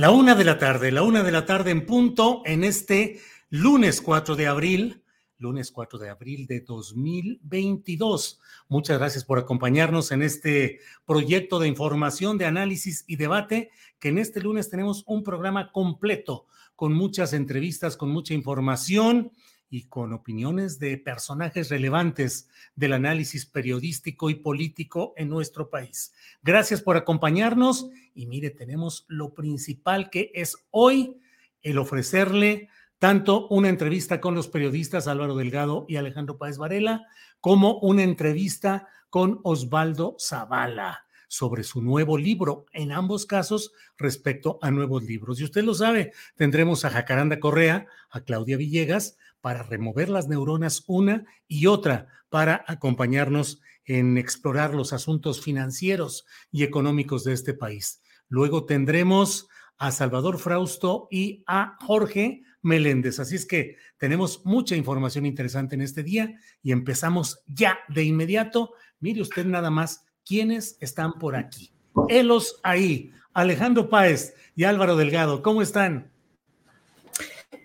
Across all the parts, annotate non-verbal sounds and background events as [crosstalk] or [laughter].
La una de la tarde, la una de la tarde en punto en este lunes 4 de abril, lunes 4 de abril de 2022. Muchas gracias por acompañarnos en este proyecto de información, de análisis y debate, que en este lunes tenemos un programa completo con muchas entrevistas, con mucha información y con opiniones de personajes relevantes del análisis periodístico y político en nuestro país. Gracias por acompañarnos y mire, tenemos lo principal que es hoy el ofrecerle tanto una entrevista con los periodistas Álvaro Delgado y Alejandro Páez Varela, como una entrevista con Osvaldo Zavala sobre su nuevo libro, en ambos casos respecto a nuevos libros. Y usted lo sabe, tendremos a Jacaranda Correa, a Claudia Villegas, para remover las neuronas una y otra, para acompañarnos en explorar los asuntos financieros y económicos de este país. Luego tendremos a Salvador Frausto y a Jorge Meléndez. Así es que tenemos mucha información interesante en este día y empezamos ya de inmediato. Mire usted nada más quiénes están por aquí. Helos ahí, Alejandro Páez y Álvaro Delgado, ¿cómo están?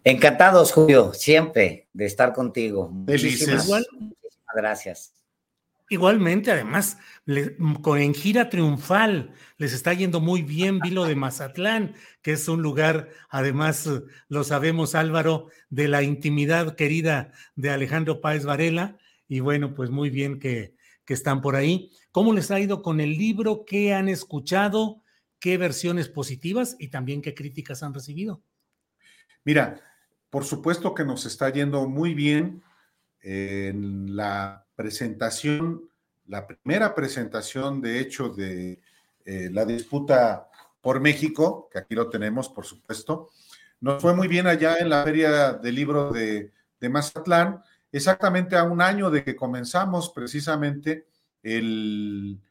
Encantados, Julio, siempre de estar contigo. Muchísimas, gracias. Igualmente, además, con en gira triunfal, les está yendo muy bien Vilo de Mazatlán, que es un lugar, además, lo sabemos, Álvaro, de la intimidad querida de Alejandro Páez Varela, y bueno, pues muy bien que, que están por ahí. ¿Cómo les ha ido con el libro? ¿Qué han escuchado? ¿Qué versiones positivas y también qué críticas han recibido? Mira, por supuesto que nos está yendo muy bien en la presentación, la primera presentación, de hecho, de eh, la disputa por México, que aquí lo tenemos, por supuesto. Nos fue muy bien allá en la Feria del Libro de, de Mazatlán, exactamente a un año de que comenzamos precisamente el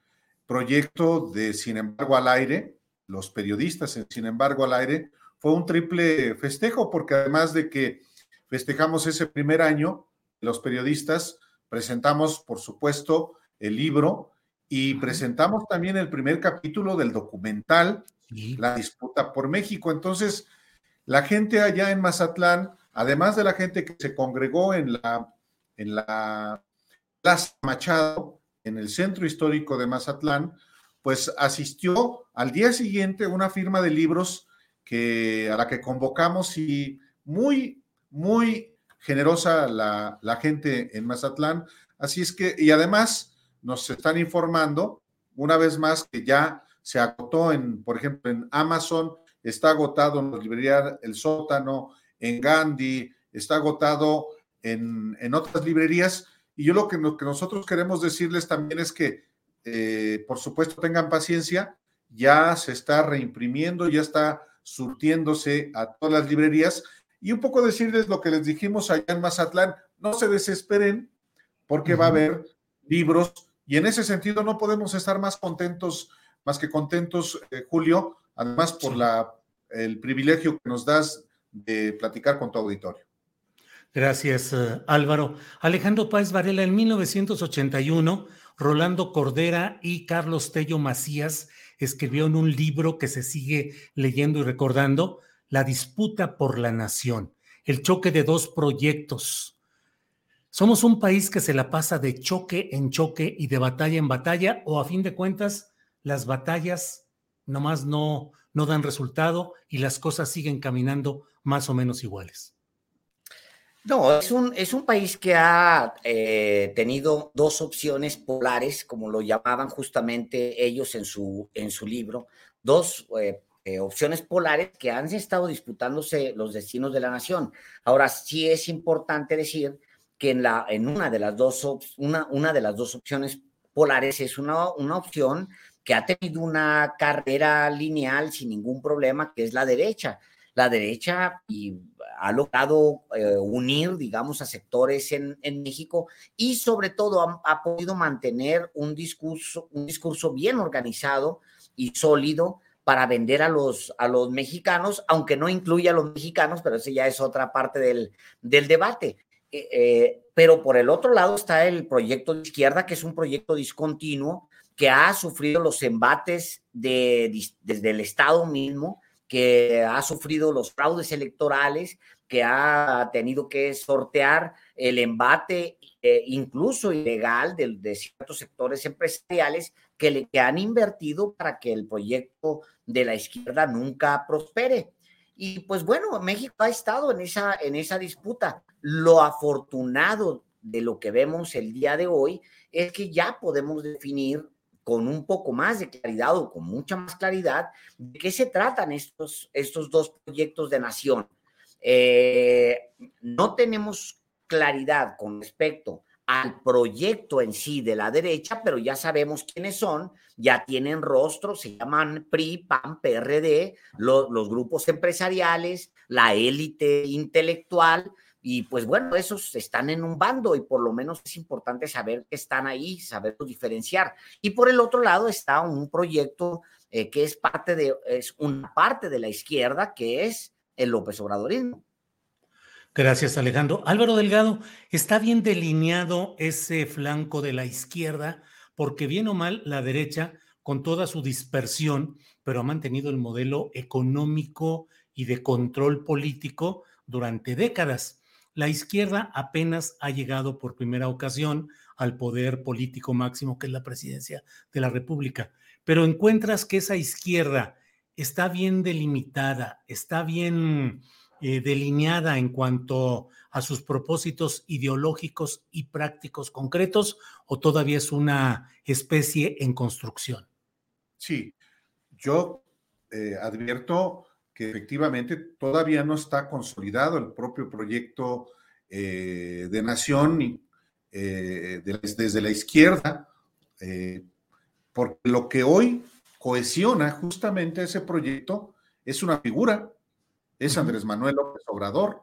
proyecto de Sin embargo al aire, los periodistas en Sin embargo al aire, fue un triple festejo, porque además de que festejamos ese primer año, los periodistas presentamos, por supuesto, el libro y presentamos también el primer capítulo del documental, La disputa por México. Entonces, la gente allá en Mazatlán, además de la gente que se congregó en la, en la Plaza Machado, en el centro histórico de Mazatlán, pues asistió al día siguiente una firma de libros que, a la que convocamos y muy, muy generosa la, la gente en Mazatlán. Así es que, y además nos están informando una vez más que ya se agotó en, por ejemplo, en Amazon, está agotado en la librería El Sótano, en Gandhi, está agotado en, en otras librerías. Y yo lo que, lo que, nosotros queremos decirles también es que, eh, por supuesto, tengan paciencia, ya se está reimprimiendo, ya está surtiéndose a todas las librerías y un poco decirles lo que les dijimos allá en Mazatlán, no se desesperen porque va a haber libros y en ese sentido no podemos estar más contentos, más que contentos, eh, Julio, además por la, el privilegio que nos das de platicar con tu auditorio. Gracias, eh, Álvaro. Alejandro Páez Varela, en 1981, Rolando Cordera y Carlos Tello Macías escribieron un libro que se sigue leyendo y recordando, La disputa por la nación, el choque de dos proyectos. Somos un país que se la pasa de choque en choque y de batalla en batalla, o a fin de cuentas, las batallas nomás no, no dan resultado y las cosas siguen caminando más o menos iguales. No, es un, es un país que ha eh, tenido dos opciones polares, como lo llamaban justamente ellos en su, en su libro, dos eh, eh, opciones polares que han estado disputándose los destinos de la nación. Ahora, sí es importante decir que en, la, en una, de las dos, una, una de las dos opciones polares es una, una opción que ha tenido una carrera lineal sin ningún problema, que es la derecha la derecha y ha logrado eh, unir, digamos, a sectores en, México y sobre todo ha, podido mantener un discurso, un discurso bien organizado y sólido para vender a los, a los mexicanos, aunque no incluya a los mexicanos, pero ese ya es otra parte del, del debate. Eh, eh, pero por el otro lado está el proyecto de izquierda, que es un proyecto discontinuo que ha sufrido los embates de, desde el Estado mismo, que ha sufrido los fraudes electorales, que ha tenido que sortear el embate eh, incluso ilegal de, ciertos sectores empresariales que, le, han invertido para que el proyecto de la izquierda nunca prospere. Y pues bueno, México ha estado en esa, en esa disputa. Lo afortunado de lo que vemos el día de hoy es que ya podemos definir con un poco más de claridad o con mucha más claridad de qué se tratan estos, estos dos proyectos de nación. Eh, no tenemos claridad con respecto al proyecto en sí de la derecha, pero ya sabemos quiénes son, ya tienen rostro, se llaman PRI, PAN, PRD, los grupos empresariales, la élite intelectual, y pues bueno, esos están en un bando y por lo menos es importante saber que están ahí, saberlos diferenciar. Y por el otro lado está un proyecto eh, que es parte de, es una parte de la izquierda que es el López Obradorismo. Gracias, Alejandro. Álvaro Delgado, ¿está bien delineado ese flanco de la izquierda? Porque bien o mal, la derecha, con toda su dispersión, pero ha mantenido el modelo económico y de control político durante décadas. La izquierda apenas ha llegado por primera ocasión al poder político máximo que es la presidencia de la República, pero encuentras que esa izquierda está bien delimitada, está bien eh, delineada en cuanto a sus propósitos ideológicos y prácticos concretos o todavía es una especie en construcción? Sí, yo eh, advierto que efectivamente todavía no está consolidado el propio proyecto eh, de nación eh, desde la izquierda, eh, porque lo que hoy cohesiona justamente ese proyecto es una figura, es Andrés Manuel López Obrador,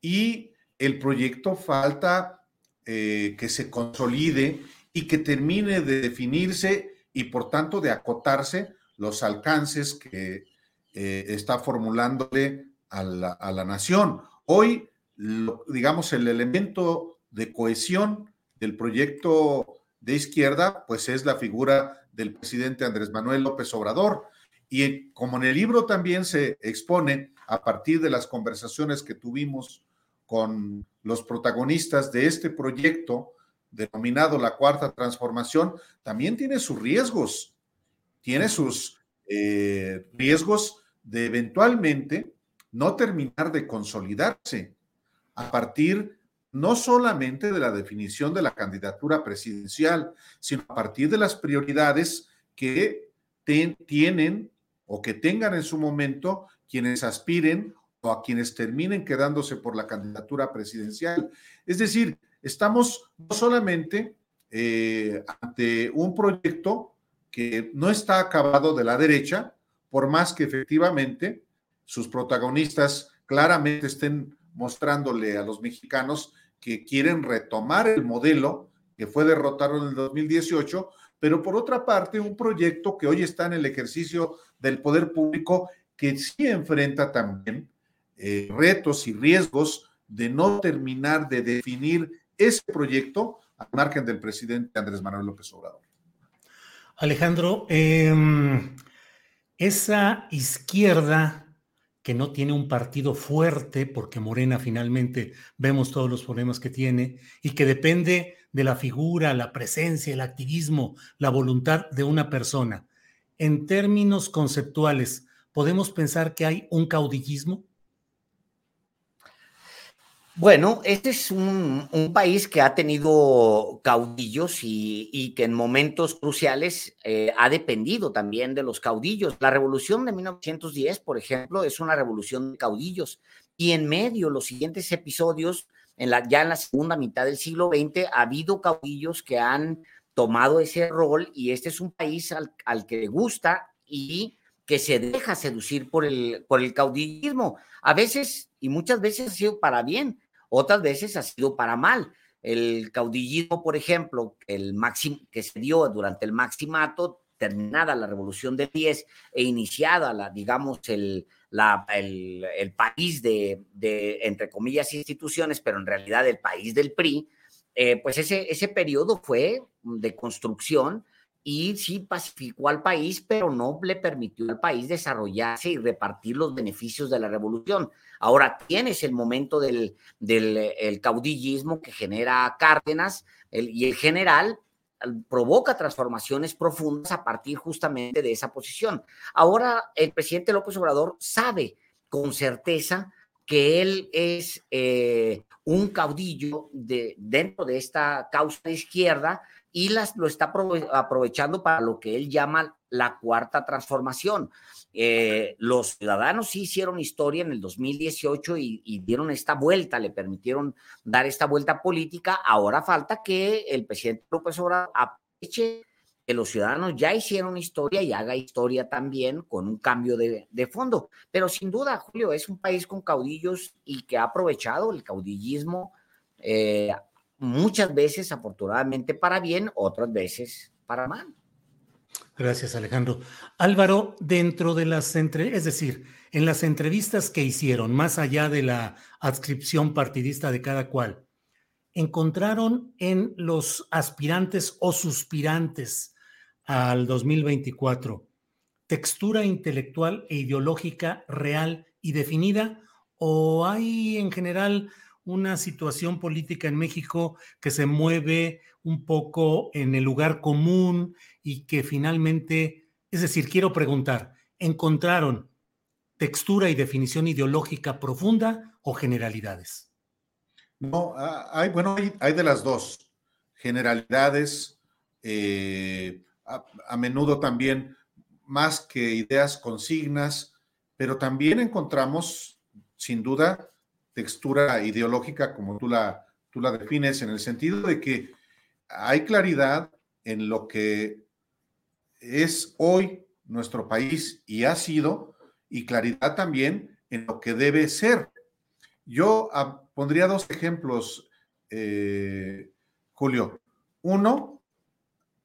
y el proyecto falta que se consolide y que termine de definirse y por tanto de acotarse los alcances que eh, está formulándole a la, nación. Hoy, digamos, el elemento de cohesión del proyecto de izquierda, pues es la figura del presidente Andrés Manuel López Obrador. Y como en el libro también se expone a partir de las conversaciones que tuvimos con los protagonistas de este proyecto denominado la cuarta transformación, también tiene sus riesgos, tiene sus eh, riesgos de eventualmente no terminar de consolidarse a partir no solamente de la definición de la candidatura presidencial, sino a partir de las prioridades que tienen o que tengan en su momento quienes aspiren o a quienes terminen quedándose por la candidatura presidencial. Es decir, estamos no solamente eh, ante un proyecto que no está acabado de la derecha, por más que efectivamente sus protagonistas claramente estén mostrándole a los mexicanos que quieren retomar el modelo que fue derrotado en el 2018, pero por otra parte, un proyecto que hoy está en el ejercicio del poder público que sí enfrenta también eh, retos y riesgos de no terminar de definir ese proyecto al margen del presidente Andrés Manuel López Obrador. Alejandro, em, esa izquierda que no tiene un partido fuerte, porque Morena finalmente vemos todos los problemas que tiene, y que depende de la figura, la presencia, el activismo, la voluntad de una persona. En términos conceptuales, ¿podemos pensar que hay un caudillismo? Bueno, este es un, país que ha tenido caudillos y, que en momentos cruciales eh, ha dependido también de los caudillos. La revolución de 1910, por ejemplo, es una revolución de caudillos. Y en medio, los siguientes episodios, ya en la segunda mitad del siglo XX, ha habido caudillos que han tomado ese rol y este es un país al, al que le gusta y que se deja seducir por el, por el caudillismo. A veces y muchas veces ha sido para bien, otras veces ha sido para mal. El caudillismo, por ejemplo, el máximo que se dio durante el maximato, terminada la revolución de 10 e iniciada, la, digamos, el, la, el, el país de, de, entre comillas, instituciones, pero en realidad el país del PRI, eh, pues ese, ese periodo fue de construcción y sí pacificó al país, pero no le permitió al país desarrollarse y repartir los beneficios de la revolución. Ahora tienes el momento del, del caudillismo que genera Cárdenas y el general provoca transformaciones profundas a partir justamente de esa posición. Ahora el presidente López Obrador sabe con certeza que él es eh, un caudillo de, dentro de esta causa izquierda y las, lo está aprovechando para lo que él llama la cuarta transformación. Eh, los ciudadanos sí hicieron historia en el 2018 y, y, dieron esta vuelta, le permitieron dar esta vuelta política. Ahora falta que el presidente López Obrador aproveche que los ciudadanos ya hicieron historia y haga historia también con un cambio de, fondo. Pero sin duda, Julio, es un país con caudillos y que ha aprovechado el caudillismo eh, muchas veces afortunadamente para bien, otras veces para mal. Gracias, Alejandro. Álvaro, dentro de las entre, es decir, en las entrevistas que hicieron, más allá de la adscripción partidista de cada cual, encontraron en los aspirantes o suspirantes al 2024 textura intelectual e ideológica real y definida o hay en general una situación política en México que se mueve un poco en el lugar común y que finalmente, es decir, quiero preguntar, ¿encontraron textura y definición ideológica profunda o generalidades? No, ah, hay, bueno, hay, de las dos, generalidades, eh, a, a menudo también más que ideas consignas, pero también encontramos, sin duda, textura ideológica como tú la, tú la defines, en el sentido de que hay claridad en lo que es hoy nuestro país y ha sido, y claridad también en lo que debe ser. Yo pondría dos ejemplos, eh, Julio. Uno,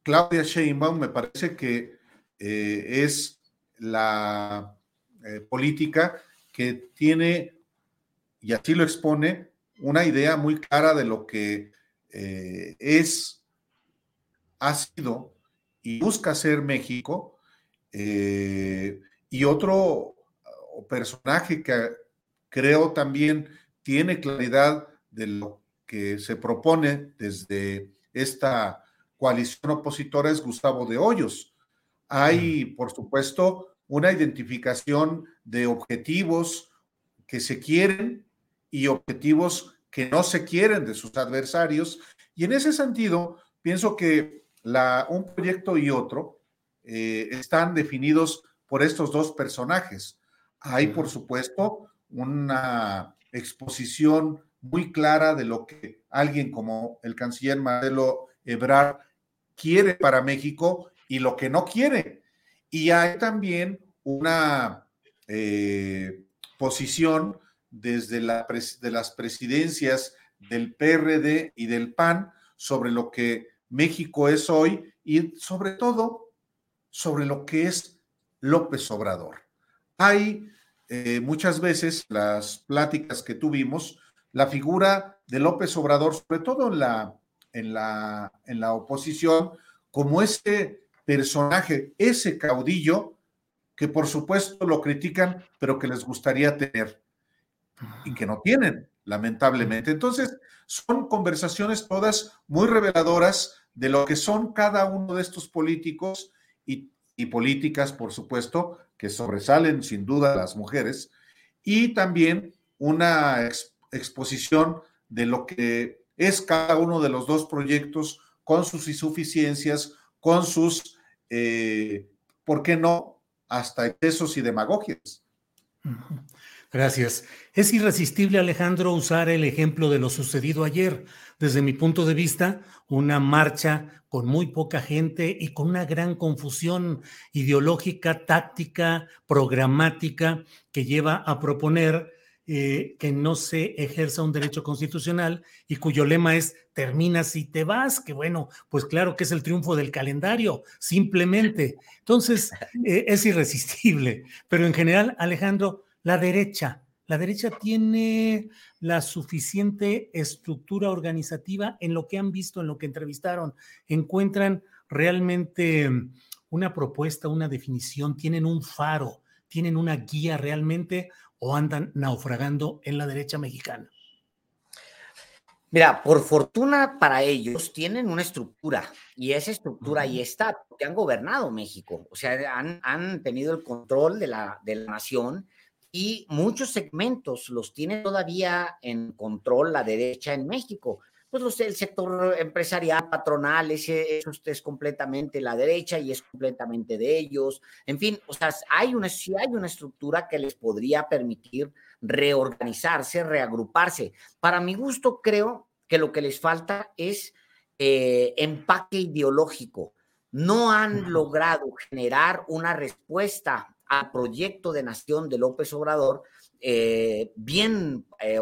Claudia Sheinbaum me parece que eh, es la eh, política que tiene y así lo expone, una idea muy clara de lo que eh, es, ha sido y busca ser México. Eh, y otro personaje que creo también tiene claridad de lo que se propone desde esta coalición opositora es Gustavo de Hoyos. Hay, por supuesto, una identificación de objetivos que se quieren y objetivos que no se quieren de sus adversarios. Y en ese sentido, pienso que la, un proyecto y otro eh, están definidos por estos dos personajes. Hay, por supuesto, una exposición muy clara de lo que alguien como el canciller Marcelo Ebrard quiere para México y lo que no quiere. Y hay también una eh, posición desde la de las presidencias del PRD y del PAN sobre lo que México es hoy y sobre todo sobre lo que es López Obrador. Hay eh, muchas veces las pláticas que tuvimos, la figura de López Obrador, sobre todo en la, en la, en la oposición, como ese personaje, ese caudillo que por supuesto lo critican, pero que les gustaría tener y que no tienen, lamentablemente. Entonces, son conversaciones todas muy reveladoras de lo que son cada uno de estos políticos y, políticas, por supuesto, que sobresalen sin duda las mujeres, y también una exposición de lo que es cada uno de los dos proyectos con sus insuficiencias, con sus, eh, ¿por qué no?, hasta excesos y demagogias. Gracias. Es irresistible, Alejandro, usar el ejemplo de lo sucedido ayer. Desde mi punto de vista, una marcha con muy poca gente y con una gran confusión ideológica, táctica, programática, que lleva a proponer eh, que no se ejerza un derecho constitucional y cuyo lema es termina si te vas, que bueno, pues claro que es el triunfo del calendario, simplemente. Entonces, eh, es irresistible. Pero en general, Alejandro, la derecha, la derecha tiene la suficiente estructura organizativa en lo que han visto, en lo que entrevistaron, encuentran realmente una propuesta, una definición, tienen un faro, tienen una guía realmente o andan naufragando en la derecha mexicana? Mira, por fortuna para ellos tienen una estructura y esa estructura ahí está, porque han gobernado México, o sea, han, tenido el control de la, de la nación y muchos segmentos los tiene todavía en control la derecha en México pues el sector empresarial, patronal, ese, eso es completamente la derecha y es completamente de ellos. En fin, o sea, hay una, sí hay una estructura que les podría permitir reorganizarse, reagruparse. Para mi gusto, creo que lo que les falta es eh, empaque ideológico. No han logrado generar una respuesta al proyecto de nación de López Obrador eh, bien, eh,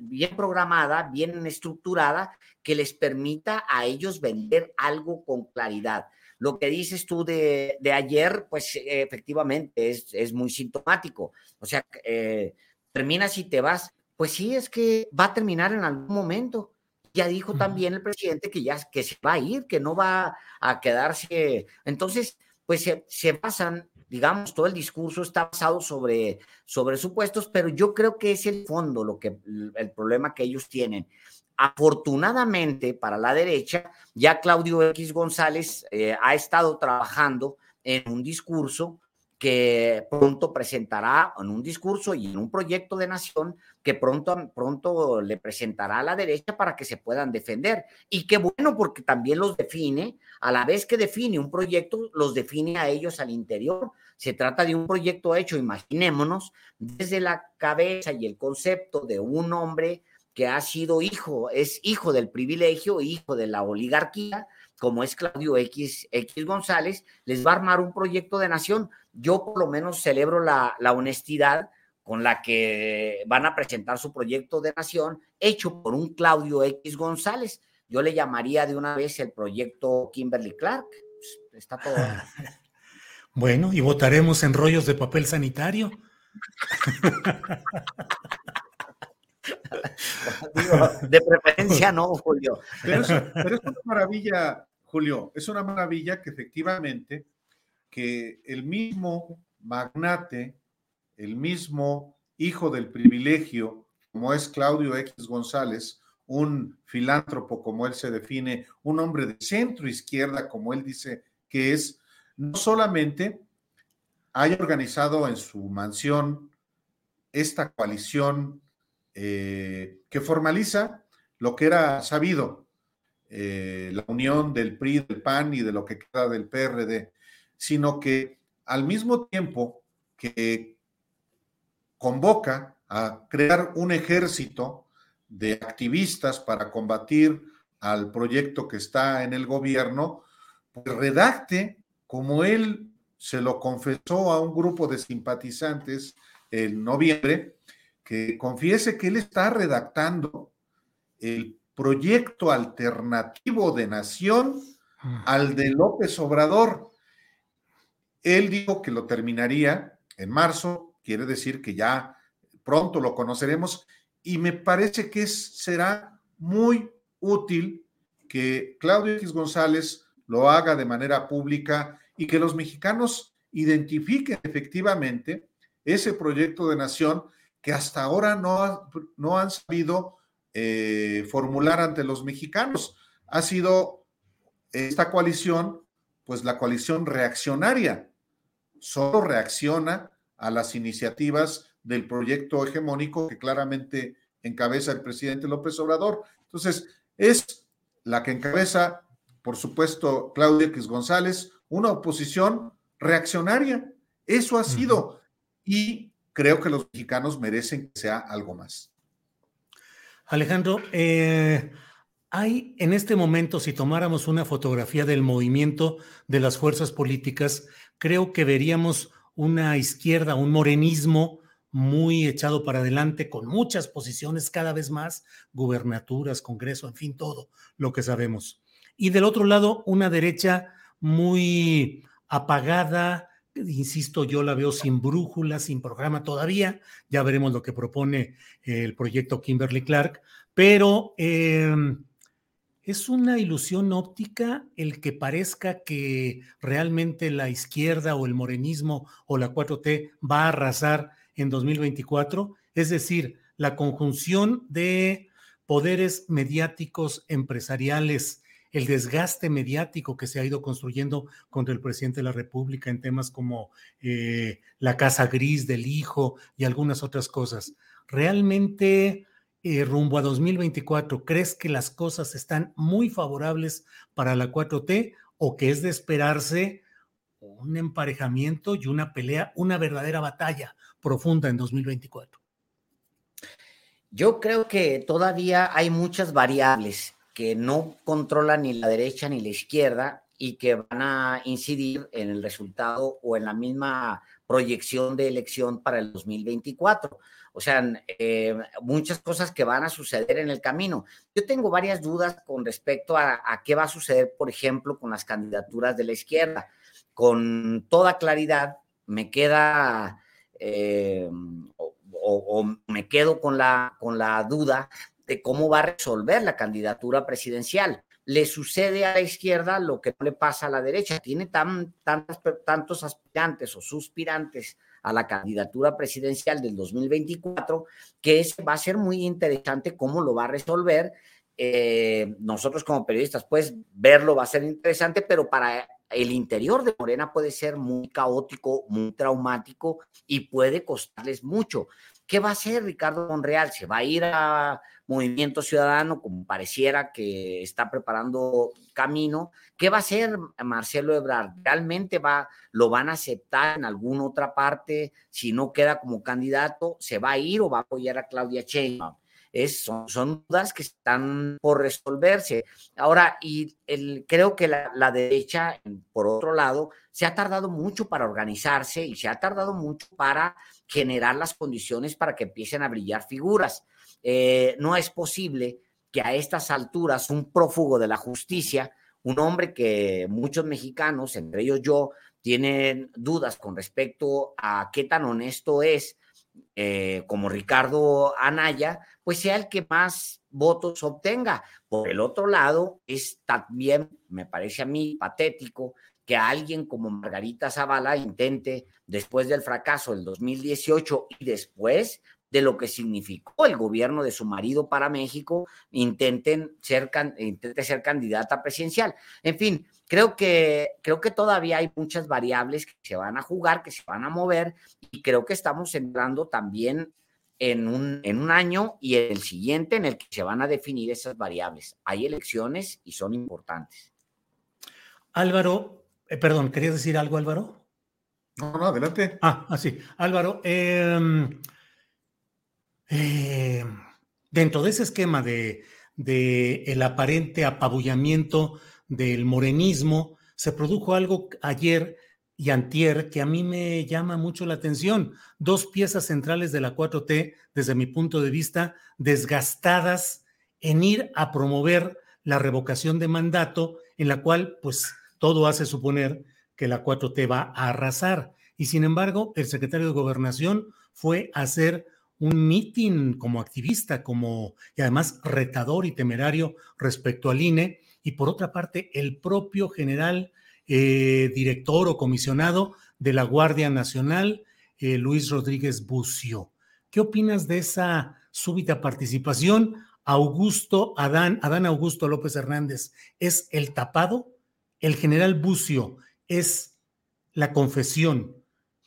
bien programada, bien estructurada, que les permita a ellos vender algo con claridad. Lo que dices tú de, ayer, pues efectivamente es, es, muy sintomático. O sea, eh, terminas y te vas. Pues sí, es que va a terminar en algún momento. Ya dijo también el presidente que ya que se va a ir, que no va a quedarse. Entonces, pues se, se basan digamos, todo el discurso está basado sobre, sobre supuestos, pero yo creo que es el fondo lo que, el problema que ellos tienen. Afortunadamente para la derecha, ya Claudio X González eh, ha estado trabajando en un discurso que pronto presentará en un discurso y en un proyecto de nación que pronto, pronto le presentará a la derecha para que se puedan defender. Y qué bueno, porque también los define, a la vez que define un proyecto, los define a ellos al interior. Se trata de un proyecto hecho, imaginémonos, desde la cabeza y el concepto de un hombre que ha sido hijo, es hijo del privilegio, hijo de la oligarquía, como es Claudio X, X González, les va a armar un proyecto de nación. Yo por lo menos celebro la, la honestidad con la que van a presentar su proyecto de nación, hecho por un Claudio X González. Yo le llamaría de una vez el proyecto Kimberly Clark. Pues, está todo. [laughs] Bueno, y votaremos en rollos de papel sanitario. [laughs] de preferencia no, Julio. Pero es, pero es, una maravilla, Julio, es una maravilla que efectivamente que el mismo magnate, el mismo hijo del privilegio, como es Claudio X González, un filántropo como él se define, un hombre de centro izquierda como él dice que es, no solamente haya organizado en su mansión esta coalición eh, que formaliza lo que era sabido, eh, la unión del PRI, del PAN y de lo que queda del PRD, sino que al mismo tiempo que convoca a crear un ejército de activistas para combatir al proyecto que está en el gobierno, pues redacte como él se lo confesó a un grupo de simpatizantes en noviembre, que confiese que él está redactando el proyecto alternativo de nación al de López Obrador. Él dijo que lo terminaría en marzo, quiere decir que ya pronto lo conoceremos y me parece que será muy útil que Claudio X González lo haga de manera pública y que los mexicanos identifiquen efectivamente ese proyecto de nación que hasta ahora no, no han sabido eh, formular ante los mexicanos. Ha sido esta coalición, pues la coalición reaccionaria, solo reacciona a las iniciativas del proyecto hegemónico que claramente encabeza el presidente López Obrador. Entonces, es la que encabeza, por supuesto, Claudia X González, una oposición reaccionaria. Eso ha sido. Y creo que los mexicanos merecen que sea algo más. Alejandro, eh, hay en este momento, si tomáramos una fotografía del movimiento de las fuerzas políticas, creo que veríamos una izquierda, un morenismo muy echado para adelante, con muchas posiciones cada vez más, gubernaturas, Congreso, en fin, todo lo que sabemos. Y del otro lado, una derecha muy apagada, insisto, yo la veo sin brújula, sin programa todavía, ya veremos lo que propone el proyecto Kimberly Clark, pero em, es una ilusión óptica el que parezca que realmente la izquierda o el morenismo o la 4T va a arrasar en 2024, es decir, la conjunción de poderes mediáticos empresariales, el desgaste mediático que se ha ido construyendo contra el presidente de la República en temas como eh, la casa gris del hijo y algunas otras cosas. Realmente, eh, rumbo a 2024, ¿crees que las cosas están muy favorables para la 4T o que es de esperarse un emparejamiento y una pelea, una verdadera batalla profunda en 2024? Yo creo que todavía hay muchas variables que no controla ni la derecha ni la izquierda y que van a incidir en el resultado o en la misma proyección de elección para el 2024. O sea, eh, muchas cosas que van a suceder en el camino. Yo tengo varias dudas con respecto a, qué va a suceder, por ejemplo, con las candidaturas de la izquierda. Con toda claridad, me queda eh, o, me quedo con la, con la duda de cómo va a resolver la candidatura presidencial. Le sucede a la izquierda lo que no le pasa a la derecha. Tiene tan, tantos aspirantes o suspirantes a la candidatura presidencial del 2024 que es, va a ser muy interesante cómo lo va a resolver. Eh, nosotros como periodistas, pues verlo va a ser interesante, pero para el interior de Morena puede ser muy caótico, muy traumático y puede costarles mucho. ¿Qué va a hacer Ricardo Monreal? ¿Se va a ir a Movimiento Ciudadano como pareciera que está preparando camino? ¿Qué va a hacer Marcelo Ebrard? ¿Realmente va, lo van a aceptar en alguna otra parte? Si no queda como candidato, ¿se va a ir o va a apoyar a Claudia Sheinbaum? son, dudas que están por resolverse. Ahora, y el, creo que la, derecha, por otro lado, se ha tardado mucho para organizarse y se ha tardado mucho para generar las condiciones para que empiecen a brillar figuras. Eh, no es posible que a estas alturas un prófugo de la justicia, un hombre que muchos mexicanos, entre ellos yo, tienen dudas con respecto a qué tan honesto es, eh, como Ricardo Anaya, pues sea el que más votos obtenga. Por el otro lado, es también, me parece a mí, patético que alguien como Margarita Zavala intente, después del fracaso del 2018 y después de lo que significó el gobierno de su marido para México, intenten ser, intente ser candidata presidencial. En fin, creo que, creo que todavía hay muchas variables que se van a jugar, que se van a mover, y creo que estamos entrando también en un, en un año y el siguiente en el que se van a definir esas variables. Hay elecciones y son importantes. Álvaro, eh, perdón, ¿querías decir algo, Álvaro? No, no, adelante. Ah, así. Ah, Álvaro, em, em, dentro de ese esquema de, de el aparente apabullamiento del morenismo, se produjo algo ayer y antier que a mí me llama mucho la atención. Dos piezas centrales de la 4T, desde mi punto de vista, desgastadas en ir a promover la revocación de mandato, en la cual pues todo hace suponer que la 4T va a arrasar. Y sin embargo, el secretario de Gobernación fue a hacer un mitin como activista, como y además retador y temerario respecto al INE. Y por otra parte, el propio general eh, director o comisionado de la Guardia Nacional, eh, Luis Rodríguez Bucio. ¿Qué opinas de esa súbita participación? Augusto Adán, Adán Augusto López Hernández, ¿es el tapado? El general Bucio es la confesión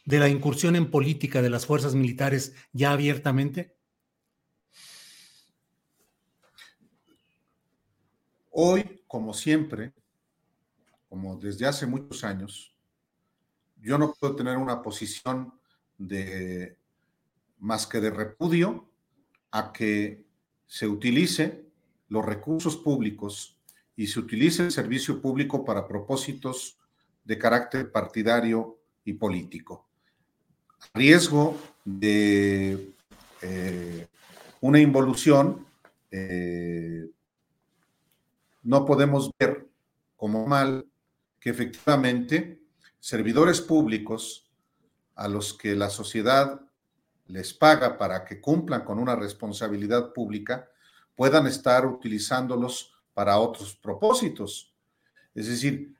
de la incursión en política de las fuerzas militares ya abiertamente? Hoy, como siempre, como desde hace muchos años, yo no puedo tener una posición de más que de repudio a que se utilice los recursos públicos y se utilice el servicio público para propósitos de carácter partidario y político. Riesgo de eh, una involución, eh, no podemos ver como mal que efectivamente servidores públicos a los que la sociedad les paga para que cumplan con una responsabilidad pública, puedan estar utilizándolos para otros propósitos. Es decir,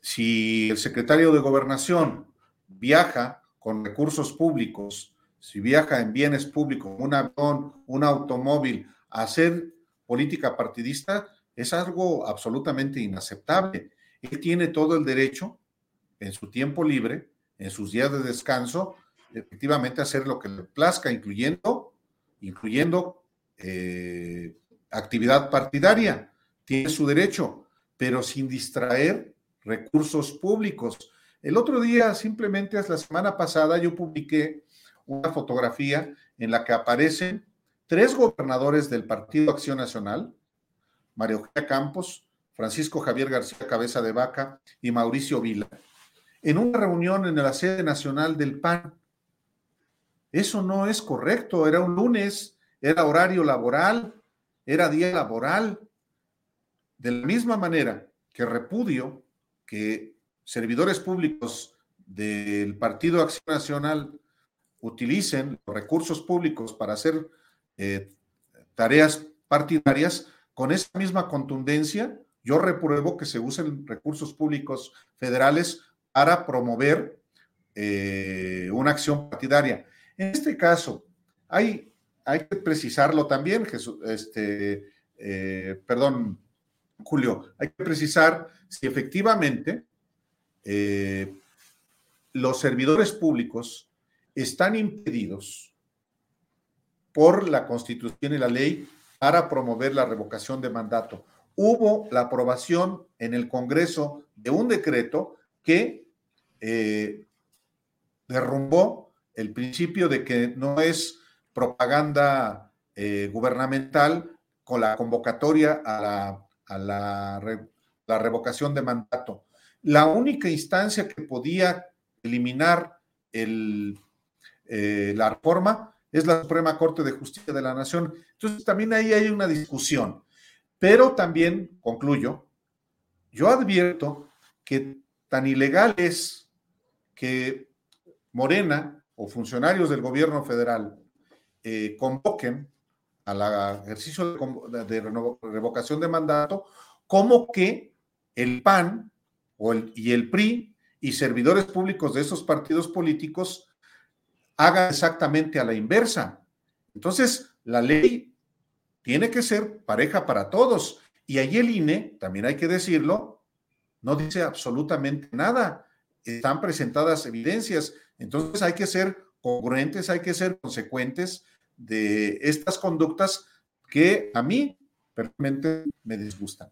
si el secretario de gobernación viaja con recursos públicos, si viaja en bienes públicos, un avión, un automóvil, a hacer política partidista, es algo absolutamente inaceptable. Él tiene todo el derecho, en su tiempo libre, en sus días de descanso, efectivamente hacer lo que le plazca, incluyendo, incluyendo eh, actividad partidaria. Tiene su derecho, pero sin distraer recursos públicos. El otro día, simplemente la semana pasada, yo publiqué una fotografía en la que aparecen tres gobernadores del Partido Acción Nacional, María Eugenia Campos, Francisco Javier García Cabeza de Vaca y Mauricio Vila, en una reunión en la sede nacional del PAN. Eso no es correcto. Era un lunes, era horario laboral, era día laboral. De la misma manera que repudio que servidores públicos del Partido Acción Nacional utilicen los recursos públicos para hacer eh, tareas partidarias, con esa misma contundencia, yo repruebo que se usen recursos públicos federales para promover eh, una acción partidaria. En este caso, hay, hay que precisarlo también, Jesús, este, eh, perdón, Julio, hay que precisar si efectivamente eh, los servidores públicos están impedidos por la Constitución y la ley para promover la revocación de mandato. Hubo la aprobación en el Congreso de un decreto que eh, derrumbó el principio de que no es propaganda eh, gubernamental con la convocatoria a la, revocación de mandato. La única instancia que podía eliminar el, eh, la reforma es la Suprema Corte de Justicia de la Nación. Entonces, también ahí hay una discusión. Pero también, concluyo, yo advierto que tan ilegal es que Morena o funcionarios del gobierno federal eh, convoquen al ejercicio de, revocación de mandato, como que el PAN y el PRI y servidores públicos de esos partidos políticos hagan exactamente a la inversa. Entonces, la ley tiene que ser pareja para todos. Y ahí el INE, también hay que decirlo, no dice absolutamente nada. Están presentadas evidencias entonces hay que ser congruentes, hay que ser consecuentes de estas conductas que a mí personalmente me disgustan.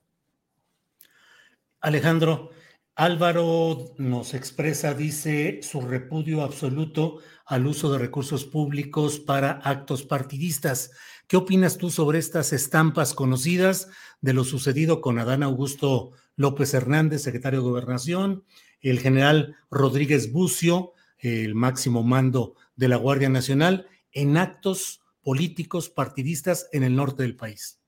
Alejandro, Álvaro nos expresa, dice, su repudio absoluto al uso de recursos públicos para actos partidistas. ¿Qué opinas tú sobre estas estampas conocidas de lo sucedido con Adán Augusto López Hernández, secretario de Gobernación, el general Rodríguez Bucio, el máximo mando de la Guardia Nacional en actos políticos partidistas en el norte del país.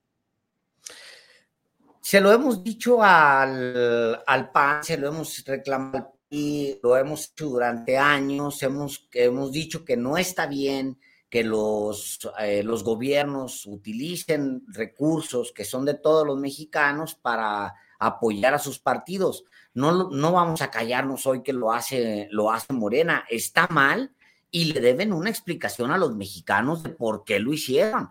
Se lo hemos dicho al, al PAN, se lo hemos reclamado y lo hemos hecho durante años, hemos, hemos dicho que no está bien que los, eh, los gobiernos utilicen recursos que son de todos los mexicanos para apoyar a sus partidos. No, no vamos a callarnos hoy que lo hace, lo hace Morena. Está mal y le deben una explicación a los mexicanos de por qué lo hicieron.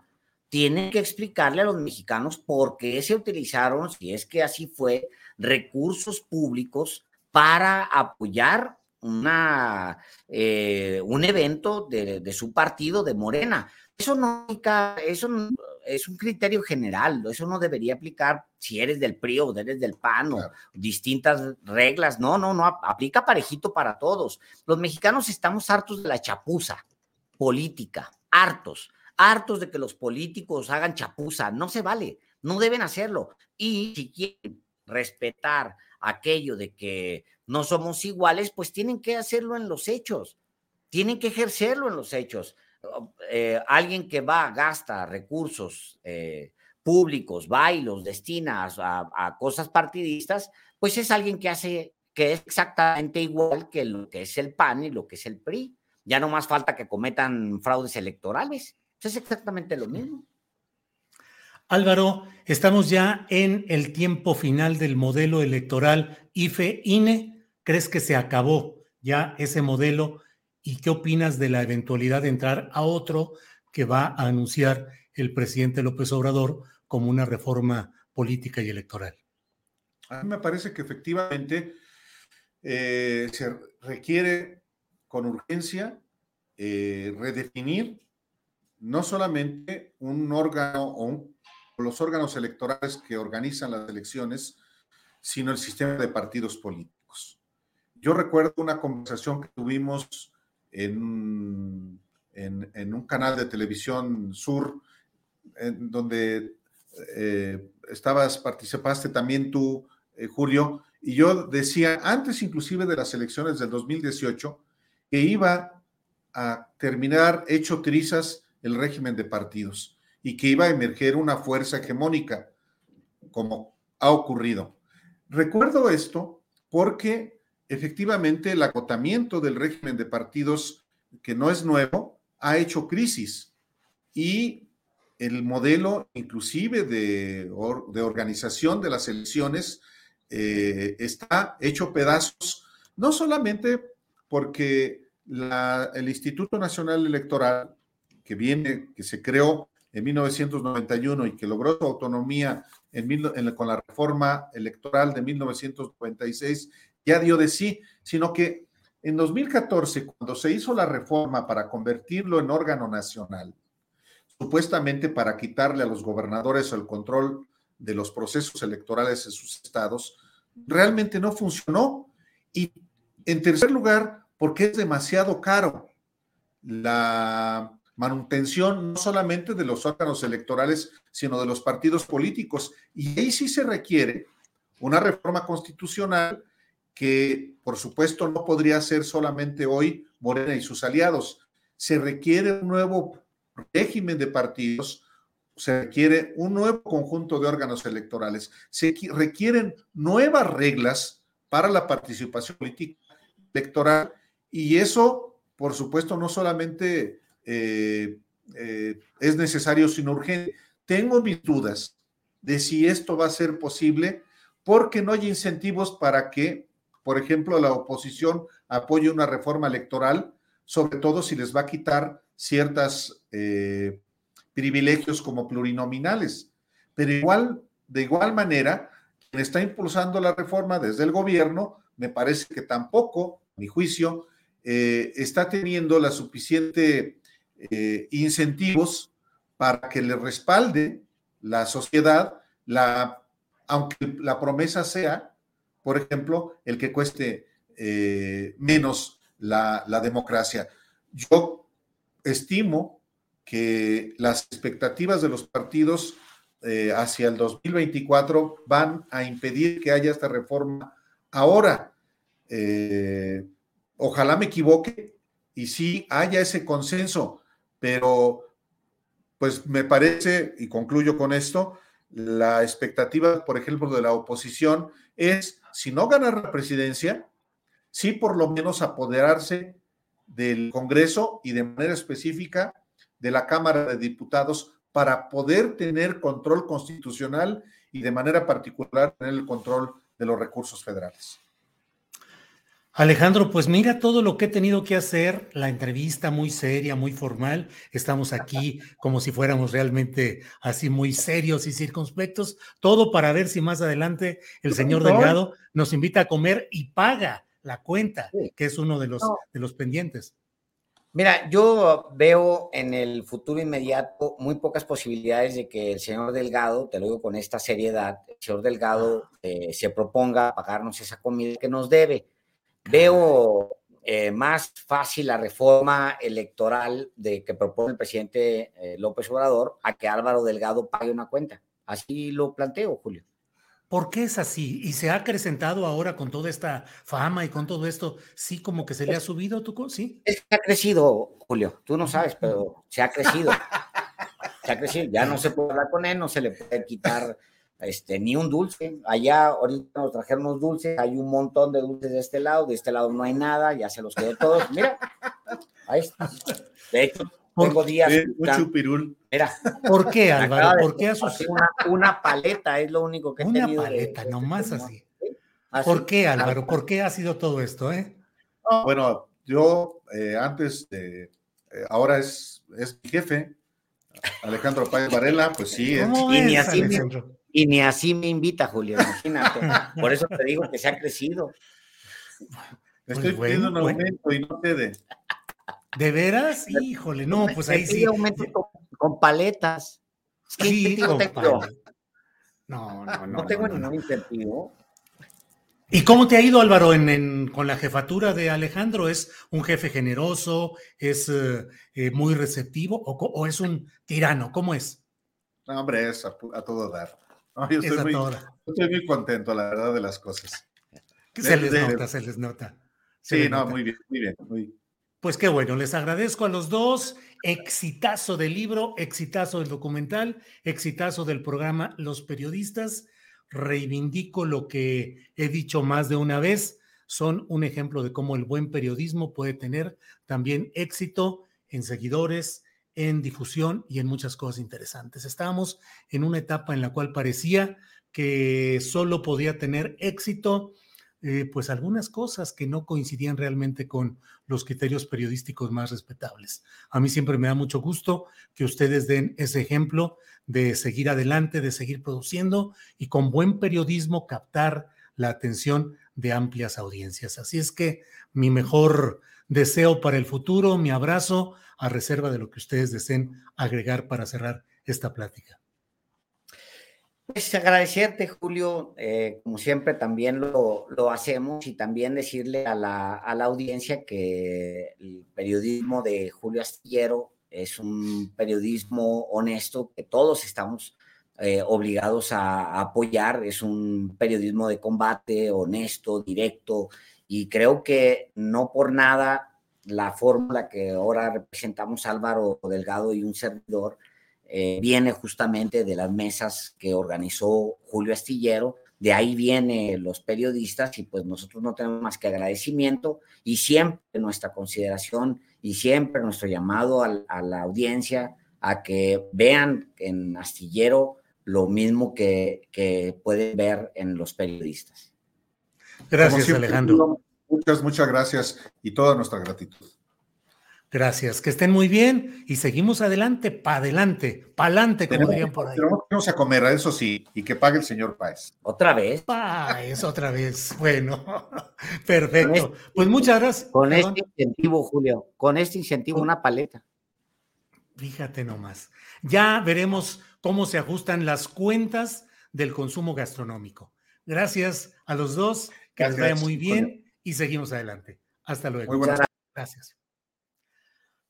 Tienen que explicarle a los mexicanos por qué se utilizaron, si es que así fue, recursos públicos para apoyar una, eh, un evento de, su partido, de Morena. Eso no, eso es un criterio general, eso no debería aplicar si eres del PRI o eres del PAN o distintas reglas. No, no, no, aplica parejito para todos. Los mexicanos estamos hartos de la chapuza política, hartos, hartos de que los políticos hagan chapuza. No se vale, no deben hacerlo. Y si quieren respetar aquello de que no somos iguales, pues tienen que hacerlo en los hechos, tienen que ejercerlo en los hechos. Eh, alguien que va, gasta recursos eh, públicos, va y los destina a, cosas partidistas, pues es alguien que hace, que es exactamente igual que lo que es el PAN y lo que es el PRI. Ya no más falta que cometan fraudes electorales. Es exactamente lo mismo. Álvaro, estamos ya en el tiempo final del modelo electoral IFE-INE. ¿Crees que se acabó ya ese modelo? ¿Y qué opinas de la eventualidad de entrar a otro que va a anunciar el presidente López Obrador como una reforma política y electoral? A mí me parece que efectivamente eh, se requiere con urgencia eh, redefinir no solamente un órgano o un los órganos electorales que organizan las elecciones, sino el sistema de partidos políticos. Yo recuerdo una conversación que tuvimos en, un canal de televisión sur, en donde eh, estabas, participaste también tú, eh, Julio, y yo decía, antes inclusive de las elecciones del 2018, que iba a terminar hecho trizas el régimen de partidos y que iba a emerger una fuerza hegemónica, como ha ocurrido. Recuerdo esto porque efectivamente el agotamiento del régimen de partidos, que no es nuevo, ha hecho crisis y el modelo inclusive de, de organización de las elecciones eh, está hecho pedazos, no solamente porque el Instituto Nacional Electoral, que viene, que se creó en 1991 y que logró su autonomía con la reforma electoral de 1996, ya dio de sí, sino que en 2014, cuando se hizo la reforma para convertirlo en órgano nacional, supuestamente para quitarle a los gobernadores el control de los procesos electorales en sus estados, realmente no funcionó. Y en tercer lugar, porque es demasiado caro. La manutención no solamente de los órganos electorales, sino de los partidos políticos. Y ahí sí se requiere una reforma constitucional que, por supuesto, no podría ser solamente hoy Morena y sus aliados. Se requiere un nuevo régimen de partidos, se requiere un nuevo conjunto de órganos electorales, se requieren nuevas reglas para la participación política electoral y eso, por supuesto, no solamente eh, eh, es necesario sino urgente. Tengo mis dudas de si esto va a ser posible porque no hay incentivos para que, por ejemplo, la oposición apoye una reforma electoral, sobre todo si les va a quitar ciertos eh, privilegios como plurinominales. Pero igual, de igual manera, quien está impulsando la reforma desde el gobierno, me parece que tampoco, a mi juicio, está teniendo la suficiente eh, incentivos para que le respalde la sociedad, aunque la promesa sea, por ejemplo, el que cueste eh, menos la, democracia. Yo estimo que las expectativas de los partidos eh, hacia el 2024 van a impedir que haya esta reforma ahora. ojalá me equivoque y sí haya ese consenso, pero pues me parece, y concluyo con esto, la expectativa, por ejemplo, de la oposición es, si no ganar la presidencia, sí por lo menos apoderarse del Congreso y de manera específica de la Cámara de Diputados para poder tener control constitucional y de manera particular tener el control de los recursos federales. Alejandro, pues mira todo lo que he tenido que hacer, la entrevista muy seria, muy formal. Estamos aquí como si fuéramos realmente así muy serios y circunspectos, todo para ver si más adelante el señor Delgado nos invita a comer y paga la cuenta, que es uno de los, de los pendientes. Mira, yo veo en el futuro inmediato muy pocas posibilidades de que el señor Delgado, te lo digo con esta seriedad, el señor Delgado eh, se proponga pagarnos esa comida que nos debe. Veo eh, más fácil la reforma electoral de que propone el presidente eh, López Obrador a que Álvaro Delgado pague una cuenta. Así lo planteo, Julio. ¿Por qué es así? ¿Y se ha acrecentado ahora con toda esta fama y con todo esto? ¿Sí como que se le ha subido tu ¿Sí? Es que ha crecido, Julio. Tú no sabes, pero se ha crecido. [laughs] se ha crecido. Ya no se puede hablar con él, no se le puede quitar este, ni un dulce. Allá ahorita nos trajeron unos dulces, hay un montón de dulces de este lado, de este lado no hay nada, ya se los quedó todos. Mira, ahí está. De hecho, tengo días. mucho pirul. Mira. ¿Por qué, Álvaro? ¿Por qué Una, una, paleta es lo único que he una Una paleta, nomás así. ¿Por qué, Álvaro? ¿Por qué ha sido todo esto, eh? Bueno, yo eh, antes de. Eh, ahora es, es mi jefe, Alejandro Páez Varela, pues sí. Es, y, ni así me, y ni así me invita, Julio, imagínate. [laughs] Por eso te digo que se ha crecido. Estoy pues pidiendo un aumento y no te de. ¿De veras? Híjole, no, pues ahí sí. aumento con, paletas. sí, con paletas. No, no, no. No tengo ningún incentivo. ¿Y cómo te ha ido, Álvaro, en, con la jefatura de Alejandro? ¿Es un jefe generoso? ¿Es eh, muy receptivo? O, es un tirano? ¿Cómo es? No, hombre, es a, todo dar. Yo, estoy muy, contento, la verdad, de las cosas. Se les nota, se les nota. sí, no, muy bien, muy bien. Muy, pues qué bueno, les agradezco a los dos. Exitazo del libro, exitazo del documental, exitazo del programa Los Periodistas. Reivindico lo que he dicho más de una vez. Son un ejemplo de cómo el buen periodismo puede tener también éxito en seguidores, en difusión y en muchas cosas interesantes. Estábamos en una etapa en la cual parecía que solo podía tener éxito eh, pues algunas cosas que no coincidían realmente con los criterios periodísticos más respetables. A mí siempre me da mucho gusto que ustedes den ese ejemplo de seguir adelante, de seguir produciendo y con buen periodismo captar la atención de amplias audiencias. Así es que mi mejor deseo para el futuro, mi abrazo, a reserva de lo que ustedes deseen agregar para cerrar esta plática. Pues agradecerte, Julio, eh, como siempre también lo, hacemos y también decirle a la, audiencia que el periodismo de Julio Astillero es un periodismo honesto que todos estamos eh, obligados a, a, apoyar, es un periodismo de combate, honesto, directo y creo que no por nada la fórmula que ahora representamos Álvaro Delgado y un servidor eh, viene justamente de las mesas que organizó Julio Astillero, de ahí vienen los periodistas y pues nosotros no tenemos más que agradecimiento y siempre nuestra consideración y siempre nuestro llamado a, la audiencia a que vean en Astillero lo mismo que, que pueden ver en los periodistas. Gracias, Alejandro. Muchas, muchas gracias y toda nuestra gratitud. Gracias, que estén muy bien y seguimos adelante, pa' adelante, pa' adelante, como dirían por ahí. Vamos a comer, eso sí, y que pague el señor Páez. ¿Otra vez? Páez, otra vez. Bueno, [laughs] perfecto. Este pues muchas gracias. Con este incentivo, Julio, con este incentivo, una paleta. Fíjate nomás. Ya veremos cómo se ajustan las cuentas del consumo gastronómico. Gracias a los dos, que les vaya muy bien y seguimos adelante. Hasta luego. Muy buenas Gracias.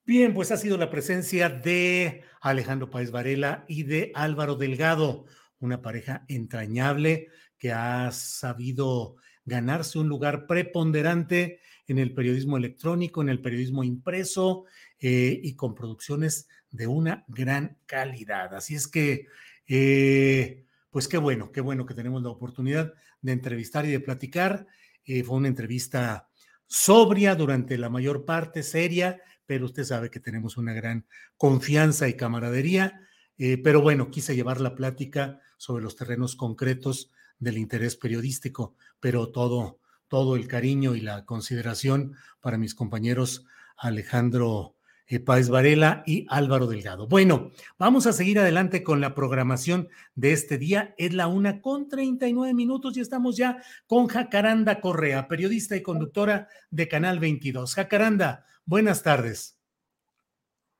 Bien, pues ha sido la presencia de Alejandro Páez Varela y de Álvaro Delgado, una pareja entrañable que ha sabido ganarse un lugar preponderante en el periodismo electrónico, en el periodismo impreso eh, y con producciones de una gran calidad. Así es que, eh, pues qué bueno, qué bueno que tenemos la oportunidad de entrevistar y de platicar. Eh, fue una entrevista sobria durante la mayor parte, seria, pero usted sabe que tenemos una gran confianza y camaradería. Eh, pero bueno, quise llevar la plática sobre los terrenos concretos del interés periodístico, pero todo, todo el cariño y la consideración para mis compañeros Alejandro Páez Varela y Álvaro Delgado. Bueno, vamos a seguir adelante con la programación de este día. Es la una con 39 minutos y estamos ya con Jacaranda Correa, periodista y conductora de Canal 22. Jacaranda, buenas tardes.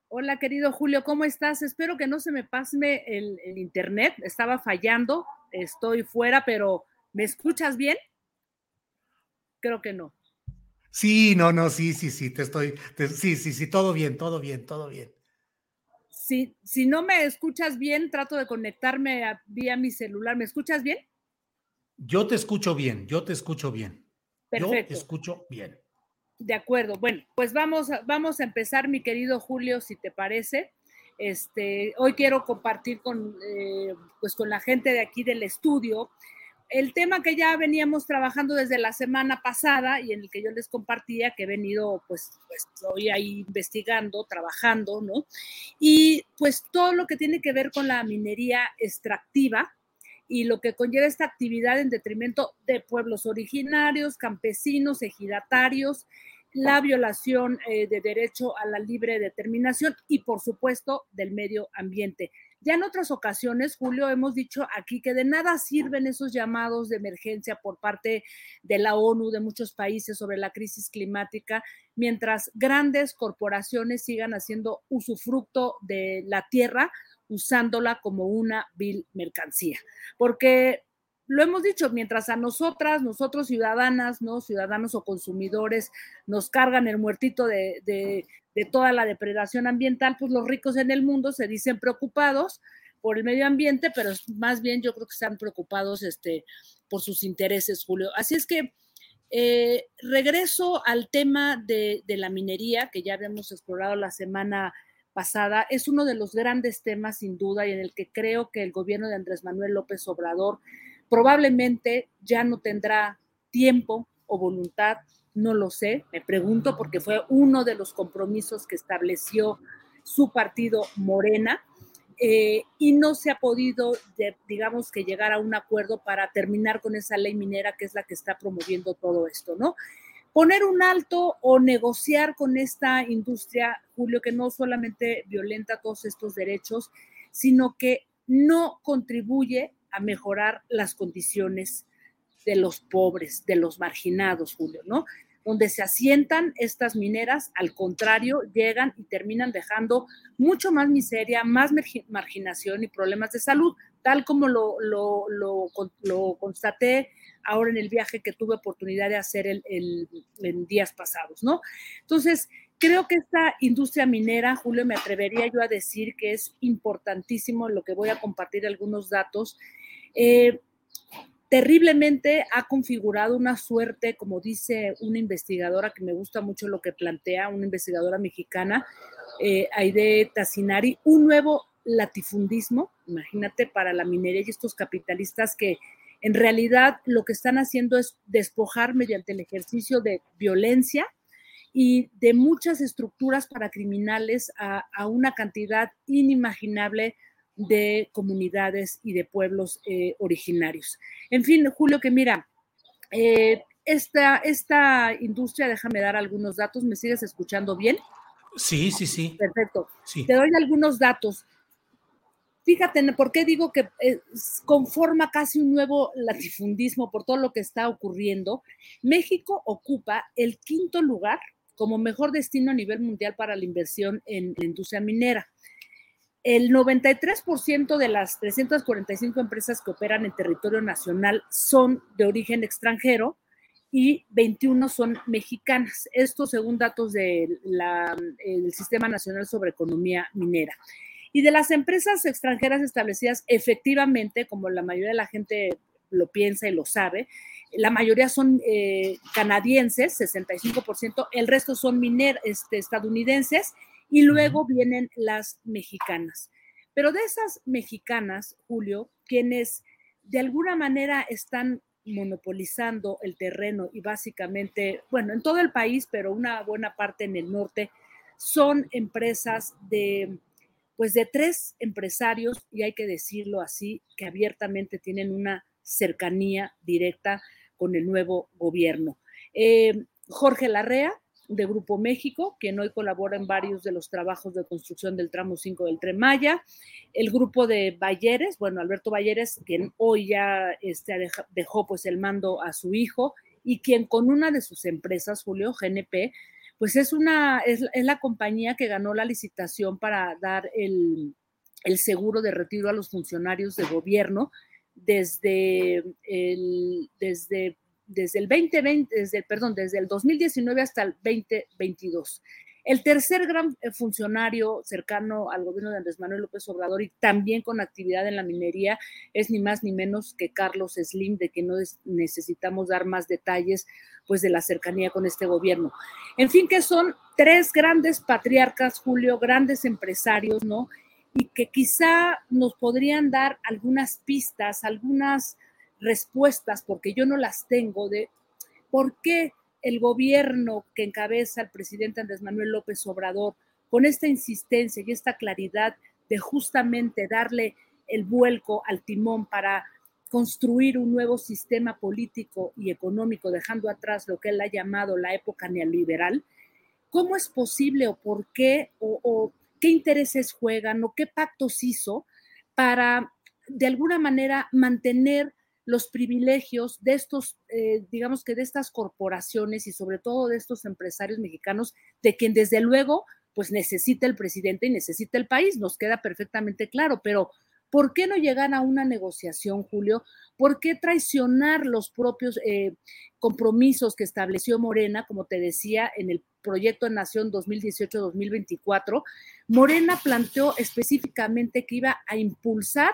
Hola, querido Julio, ¿cómo estás? Espero que no se me pase el, el internet. Estaba fallando, estoy fuera, pero ¿me escuchas bien? Creo que no. Sí, no, no, sí, sí, sí, te estoy, sí, sí, sí, todo bien, todo bien, todo bien. Si, si no me escuchas bien, trato de conectarme vía mi celular. ¿Me escuchas bien? Yo te escucho bien, yo te escucho bien. Perfecto. Yo te escucho bien. De acuerdo. Bueno, pues vamos, vamos a empezar, mi querido Julio, si te parece. Este, hoy quiero compartir con, eh, pues con la gente de aquí del estudio el tema que ya veníamos trabajando desde la semana pasada y en el que yo les compartía que he venido pues, pues ahí investigando, trabajando, ¿no? Y pues todo lo que tiene que ver con la minería extractiva y lo que conlleva esta actividad en detrimento de pueblos originarios, campesinos, ejidatarios, la violación eh, de derecho a la libre determinación y por supuesto del medio ambiente. Ya en otras ocasiones, Julio, hemos dicho aquí que de nada sirven esos llamados de emergencia por parte de la ONU, de muchos países sobre la crisis climática, mientras grandes corporaciones sigan haciendo usufructo de la tierra usándola como una vil mercancía. Porque lo hemos dicho, mientras a nosotras, nosotros ciudadanas, ¿no? Ciudadanos o consumidores, nos cargan el muertito de, de toda la depredación ambiental, pues los ricos en el mundo se dicen preocupados por el medio ambiente, pero más bien yo creo que están preocupados este, por sus intereses, Julio. Así es que eh, regreso al tema de, de, la minería, que ya habíamos explorado la semana pasada. Es uno de los grandes temas, sin duda, y en el que creo que el gobierno de Andrés Manuel López Obrador probablemente ya no tendrá tiempo o voluntad no lo sé, me pregunto porque fue uno de los compromisos que estableció su partido Morena eh, y no se ha podido, digamos que llegar a un acuerdo para terminar con esa ley minera que es la que está promoviendo todo esto, ¿no? Poner un alto o negociar con esta industria, Julio, que no solamente violenta todos estos derechos, sino que no contribuye a mejorar las condiciones de los pobres, de los marginados, Julio, ¿no? Donde se asientan estas mineras, al contrario, llegan y terminan dejando mucho más miseria, más marginación y problemas de salud, tal como lo, lo, lo, constaté ahora en el viaje que tuve oportunidad de hacer el, en días pasados, ¿no? Entonces, creo que esta industria minera, Julio, me atrevería yo a decir que es importantísimo, lo que voy a compartir algunos datos. Eh, terriblemente ha configurado una suerte, como dice una investigadora que me gusta mucho lo que plantea, una investigadora mexicana, eh, Aide Tassinari, un nuevo latifundismo, imagínate, para la minería y estos capitalistas que en realidad lo que están haciendo es despojar mediante el ejercicio de violencia y de muchas estructuras para criminales a, a una cantidad inimaginable de comunidades y de pueblos eh, originarios. En fin, Julio, que mira, eh, esta, esta industria, déjame dar algunos datos, ¿me sigues escuchando bien? Sí, sí, sí. Perfecto. Te doy algunos datos. Fíjate, ¿por qué digo que eh, conforma casi un nuevo latifundismo por todo lo que está ocurriendo? México ocupa el quinto lugar como mejor destino a nivel mundial para la inversión en la industria minera. El 93% de las 345 empresas que operan en territorio nacional son de origen extranjero y 21 son mexicanas. Esto según datos del Sistema Nacional sobre Economía Minera. Y de las empresas extranjeras establecidas, efectivamente, como la mayoría de la gente lo piensa y lo sabe, la mayoría son eh, canadienses, 65%, el resto son miner, este, estadounidenses y luego vienen las mexicanas. Pero de esas mexicanas, Julio, quienes de alguna manera están monopolizando el terreno y básicamente, bueno, en todo el país, pero una buena parte en el norte, son empresas de, pues de tres empresarios, y hay que decirlo así, que abiertamente tienen una cercanía directa con el nuevo gobierno. Eh, Jorge Larrea, de Grupo México, quien hoy colabora en varios de los trabajos de construcción del tramo 5 del Tren Maya, el grupo de Balleres, bueno, Alberto Balleres, quien hoy ya este, dejó pues el mando a su hijo y quien con una de sus empresas, Julio GNP, pues es una, es, la compañía que ganó la licitación para dar el, el seguro de retiro a los funcionarios de gobierno desde el, desde desde el 2020, desde, perdón, desde el 2019 hasta el 2022. El tercer gran eh, funcionario cercano al gobierno de Andrés Manuel López Obrador y también con actividad en la minería es ni más ni menos que Carlos Slim, de que no necesitamos dar más detalles pues de la cercanía con este gobierno. En fin, que son tres grandes patriarcas, Julio, grandes empresarios, ¿no? Y que quizá nos podrían dar algunas pistas, algunas respuestas, porque yo no las tengo, de por qué el gobierno que encabeza el presidente Andrés Manuel López Obrador, con esta insistencia y esta claridad de justamente darle el vuelco al timón para construir un nuevo sistema político y económico, dejando atrás lo que él ha llamado la época neoliberal, ¿cómo es posible o por qué o, qué intereses juegan o qué pactos hizo para de alguna manera mantener los privilegios de estos, eh, digamos que de estas corporaciones y sobre todo de estos empresarios mexicanos, de quien desde luego pues necesita el presidente y necesita el país, nos queda perfectamente claro, pero ¿por qué no llegar a una negociación, Julio? ¿Por qué traicionar los propios eh, compromisos que estableció Morena, como te decía, en el proyecto de Nación 2018-2024? Morena planteó específicamente que iba a impulsar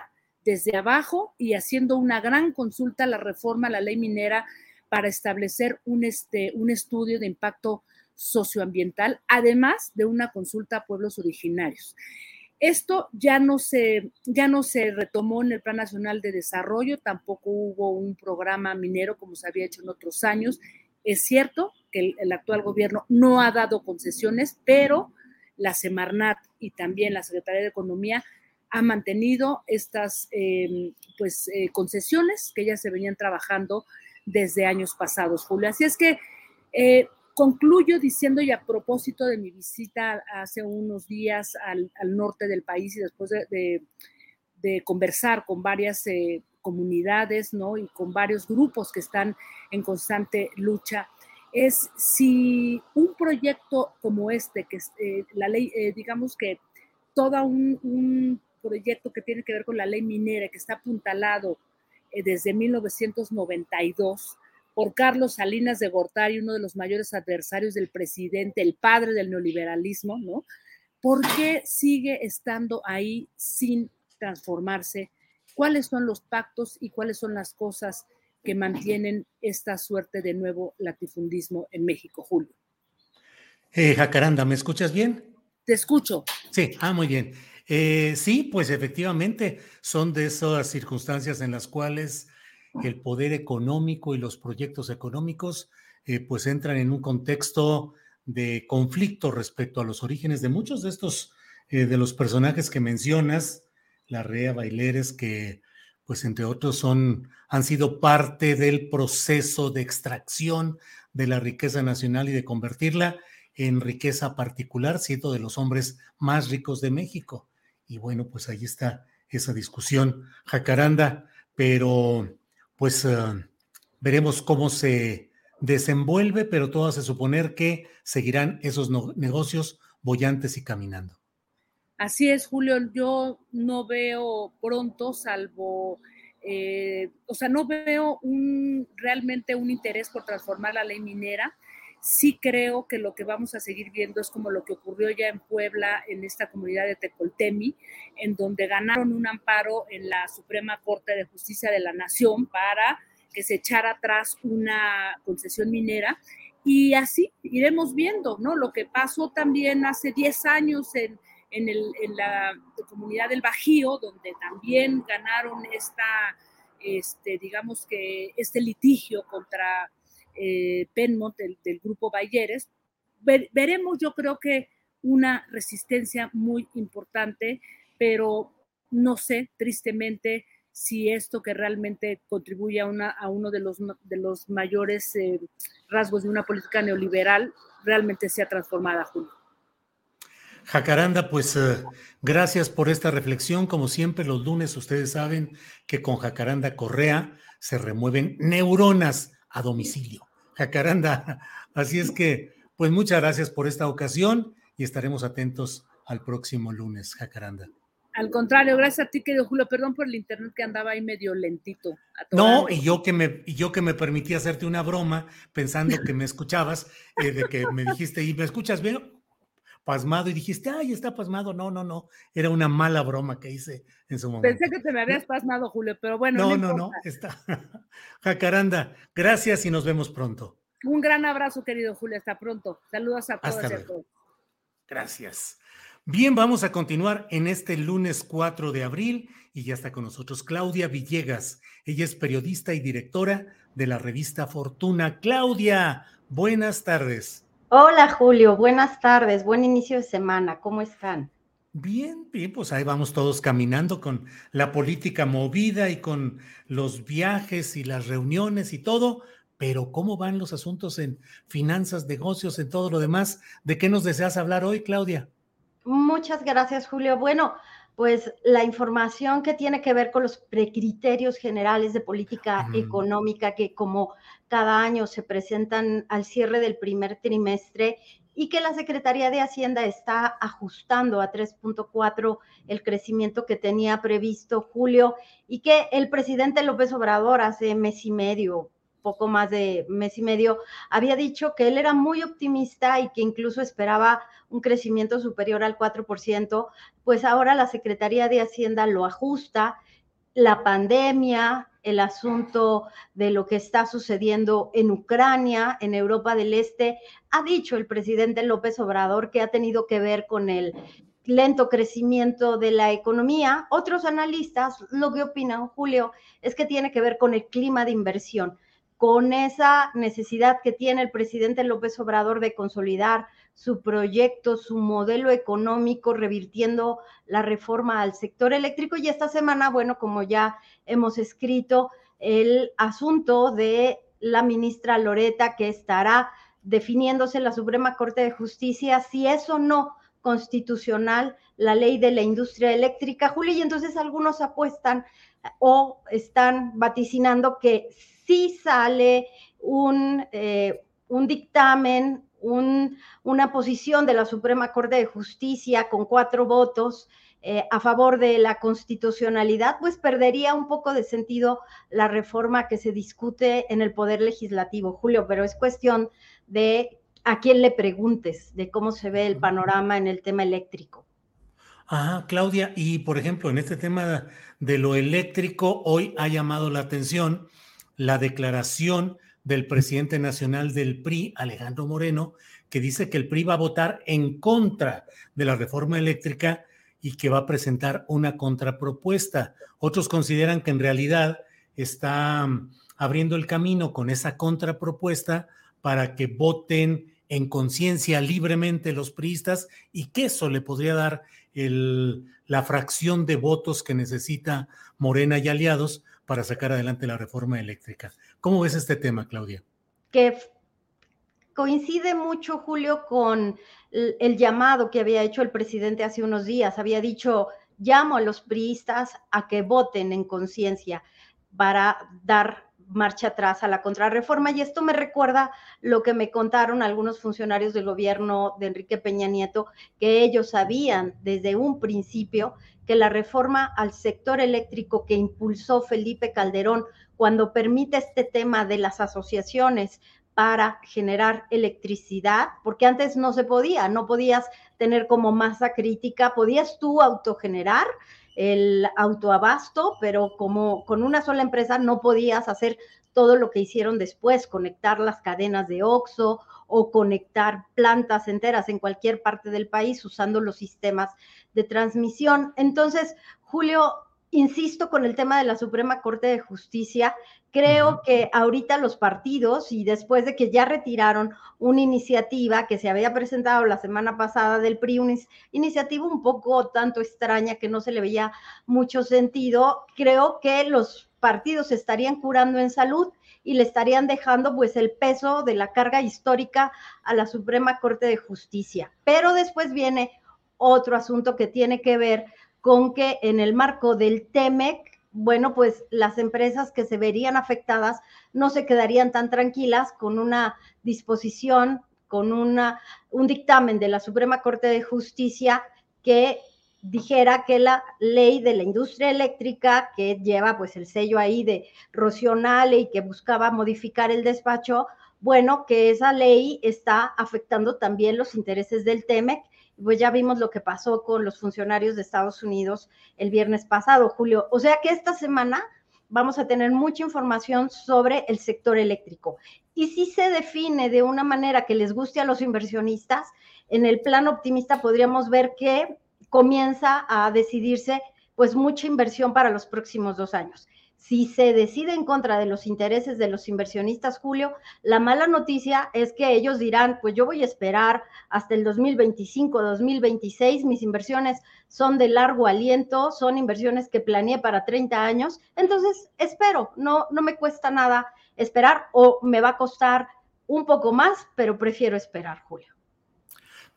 desde abajo y haciendo una gran consulta a la reforma a la ley minera para establecer un, este, un estudio de impacto socioambiental, además de una consulta a pueblos originarios. Esto ya no se, ya no se retomó en el Plan Nacional de Desarrollo, tampoco hubo un programa minero como se había hecho en otros años. Es cierto que el, el actual gobierno no ha dado concesiones, pero la Semarnat y también la Secretaría de Economía ha mantenido estas em, pues, eh, concesiones que ya se venían trabajando desde años pasados, Julio. Así es que eh, concluyo diciendo y a propósito de mi visita hace unos días al, norte del país y después de, conversar con varias eh, comunidades ¿no? y con varios grupos que están en constante lucha, es si un proyecto como este, que es la ley, digamos que toda un proyecto que tiene que ver con la ley minera, que está apuntalado eh, desde 1992 por Carlos Salinas de Gortari, uno de los mayores adversarios del presidente, el padre del neoliberalismo, ¿no? ¿Por qué sigue estando ahí sin transformarse? ¿Cuáles son los pactos y cuáles son las cosas que mantienen esta suerte de nuevo latifundismo en México, Julio? Eh, Jacaranda, ¿me escuchas bien? Te escucho. Sí, ah, muy bien. Eh, sí, pues efectivamente son de esas circunstancias en las cuales el poder económico y los proyectos económicos eh, pues entran en un contexto de conflicto respecto a los orígenes de muchos de estos, eh, de los personajes que mencionas, la Rea Baileres, que pues entre otros son, han sido parte del proceso de extracción de la riqueza nacional y de convertirla en riqueza particular, siendo de los hombres más ricos de México. Y bueno, pues ahí está esa discusión, Jacaranda, pero pues eh, veremos cómo se desenvuelve, pero todo hace suponer que seguirán esos negocios bollantes y caminando. Así es, Julio, yo no veo pronto, salvo, eh, o sea, no veo un, realmente un interés por transformar la ley minera sí creo que lo que vamos a seguir viendo es como lo que ocurrió ya en Puebla, en esta comunidad de Tecoltemi, en donde ganaron un amparo en la Suprema Corte de Justicia de la Nación para que se echara atrás una concesión minera. Y así iremos viendo, ¿no? Lo que pasó también hace 10 años en, en, la comunidad del Bajío, donde también ganaron esta este, digamos que este litigio contra eh, Penmont del, grupo Bayeres, veremos yo creo que una resistencia muy importante, pero no sé, tristemente, si esto que realmente contribuye a, una, a uno de los, de los mayores eh, rasgos de una política neoliberal realmente sea transformada, Julio. Jacaranda, pues eh, gracias por esta reflexión. Como siempre, los lunes ustedes saben que con Jacaranda Correa se remueven neuronas a domicilio. Jacaranda, así es que, pues muchas gracias por esta ocasión y estaremos atentos al próximo lunes, Jacaranda. Al contrario, gracias a ti, querido Julio. Perdón por el internet que andaba ahí medio lentito. No, y yo que me, y yo que me permití hacerte una broma pensando [laughs] que me escuchabas, eh, de que me dijiste, ¿y me escuchas bien? Pasmado, y dijiste, ay, está pasmado. No, no, no. Era una mala broma que hice en su momento. Pensé que te me habías pasmado, Julio, pero bueno. No, no, no, no está. [laughs] Jacaranda, gracias y nos vemos pronto. Un gran abrazo, querido Julio. Hasta pronto. Saludos a todos y a todos. Gracias. Bien, vamos a continuar en este lunes 4 de abril y ya está con nosotros Claudia Villegas. Ella es periodista y directora de la revista Fortuna. Claudia, buenas tardes. Hola Julio, buenas tardes, buen inicio de semana, ¿cómo están? Bien, bien, pues ahí vamos todos caminando con la política movida y con los viajes y las reuniones y todo, pero ¿cómo van los asuntos en finanzas, negocios, en todo lo demás? ¿De qué nos deseas hablar hoy, Claudia? Muchas gracias, Julio. Bueno, pues la información que tiene que ver con los precriterios generales de política económica que como cada año se presentan al cierre del primer trimestre y que la Secretaría de Hacienda está ajustando a 3.4 el crecimiento que tenía previsto Julio y que el presidente López Obrador hace mes y medio, poco más de mes y medio, había dicho que él era muy optimista y que incluso esperaba un crecimiento superior al 4%, pues ahora la Secretaría de Hacienda lo ajusta. La pandemia, el asunto de lo que está sucediendo en Ucrania, en Europa del Este, ha dicho el presidente López Obrador que ha tenido que ver con el lento crecimiento de la economía. Otros analistas lo que opinan, Julio, es que tiene que ver con el clima de inversión con esa necesidad que tiene el presidente López Obrador de consolidar su proyecto, su modelo económico, revirtiendo la reforma al sector eléctrico. Y esta semana, bueno, como ya hemos escrito, el asunto de la ministra Loreta que estará definiéndose en la Suprema Corte de Justicia si es o no constitucional la ley de la industria eléctrica, Julio, y entonces algunos apuestan o están vaticinando que sí sale un, eh, un dictamen, una posición de la Suprema Corte de Justicia con cuatro votos eh, a favor de la constitucionalidad, pues perdería un poco de sentido la reforma que se discute en el Poder Legislativo, Julio, pero es cuestión de a quién le preguntes de cómo se ve el panorama en el tema eléctrico. Ah, Claudia, y por ejemplo, en este tema de lo eléctrico, hoy ha llamado la atención la declaración del presidente nacional del PRI, Alejandro Moreno, que dice que el PRI va a votar en contra de la reforma eléctrica y que va a presentar una contrapropuesta. Otros consideran que en realidad está mm, abriendo el camino con esa contrapropuesta para que voten en conciencia libremente los priistas y que eso le podría dar la fracción de votos que necesita Morena y aliados para sacar adelante la reforma eléctrica. ¿Cómo ves este tema, Claudia? Que coincide mucho, Julio, con el, llamado que había hecho el presidente hace unos días. Había dicho, llamo a los priistas a que voten en conciencia para dar marcha atrás a la contrarreforma. Y esto me recuerda lo que me contaron algunos funcionarios del gobierno de Enrique Peña Nieto, que ellos sabían desde un principio que la reforma al sector eléctrico que impulsó Felipe Calderón cuando permite este tema de las asociaciones para generar electricidad, porque antes no se podía, no podías tener como masa crítica, podías tú autogenerar el autoabasto, pero como con una sola empresa no podías hacer todo lo que hicieron después, conectar las cadenas de OXO o conectar plantas enteras en cualquier parte del país usando los sistemas de transmisión. Entonces, Julio, insisto con el tema de la Suprema Corte de Justicia, creo que ahorita los partidos y después de que ya retiraron una iniciativa que se había presentado la semana pasada del PRI, una iniciativa un poco tanto extraña que no se le veía mucho sentido, creo que los partidos estarían curando en salud y le estarían dejando pues el peso de la carga histórica a la Suprema Corte de Justicia. Pero después viene otro asunto que tiene que ver con que en el marco del TEMEC, bueno, pues las empresas que se verían afectadas no se quedarían tan tranquilas con una disposición, con una, un dictamen de la Suprema Corte de Justicia que dijera que la ley de la industria eléctrica, que lleva pues el sello ahí de Rocionale y que buscaba modificar el despacho, bueno, que esa ley está afectando también los intereses del TEMEC pues ya vimos lo que pasó con los funcionarios de Estados Unidos el viernes pasado, Julio. O sea que esta semana vamos a tener mucha información sobre el sector eléctrico. Y si se define de una manera que les guste a los inversionistas, en el plan optimista podríamos ver que comienza a decidirse pues mucha inversión para los próximos dos años. Si se decide en contra de los intereses de los inversionistas, Julio, la mala noticia es que ellos dirán, pues yo voy a esperar hasta el 2025, 2026, mis inversiones son de largo aliento, son inversiones que planeé para 30 años, entonces espero, no, no me cuesta nada esperar o me va a costar un poco más, pero prefiero esperar, Julio.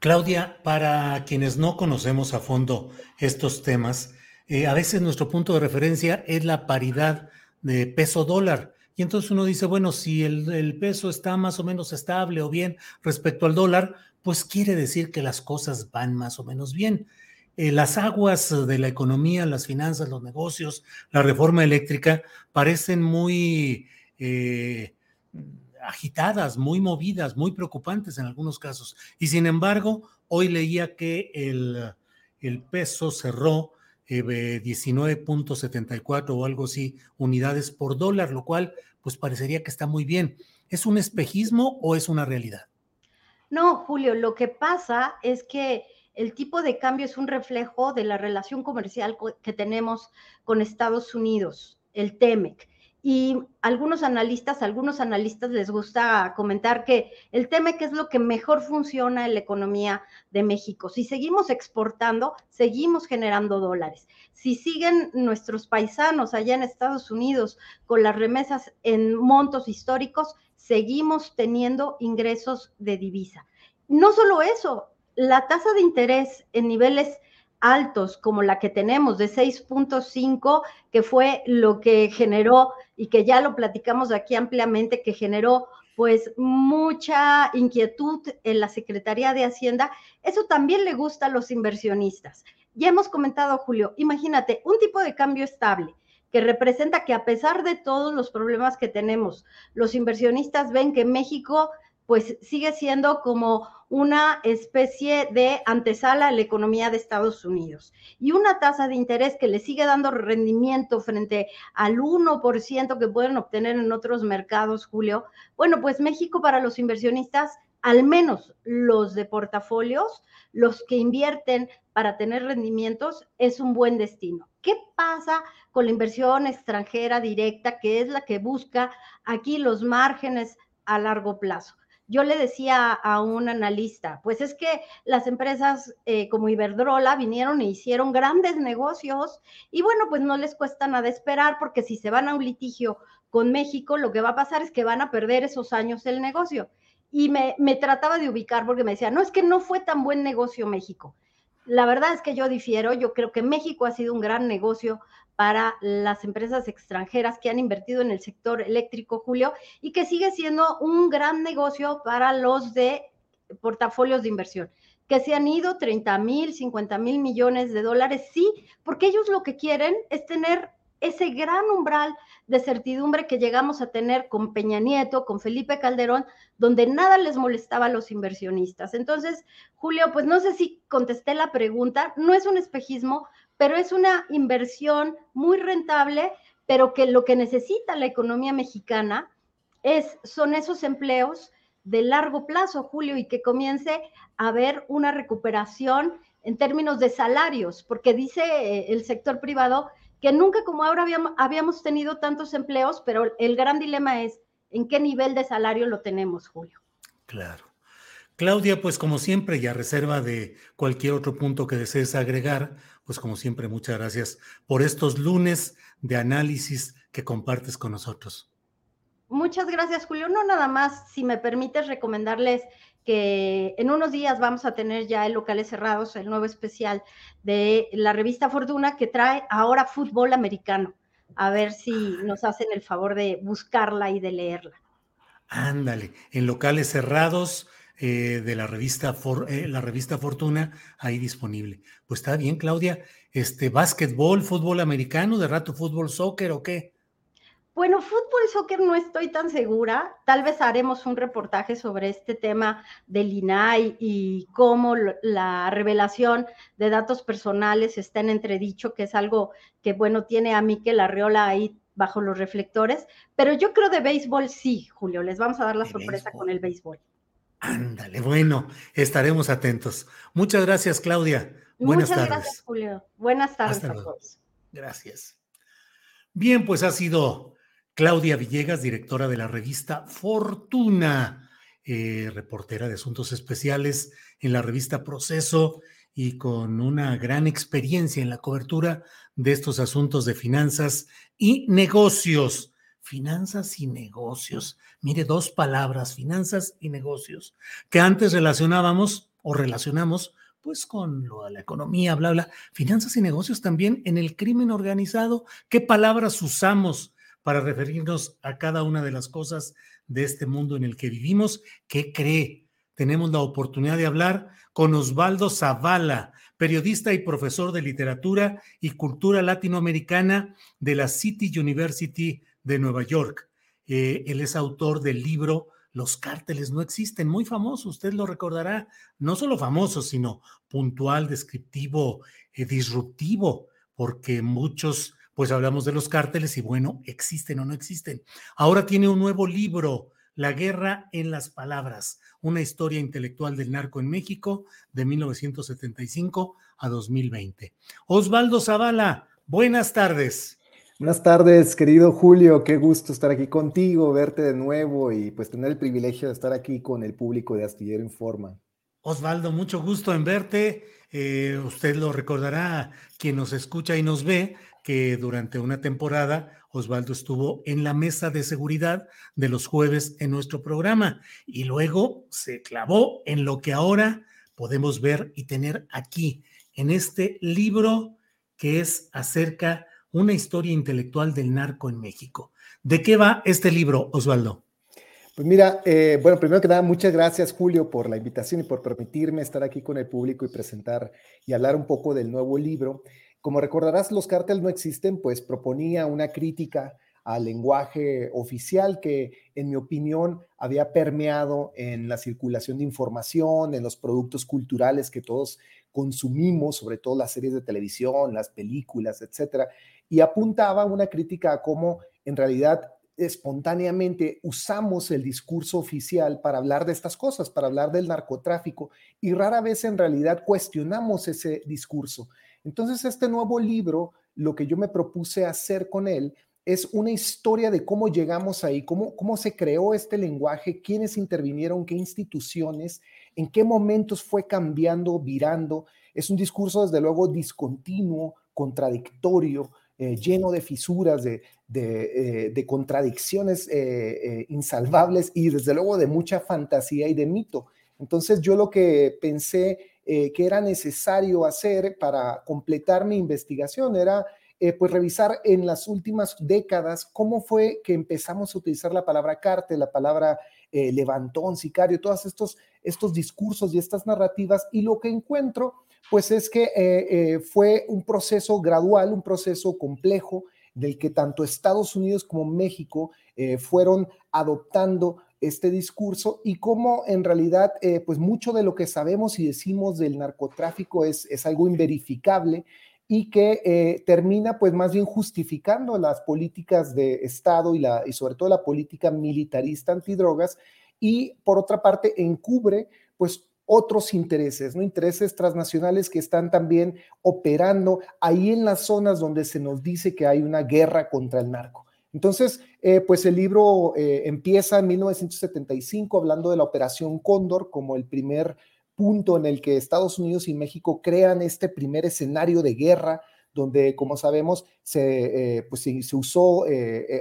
Claudia, para quienes no conocemos a fondo estos temas, eh, a veces nuestro punto de referencia es la paridad de peso dólar. Y entonces uno dice, bueno, si el, peso está más o menos estable o bien respecto al dólar, pues quiere decir que las cosas van más o menos bien. Eh, las aguas de la economía, las finanzas, los negocios, la reforma eléctrica parecen muy eh, agitadas, muy movidas, muy preocupantes en algunos casos. Y sin embargo, hoy leía que el, el peso cerró 19.74 o algo así unidades por dólar, lo cual pues parecería que está muy bien. ¿Es un espejismo o es una realidad? No, Julio, lo que pasa es que el tipo de cambio es un reflejo de la relación comercial que tenemos con Estados Unidos, el TEMEC. Y algunos analistas, algunos analistas les gusta comentar que el tema que es lo que mejor funciona en la economía de México. Si seguimos exportando, seguimos generando dólares. Si siguen nuestros paisanos allá en Estados Unidos con las remesas en montos históricos, seguimos teniendo ingresos de divisa. No solo eso, la tasa de interés en niveles altos como la que tenemos de 6.5, que fue lo que generó y que ya lo platicamos aquí ampliamente, que generó pues mucha inquietud en la Secretaría de Hacienda, eso también le gusta a los inversionistas. Ya hemos comentado, Julio, imagínate, un tipo de cambio estable que representa que a pesar de todos los problemas que tenemos, los inversionistas ven que México pues sigue siendo como una especie de antesala a la economía de Estados Unidos y una tasa de interés que le sigue dando rendimiento frente al 1% que pueden obtener en otros mercados, Julio. Bueno, pues México para los inversionistas, al menos los de portafolios, los que invierten para tener rendimientos, es un buen destino. ¿Qué pasa con la inversión extranjera directa, que es la que busca aquí los márgenes a largo plazo? Yo le decía a un analista, pues es que las empresas eh, como Iberdrola vinieron e hicieron grandes negocios y bueno, pues no les cuesta nada esperar porque si se van a un litigio con México, lo que va a pasar es que van a perder esos años el negocio. Y me, me trataba de ubicar porque me decía, no, es que no fue tan buen negocio México. La verdad es que yo difiero, yo creo que México ha sido un gran negocio para las empresas extranjeras que han invertido en el sector eléctrico, Julio, y que sigue siendo un gran negocio para los de portafolios de inversión, que se han ido 30 mil, 50 mil millones de dólares, sí, porque ellos lo que quieren es tener ese gran umbral de certidumbre que llegamos a tener con Peña Nieto, con Felipe Calderón, donde nada les molestaba a los inversionistas. Entonces, Julio, pues no sé si contesté la pregunta, no es un espejismo, pero es una inversión muy rentable, pero que lo que necesita la economía mexicana es, son esos empleos de largo plazo, Julio, y que comience a haber una recuperación en términos de salarios, porque dice eh, el sector privado que nunca como ahora habíamos, tenido tantos empleos, pero el gran dilema es en qué nivel de salario lo tenemos, Julio. Claro. Claudia, pues como siempre, y a reserva de cualquier otro punto que desees agregar, pues como siempre, muchas gracias por estos lunes de análisis que compartes con nosotros. Muchas gracias, Julio. No nada más, si me permites recomendarles que en unos días vamos a tener ya en locales cerrados el nuevo especial de la revista Fortuna que trae ahora fútbol americano. A ver si nos hacen el favor de buscarla y de leerla. Ándale, en locales cerrados eh, de la revista, eh, la revista Fortuna, ahí disponible. Pues está bien, Claudia. Este, básquetbol, fútbol americano, de rato fútbol, soccer o qué? Bueno, fútbol soccer no estoy tan segura. Tal vez haremos un reportaje sobre este tema del INAI y cómo la revelación de datos personales está en entredicho, que es algo que, bueno, tiene a Miquel Arriola ahí bajo los reflectores, pero yo creo de béisbol sí, Julio, les vamos a dar la sorpresa con el béisbol. Ándale, bueno, estaremos atentos. Muchas gracias, Claudia. Buenas Muchas tardes. gracias, Julio. Buenas tardes a todos. Gracias. Bien, pues ha sido Claudia Villegas, directora de la revista Fortuna, eh, reportera de asuntos especiales en la revista Proceso y con una gran experiencia en la cobertura de estos asuntos de finanzas y negocios. Finanzas y negocios. Mire, dos palabras, finanzas y negocios, que antes relacionábamos o relacionamos pues con lo de la economía, bla, bla. Finanzas y negocios también en el crimen organizado. ¿Qué palabras usamos para referirnos a cada una de las cosas de este mundo en el que vivimos? ¿Qué cree? Tenemos la oportunidad de hablar con Osvaldo Zavala, periodista y profesor de literatura y cultura latinoamericana de la City University de Nueva York. Eh, él es autor del libro Los cárteles no existen, muy famoso, usted lo recordará, no solo famoso, sino puntual, descriptivo, eh, disruptivo, porque muchos, pues hablamos de los cárteles y bueno, existen o no existen. Ahora tiene un nuevo libro, La guerra en las palabras, una historia intelectual del narco en México de 1975 a 2020. Osvaldo Zavala, buenas tardes. Buenas tardes, querido Julio. Qué gusto estar aquí contigo, verte de nuevo y pues tener el privilegio de estar aquí con el público de Astillero Informa. Osvaldo, mucho gusto en verte. Eh, usted lo recordará, quien nos escucha y nos ve, que durante una temporada Osvaldo estuvo en la mesa de seguridad de los jueves en nuestro programa y luego se clavó en lo que ahora podemos ver y tener aquí, en este libro que es acerca una historia intelectual del narco en México. ¿De qué va este libro, Osvaldo? Pues mira, eh, bueno, primero que nada, muchas gracias Julio por la invitación y por permitirme estar aquí con el público y presentar y hablar un poco del nuevo libro. Como recordarás, los cárteles no existen, pues proponía una crítica al lenguaje oficial que, en mi opinión, había permeado en la circulación de información, en los productos culturales que todos consumimos, sobre todo las series de televisión, las películas, etcétera, y apuntaba una crítica a cómo en realidad espontáneamente usamos el discurso oficial para hablar de estas cosas, para hablar del narcotráfico, y rara vez en realidad cuestionamos ese discurso. Entonces, este nuevo libro, lo que yo me propuse hacer con él es una historia de cómo llegamos ahí, cómo, cómo se creó este lenguaje, quiénes intervinieron, qué instituciones, en qué momentos fue cambiando, virando. Es un discurso, desde luego, discontinuo, contradictorio, eh, lleno de fisuras, de, eh, contradicciones eh, insalvables y desde luego de mucha fantasía y de mito. Entonces yo lo que pensé que era necesario hacer para completar mi investigación era pues revisar en las últimas décadas cómo fue que empezamos a utilizar la palabra cártel, la palabra levantón, sicario, todos estos, estos discursos y estas narrativas y lo que encuentro pues es que eh, eh, fue un proceso gradual, un proceso complejo del que tanto Estados Unidos como México eh, fueron adoptando este discurso y cómo en realidad pues mucho de lo que sabemos y decimos del narcotráfico es, es algo inverificable y que termina pues más bien justificando las políticas de Estado y, la, y sobre todo la política militarista antidrogas y por otra parte encubre pues otros intereses, ¿no? Intereses transnacionales que están también operando ahí en las zonas donde se nos dice que hay una guerra contra el narco. Entonces, eh, pues el libro eh, empieza en 1975 hablando de la Operación Cóndor como el primer punto en el que Estados Unidos y México crean este primer escenario de guerra donde, como sabemos, se, eh, pues, se, usó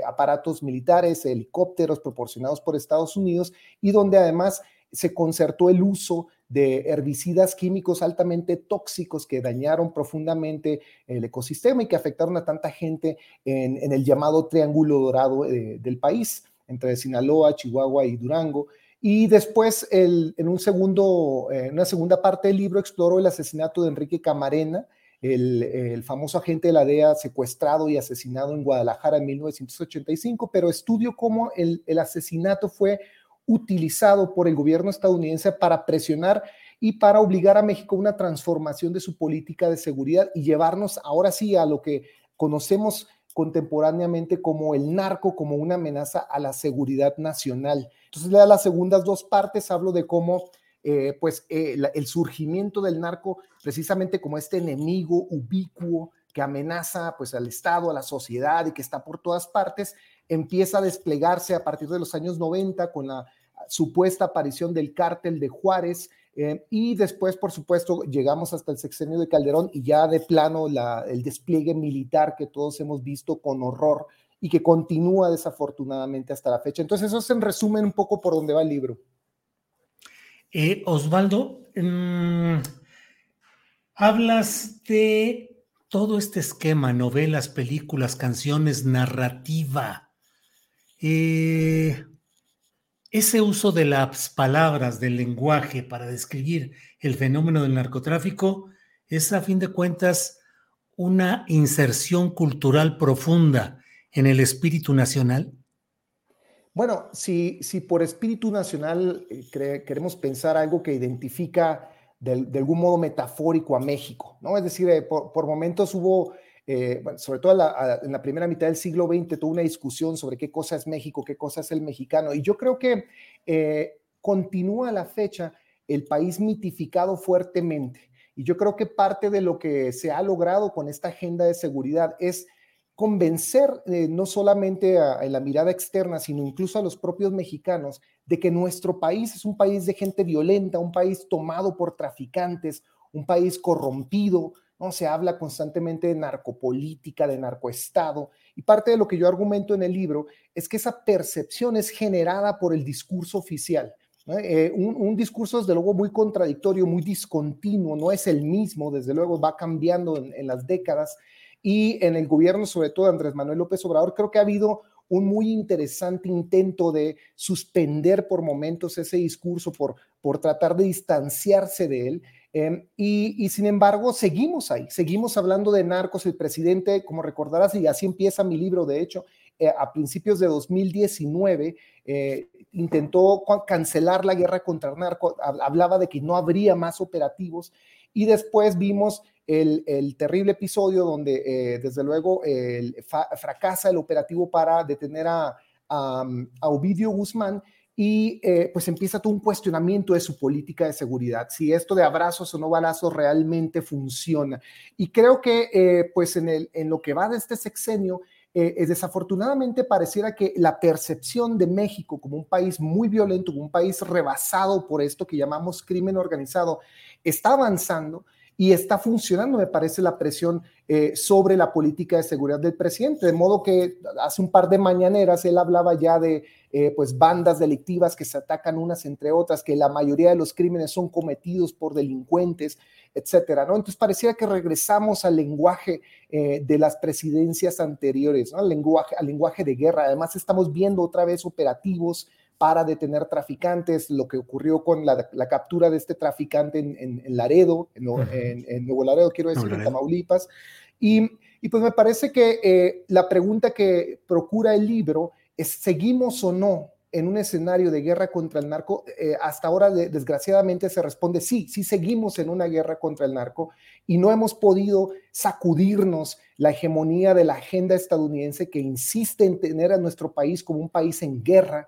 aparatos militares, helicópteros proporcionados por Estados Unidos y donde además se concertó el uso de herbicidas químicos altamente tóxicos que dañaron profundamente el ecosistema y que afectaron a tanta gente en, el llamado Triángulo Dorado eh, del país, entre Sinaloa, Chihuahua y Durango. Y después, en un segundo, en una segunda parte del libro, exploró el asesinato de Enrique Camarena, el, famoso agente de la DEA secuestrado y asesinado en Guadalajara en 1985, pero estudio cómo el, el asesinato fue utilizado por el gobierno estadounidense para presionar y para obligar a México a una transformación de su política de seguridad y llevarnos ahora sí a lo que conocemos contemporáneamente como el narco, como una amenaza a la seguridad nacional. Entonces, a las segundas dos partes hablo de cómo eh, pues, eh, el surgimiento del narco, precisamente como este enemigo ubicuo que amenaza pues, al Estado, a la sociedad y que está por todas partes, empieza a desplegarse a partir de los años 90 con la supuesta aparición del cártel de Juárez. Eh, y después, por supuesto, llegamos hasta el sexenio de Calderón y ya de plano el despliegue militar que todos hemos visto con horror y que continúa desafortunadamente hasta la fecha. Entonces, eso es en resumen un poco por dónde va el libro. Eh, Osvaldo, mm, hablas de todo este esquema, novelas, películas, canciones, narrativa. Eh, ese uso de las palabras, del lenguaje para describir el fenómeno del narcotráfico es a fin de cuentas una inserción cultural profunda en el espíritu nacional? Bueno, si, si por espíritu nacional eh, queremos pensar algo que identifica de, algún modo metafórico a México, ¿no? Es decir, eh, por, momentos hubo eh, sobre todo en la primera mitad del siglo XX, tuvo una discusión sobre qué cosa es México, qué cosa es el mexicano. Y yo creo que eh, continúa la fecha el país mitificado fuertemente. Y yo creo que parte de lo que se ha logrado con esta agenda de seguridad es convencer eh, no solamente a, la mirada externa, sino incluso a los propios mexicanos de que nuestro país es un país de gente violenta, un país tomado por traficantes, un país corrompido, Se habla constantemente de narcopolítica, de narcoestado, y parte de lo que yo argumento en el libro es que esa percepción es generada por el discurso oficial. Eh, un, discurso, desde luego, muy contradictorio, muy discontinuo, no es el mismo, desde luego va cambiando en, las décadas, y en el gobierno, sobre todo de Andrés Manuel López Obrador, creo que ha habido un muy interesante intento de suspender por momentos ese discurso, por, por tratar de distanciarse de él. Em, y, sin embargo, seguimos ahí, seguimos hablando de narcos. El presidente, como recordarás, y así empieza mi libro, de hecho, eh, a principios de 2019, eh, intentó cancelar la guerra contra el narco, hablaba de que no habría más operativos. Y después vimos el, terrible episodio donde, eh, desde luego, fracasa el operativo para detener a, a Ovidio Guzmán y eh, pues empieza todo un cuestionamiento de su política de seguridad, si esto de abrazos o no balazos realmente funciona. Y creo que eh, pues en, el, en lo que va de este sexenio, eh, desafortunadamente pareciera que la percepción de México como un país muy violento, como un país rebasado por esto que llamamos crimen organizado, está avanzando y está funcionando, me parece, la presión sobre la política de seguridad del presidente. De modo que hace un par de mañaneras él hablaba ya de eh, pues bandas delictivas que se atacan unas entre otras, que la mayoría de los crímenes son cometidos por delincuentes, etcétera, ¿no? Entonces parecía que regresamos al lenguaje eh, de las presidencias anteriores, ¿no? Lenguaje, al lenguaje de guerra. Además estamos viendo otra vez operativos para detener traficantes, lo que ocurrió con la, captura de este traficante en, Laredo, en, Nuevo Laredo, quiero decir, en Tamaulipas. Y, pues me parece que eh, la pregunta que procura el libro ¿seguimos o no en un escenario de guerra contra el narco? Eh, hasta ahora, desgraciadamente, se responde sí, sí seguimos en una guerra contra el narco y no hemos podido sacudirnos la hegemonía de la agenda estadounidense que insiste en tener a nuestro país como un país en guerra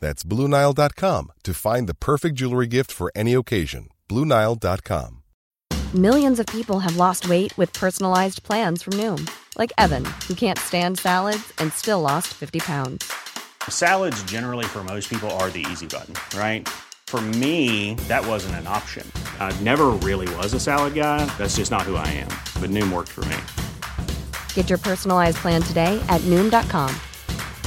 That's BlueNile.com to find the perfect jewelry gift for any occasion. BlueNile.com. Millions of people have lost weight with personalized plans from Noom, like Evan, who can't stand salads and still lost 50 pounds. Salads, generally, for most people, are the easy button, right? For me, that wasn't an option. I never really was a salad guy. That's just not who I am. But Noom worked for me. Get your personalized plan today at Noom.com.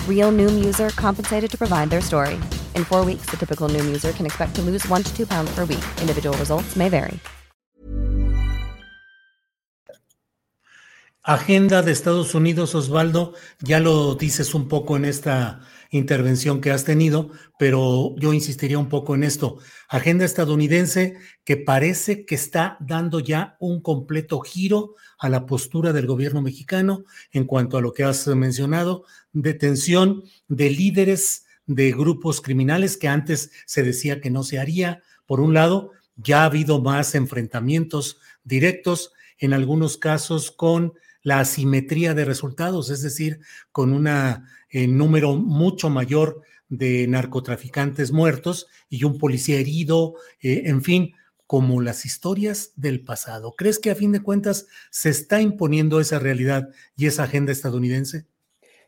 Real Noom user compensated to provide their story. In four weeks, the typical Noom user can expect to lose one to two pounds per week. Individual results may vary. Agenda de Estados Unidos, Osvaldo, ya lo dices un poco en esta intervención que has tenido, pero yo insistiría un poco en esto. Agenda estadounidense que parece que está dando ya un completo giro a la postura del gobierno mexicano en cuanto a lo que has mencionado, detención de líderes de grupos criminales que antes se decía que no se haría. Por un lado, ya ha habido más enfrentamientos directos, en algunos casos con la asimetría de resultados, es decir, con un eh, número mucho mayor de narcotraficantes muertos y un policía herido, eh, en fin, como las historias del pasado. ¿Crees que a fin de cuentas se está imponiendo esa realidad y esa agenda estadounidense?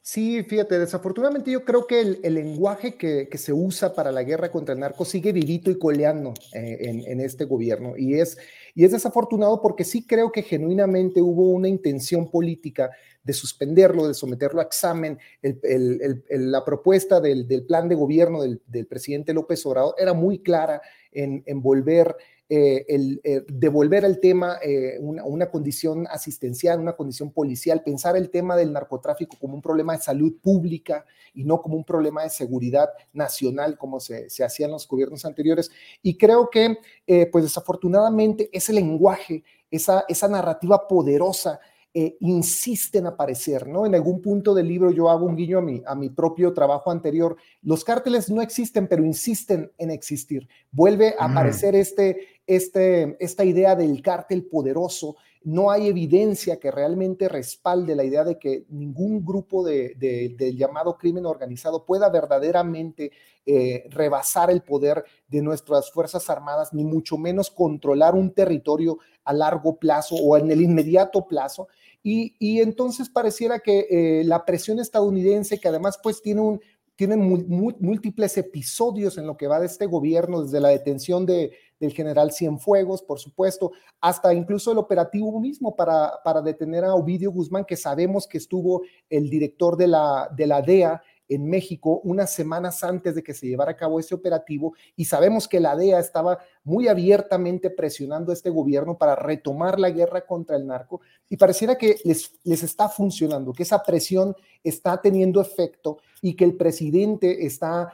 Sí, fíjate, desafortunadamente yo creo que el, lenguaje que, se usa para la guerra contra el narco sigue vivito y coleando eh, en, este gobierno y es, y es desafortunado porque sí creo que genuinamente hubo una intención política de suspenderlo, de someterlo a examen. la propuesta del, plan de gobierno del, presidente López Obrador era muy clara en, en volver eh, el, eh, devolver al tema eh, una, condición asistencial, una condición policial, pensar el tema del narcotráfico como un problema de salud pública y no como un problema de seguridad nacional como se, se hacía en los gobiernos anteriores. Y creo que, pues desafortunadamente, ese lenguaje, esa, esa narrativa poderosa eh, insiste en aparecer, ¿no? En algún punto del libro yo hago un guiño a mi, a mi propio trabajo anterior. Los cárteles no existen, pero insisten en existir. Vuelve a aparecer este, este, esta idea del cártel poderoso. No hay evidencia que realmente respalde la idea de que ningún grupo de, del llamado crimen organizado pueda verdaderamente eh, rebasar el poder de nuestras Fuerzas Armadas, ni mucho menos controlar un territorio a largo plazo o en el inmediato plazo. Y, entonces pareciera que eh, la presión estadounidense, que además pues tiene un, tiene múltiples episodios en lo que va de este gobierno, desde la detención de, del general Cienfuegos, por supuesto, hasta incluso el operativo mismo para, para detener a Ovidio Guzmán, que sabemos que estuvo el director de la, de la DEA en México unas semanas antes de que se llevara a cabo ese operativo y sabemos que la DEA estaba muy abiertamente presionando a este gobierno para retomar la guerra contra el narco y pareciera que les, les está funcionando, que esa presión está teniendo efecto y que el presidente está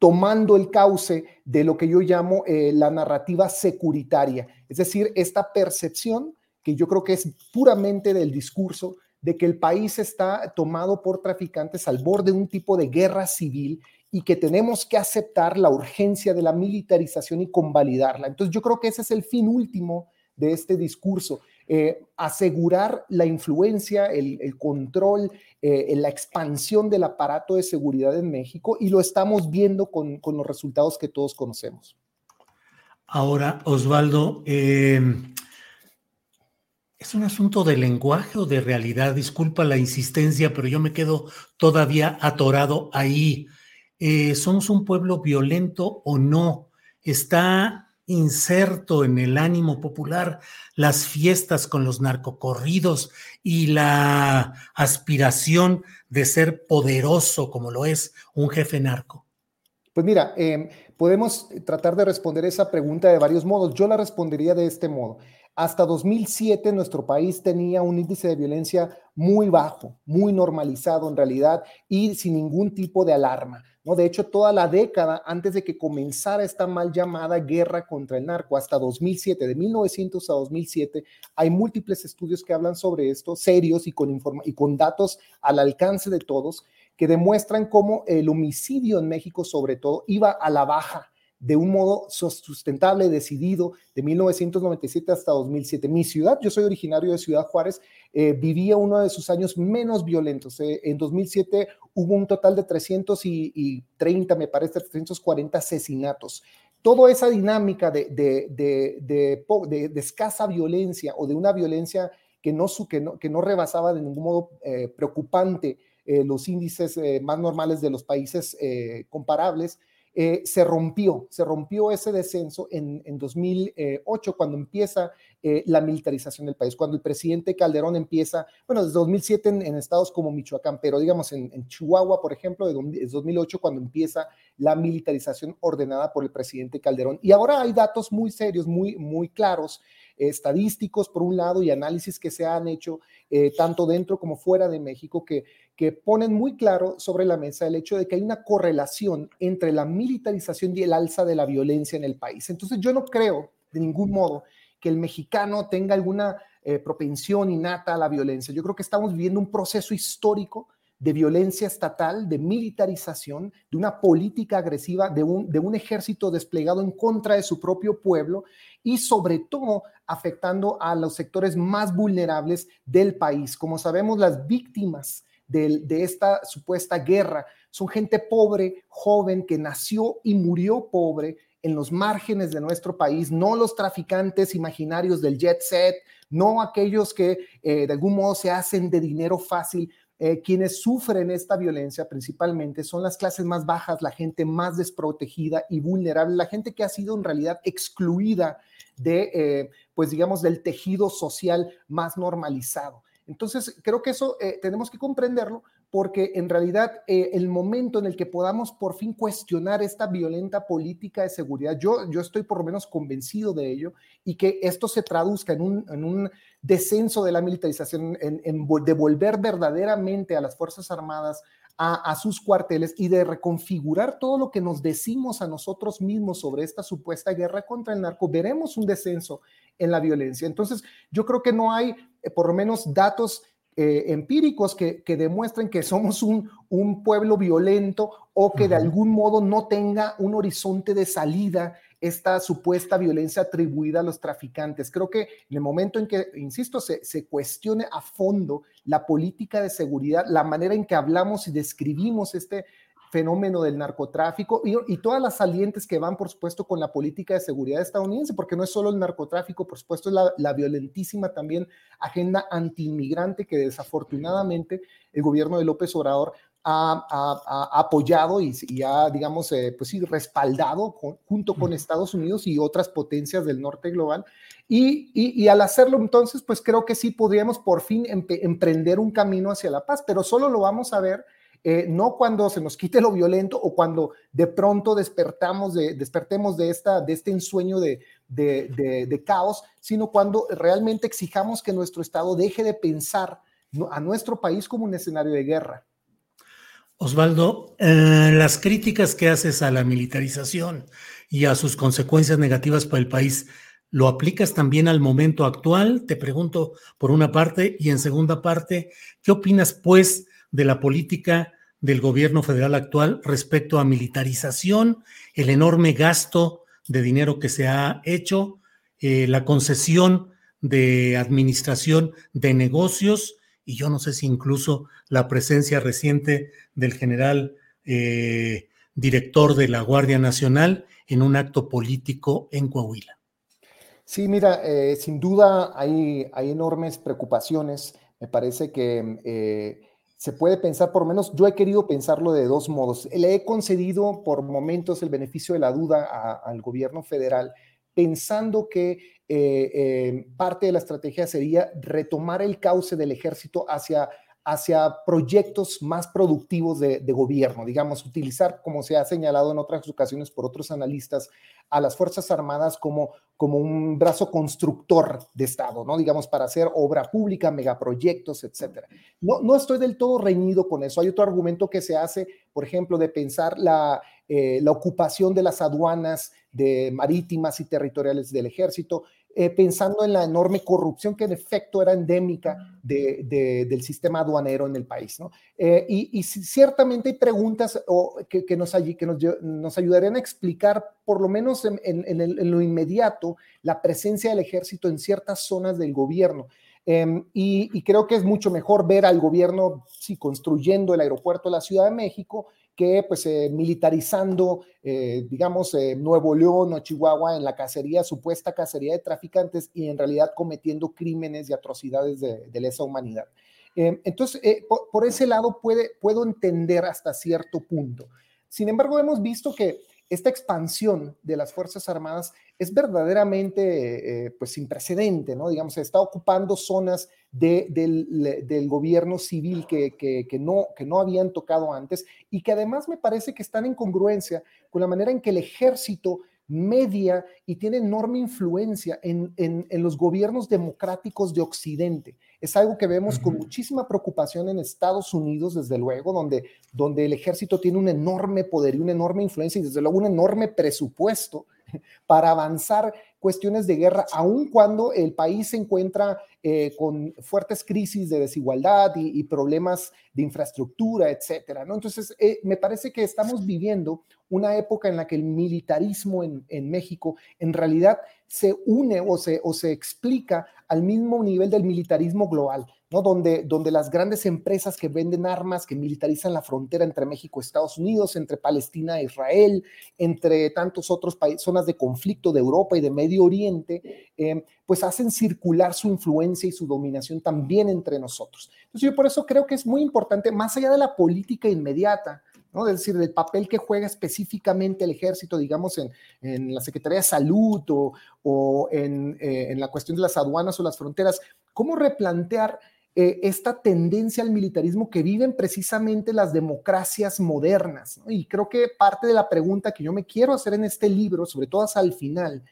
tomando el cauce de lo que yo llamo eh, la narrativa securitaria, es decir, esta percepción que yo creo que es puramente del discurso de que el país está tomado por traficantes al borde de un tipo de guerra civil y que tenemos que aceptar la urgencia de la militarización y convalidarla. Entonces yo creo que ese es el fin último de este discurso, eh, asegurar la influencia, el, control, eh, la expansión del aparato de seguridad en México y lo estamos viendo con, los resultados que todos conocemos. Ahora, Osvaldo, eh, ¿Es un asunto de lenguaje o de realidad? Disculpa la insistencia, pero yo me quedo todavía atorado ahí. Eh, ¿Somos un pueblo violento o no? ¿Está inserto en el ánimo popular las fiestas con los narcocorridos y la aspiración de ser poderoso como lo es un jefe narco? Pues mira, em, Podemos tratar de responder esa pregunta de varios modos. Yo la respondería de este modo. Hasta 2007 nuestro país tenía un índice de violencia muy bajo, muy normalizado en realidad y sin ningún tipo de alarma. ¿no? De hecho, toda la década antes de que comenzara esta mal llamada guerra contra el narco, hasta 2007, de 1900 a 2007, hay múltiples estudios que hablan sobre esto, serios y con, y con datos al alcance de todos, que demuestran cómo el homicidio en México sobre todo iba a la baja de un modo sustentable, decidido, de 1997 hasta 2007. Mi ciudad, yo soy originario de Ciudad Juárez, eh, vivía uno de sus años menos violentos. Eh, en 2007 hubo un total de 330, me parece, 340 asesinatos. Toda esa dinámica de, de, de, escasa violencia o de una violencia que no, que no, que no rebasaba de ningún modo eh, preocupante los índices más normales de los países comparables, eh, se rompió, se rompió ese descenso en, 2008 cuando empieza eh, la militarización del país, cuando el presidente Calderón empieza, bueno, desde 2007 en, estados como Michoacán, pero digamos en, Chihuahua, por ejemplo, de 2008 cuando empieza la militarización ordenada por el presidente Calderón. Y ahora hay datos muy serios, muy, muy claros estadísticos por un lado y análisis que se han hecho eh, tanto dentro como fuera de México que, que ponen muy claro sobre la mesa el hecho de que hay una correlación entre la militarización y el alza de la violencia en el país. Entonces yo no creo de ningún modo que el mexicano tenga alguna eh, propensión innata a la violencia. Yo creo que estamos viviendo un proceso histórico de violencia estatal, de militarización, de una política agresiva, de un, de un ejército desplegado en contra de su propio pueblo y sobre todo afectando a los sectores más vulnerables del país. Como sabemos, las víctimas de, esta supuesta guerra son gente pobre, joven, que nació y murió pobre en los márgenes de nuestro país, no los traficantes imaginarios del jet set, no aquellos que eh, de algún modo se hacen de dinero fácil, eh, quienes sufren esta violencia principalmente son las clases más bajas, la gente más desprotegida y vulnerable, la gente que ha sido en realidad excluida de, eh, pues digamos, del tejido social más normalizado. Entonces, creo que eso eh, tenemos que comprenderlo porque en realidad el momento en el que podamos por fin cuestionar esta violenta política de seguridad, yo, yo estoy por lo menos convencido de ello y que esto se traduzca en un, en un descenso de la militarización, en, devolver verdaderamente a las Fuerzas Armadas a, sus cuarteles y de reconfigurar todo lo que nos decimos a nosotros mismos sobre esta supuesta guerra contra el narco, veremos un descenso en la violencia. Entonces, yo creo que no hay, eh, por lo menos, datos eh, empíricos que, demuestren que somos un, un pueblo violento o que de algún modo no tenga un horizonte de salida esta supuesta violencia atribuida a los traficantes. Creo que en el momento en que, insisto, se, se, cuestione a fondo la política de seguridad, la manera en que hablamos y describimos este fenómeno del narcotráfico y, todas las salientes que van, por supuesto, con la política de seguridad estadounidense, porque no es solo el narcotráfico, por supuesto, es la, violentísima también agenda antiinmigrante que desafortunadamente el gobierno de López Obrador ha, apoyado y, ha, digamos, eh, pues sí, respaldado junto con Estados Unidos y otras potencias del norte global. Y, y, al hacerlo entonces, pues creo que sí podríamos por fin emprender un camino hacia la paz, pero solo lo vamos a ver eh, no cuando se nos quite lo violento o cuando de pronto despertamos de, despertemos de, esta, de este ensueño de, de, caos, sino cuando realmente exijamos que nuestro Estado deje de pensar a nuestro país como un escenario de guerra. Osvaldo, eh, las críticas que haces a la militarización y a sus consecuencias negativas para el país, ¿lo aplicas también al momento actual? Te pregunto por una parte y en segunda parte, ¿qué opinas pues de la política del gobierno federal actual respecto a militarización, el enorme gasto de dinero que se ha hecho, eh, la concesión de administración de negocios y yo no sé si incluso la presencia reciente del general eh, director de la Guardia Nacional en un acto político en Coahuila. Sí, mira, eh, sin duda hay, hay, enormes preocupaciones. Me parece que se puede pensar, por menos yo he querido pensarlo de dos modos. Le he concedido por momentos el beneficio de la duda al gobierno federal, pensando que eh, eh, parte de la estrategia sería retomar el cauce del ejército hacia hacia proyectos más productivos de, gobierno, digamos, utilizar, como se ha señalado en otras ocasiones por otros analistas, a las Fuerzas Armadas como, como un brazo constructor de Estado, ¿no? Digamos, para hacer obra pública, megaproyectos, etcétera. No, no estoy del todo reñido con eso. Hay otro argumento que se hace, por ejemplo, de pensar la, eh, la ocupación de las aduanas de marítimas y territoriales del ejército, eh, pensando en la enorme corrupción que en efecto era endémica del sistema aduanero en el país. ¿no? Eh, y, ciertamente hay preguntas que, nos, que ayudarían a explicar, por lo menos en, lo inmediato, la presencia del ejército en ciertas zonas del gobierno. Em, y, y, creo que es mucho mejor ver al gobierno sí, construyendo el aeropuerto de la Ciudad de México que pues eh, militarizando, eh, digamos, eh, Nuevo León o Chihuahua en la cacería, supuesta cacería de traficantes y en realidad cometiendo crímenes y atrocidades de, lesa humanidad. entonces, por, ese lado puedo entender hasta cierto punto. Sin embargo, hemos visto que esta expansión de las Fuerzas Armadas es verdaderamente pues sin precedente, ¿no? Digamos, está ocupando zonas del, gobierno civil que, no, que no habían tocado antes y que además me parece que están en congruencia con la manera en que el ejército media y tiene enorme influencia en, los gobiernos democráticos de Occidente. Es algo que vemos con muchísima preocupación en Estados Unidos, desde luego, donde, donde el ejército tiene un enorme poder y una enorme influencia y desde luego un enorme presupuesto [laughs] para avanzar cuestiones de guerra, aun cuando el país se encuentra eh, con fuertes crisis de desigualdad y, problemas de infraestructura, etcétera. ¿no? Entonces, eh, me parece que estamos viviendo una época en la que el militarismo en, en México en realidad se une o se, o se explica al mismo nivel del militarismo global. ¿no? Donde, donde las grandes empresas que venden armas, que militarizan la frontera entre México y Estados Unidos, entre Palestina e Israel, entre tantos otros países, zonas de conflicto de Europa y de Medio Oriente, eh, pues hacen circular su influencia y su dominación también entre nosotros. Entonces yo por eso creo que es muy importante, más allá de la política inmediata, ¿no? Es decir, del papel que juega específicamente el ejército, digamos, en, la Secretaría de Salud o, eh, en, la cuestión de las aduanas o las fronteras, ¿cómo replantear eh, esta tendencia al militarismo que viven precisamente las democracias modernas. Y creo que parte de la pregunta que yo me quiero hacer en este libro, sobre todo hasta el final,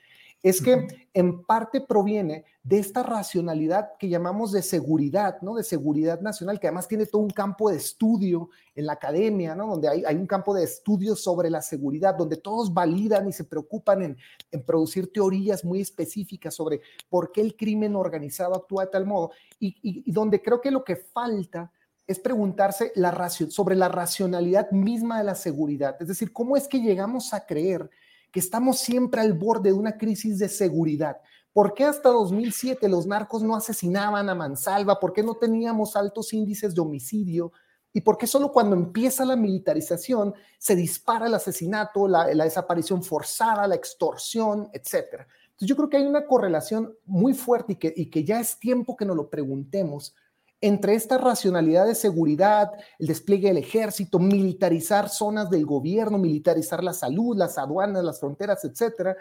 es que en parte proviene de esta racionalidad que llamamos de seguridad, ¿no? De seguridad nacional, que además tiene todo un campo de estudio en la academia, ¿no? Donde hay, un campo de estudio sobre la seguridad, donde todos validan y se preocupan en, producir teorías muy específicas sobre por qué el crimen organizado actúa de tal modo, y, donde creo que lo que falta es preguntarse la sobre la racionalidad misma de la seguridad, es decir, cómo es que llegamos a creer que estamos siempre al borde de una crisis de seguridad. ¿Por qué hasta 2007 los narcos no asesinaban a mansalva? ¿Por qué no teníamos altos índices de homicidio? ¿Y por qué solo cuando empieza la militarización se dispara el asesinato, la, desaparición forzada, la extorsión, etcétera? Entonces yo creo que hay una correlación muy fuerte y que, y que ya es tiempo que nos lo preguntemos entre esta racionalidad de seguridad, el despliegue del ejército, militarizar zonas del gobierno, militarizar la salud, las aduanas, las fronteras, etcétera,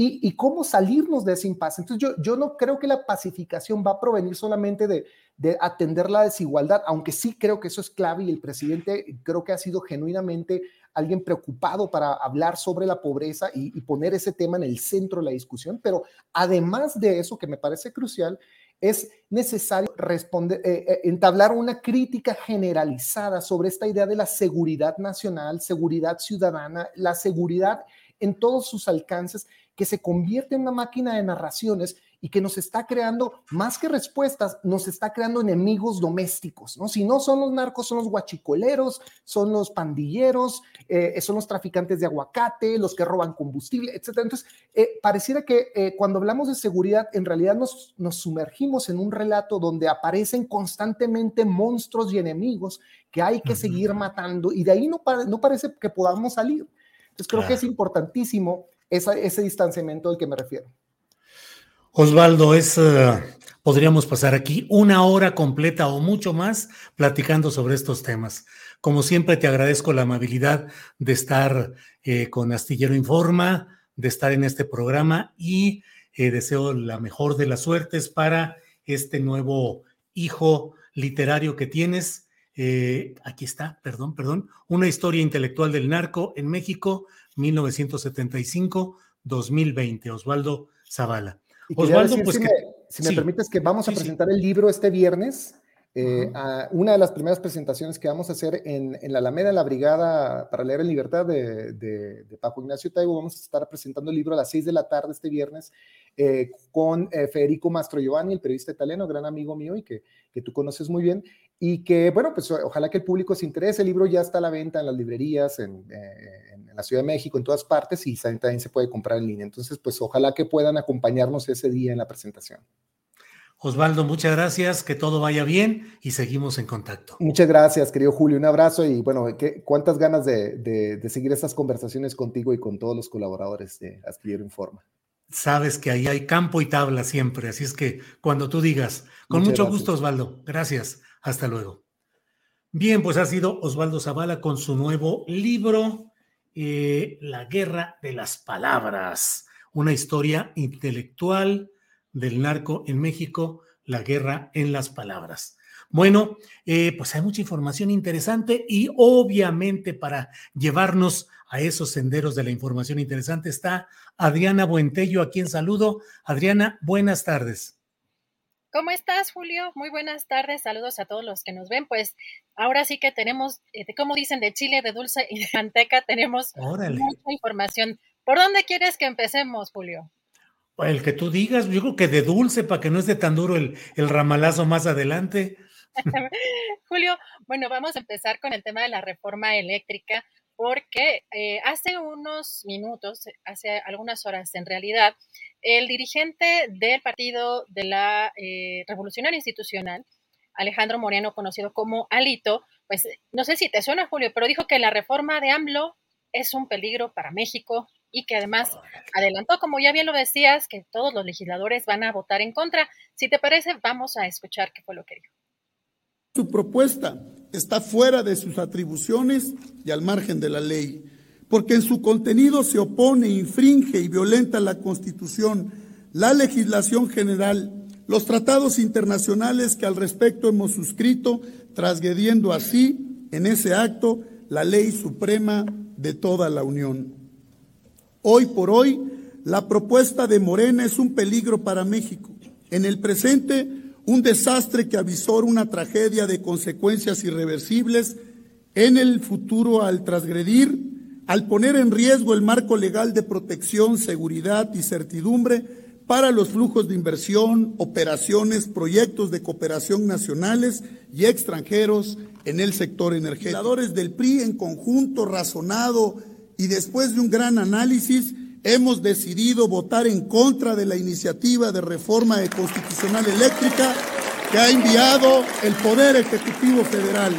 y, cómo salirnos de ese impasse. Entonces, yo, no creo que la pacificación va a provenir solamente de, atender la desigualdad, aunque sí creo que eso es clave y el presidente creo que ha sido genuinamente alguien preocupado para hablar sobre la pobreza y poner ese tema en el centro de la discusión, pero además de eso, que me parece crucial, es necesario responder, eh, eh, entablar una crítica generalizada sobre esta idea de la seguridad nacional, seguridad ciudadana, la seguridad en todos sus alcances, que se convierte en una máquina de narraciones y que nos está creando, más que respuestas, nos está creando enemigos domésticos, ¿no? Si no son los narcos, son los guachicoleros, son los pandilleros, eh, son los traficantes de aguacate, los que roban combustible, etc. Entonces, eh, pareciera que eh, cuando hablamos de seguridad, en realidad nos, nos sumergimos en un relato donde aparecen constantemente monstruos y enemigos que hay que seguir matando y de ahí no, no parece que podamos salir. Entonces, creo que es importantísimo ese distanciamiento al que me refiero. Osvaldo, es, eh, podríamos pasar aquí una hora completa o mucho más platicando sobre estos temas. Como siempre, te agradezco la amabilidad de estar eh, con Astillero Informa, de estar en este programa y eh, deseo la mejor de las suertes para este nuevo hijo literario que tienes. Aquí está, perdón, perdón, una historia intelectual del narco en México, 1975-2020, Osvaldo Zavala. Osvaldo, pues si, me, si me permites que vamos a presentar el libro este viernes eh, una de las primeras presentaciones que vamos a hacer en, la Alameda, en la Brigada para Leer en Libertad de, de, Paco Ignacio Taibo, vamos a estar presentando el libro a las 6 de la tarde este viernes eh, con eh, Federico Mastro Giovanni, el periodista italiano, gran amigo mío y que, que, tú conoces muy bien. Y que, bueno, pues ojalá que el público se interese. El libro ya está a la venta en las librerías, en, en la Ciudad de México, en todas partes, y también se puede comprar en línea. Entonces, pues ojalá que puedan acompañarnos ese día en la presentación. Osvaldo, muchas gracias, que todo vaya bien y seguimos en contacto. Muchas gracias, querido Julio, un abrazo y bueno, ¿qué, cuántas ganas de, seguir estas conversaciones contigo y con todos los colaboradores de Astillero Informa. Sabes que ahí hay campo y tabla siempre, así es que cuando tú digas, con mucho gusto Osvaldo, gracias, hasta luego. Bien, pues ha sido Osvaldo Zavala con su nuevo libro, eh, La Guerra de las Palabras, una historia intelectual del narco en México, la guerra en las palabras. Bueno, eh, pues hay mucha información interesante y obviamente para llevarnos a esos senderos de la información interesante está Adriana Buentello, a quien saludo. Adriana, buenas tardes. ¿Cómo estás, Julio? Muy buenas tardes. Saludos a todos los que nos ven. Pues ahora sí que tenemos, eh, como dicen, de chile, de dulce y de [laughs] manteca, tenemos mucha información. ¿Por dónde quieres que empecemos, Julio? El que tú digas, yo creo que de dulce para que no esté tan duro el, ramalazo más adelante. [laughs] Julio, bueno, vamos a empezar con el tema de la reforma eléctrica, porque eh, hace unos minutos, hace algunas horas en realidad, el dirigente del Partido de la eh, Revolucionaria Institucional, Alejandro Moreno, conocido como Alito, pues no sé si te suena, Julio, pero dijo que la reforma de AMLO es un peligro para México, y que además adelantó, como ya bien lo decías, que todos los legisladores van a votar en contra. Si te parece, vamos a escuchar qué fue lo que dijo. Su propuesta está fuera de sus atribuciones y al margen de la ley, porque en su contenido se opone, infringe y violenta la Constitución, la legislación general, los tratados internacionales que al respecto hemos suscrito, transgrediendo así, en ese acto, la ley suprema de toda la Unión. Hoy por hoy, la propuesta de Morena es un peligro para México. En el presente, un desastre que avisora una tragedia de consecuencias irreversibles en el futuro al transgredir, al poner en riesgo el marco legal de protección, seguridad y certidumbre para los flujos de inversión, operaciones, proyectos de cooperación nacionales y extranjeros en el sector energético. Los del PRI en conjunto razonado y después de un gran análisis hemos decidido votar en contra de la iniciativa de reforma constitucional eléctrica que ha enviado el Poder Ejecutivo Federal.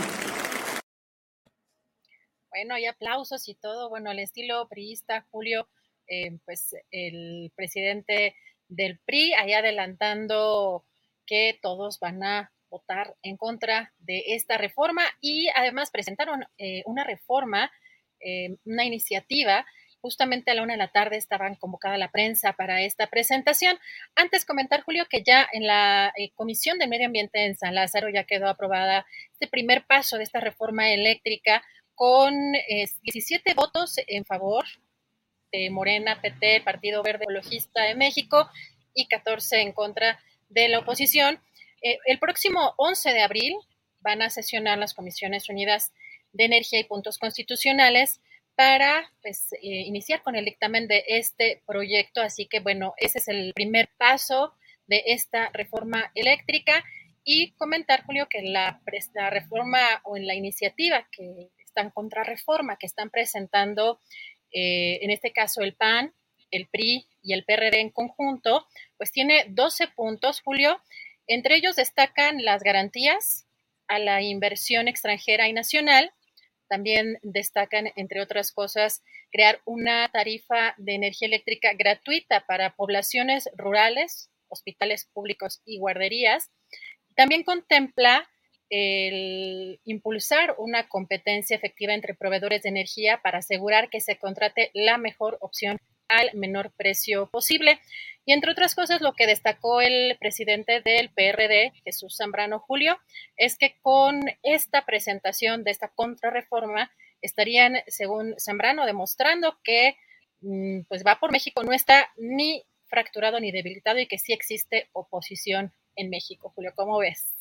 Bueno, hay aplausos y todo. Bueno, al estilo priista, Julio, eh, pues el presidente del PRI, ahí adelantando que todos van a votar en contra de esta reforma y además presentaron eh, una reforma eh, una iniciativa. Justamente a la una de la tarde estaban convocada la prensa para esta presentación. Antes comentar, Julio, que ya en la eh, Comisión de Medio Ambiente en San Lázaro ya quedó aprobada este primer paso de esta reforma eléctrica con 17 eh, votos en favor de Morena, PT, Partido Verde Ecologista de México y 14 en contra de la oposición. el próximo 11 de abril van a sesionar las Comisiones Unidas de Energía y Puntos Constitucionales para pues, eh, iniciar con el dictamen de este proyecto. Así que bueno, ese es el primer paso de esta reforma eléctrica y comentar, Julio, que la, la reforma o en la iniciativa que están contra reforma, que están presentando, eh, en este caso el PAN, el PRI y el PRD en conjunto, pues tiene 12 puntos, Julio. Entre ellos destacan las garantías a la inversión extranjera y nacional, también destacan, entre otras cosas, crear una tarifa de energía eléctrica gratuita para poblaciones rurales, hospitales públicos y guarderías. También contempla el impulsar una competencia efectiva entre proveedores de energía para asegurar que se contrate la mejor opción al menor precio posible. Y entre otras cosas, lo que destacó el presidente del PRD, Jesús Zambrano Julio, es que con esta presentación de esta contrarreforma estarían, según Zambrano, demostrando que mm, pues va por México, no está ni fracturado ni debilitado y que sí existe oposición en México. Julio, ¿cómo ves?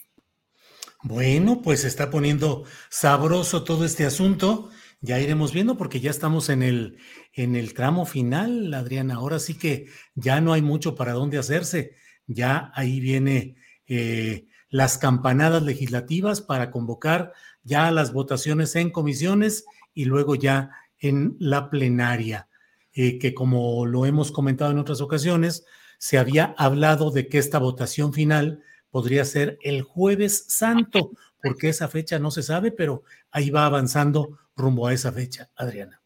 Bueno, pues está poniendo sabroso todo este asunto. Ya iremos viendo porque ya estamos en el, en el tramo final, Adriana. Ahora sí que ya no hay mucho para dónde hacerse. Ya ahí viene eh, las campanadas legislativas para convocar ya las votaciones en comisiones y luego ya en la plenaria, eh, que como lo hemos comentado en otras ocasiones, se había hablado de que esta votación final podría ser el jueves santo, porque esa fecha no se sabe, pero ahí va avanzando rumbo a esa fecha, Adriana.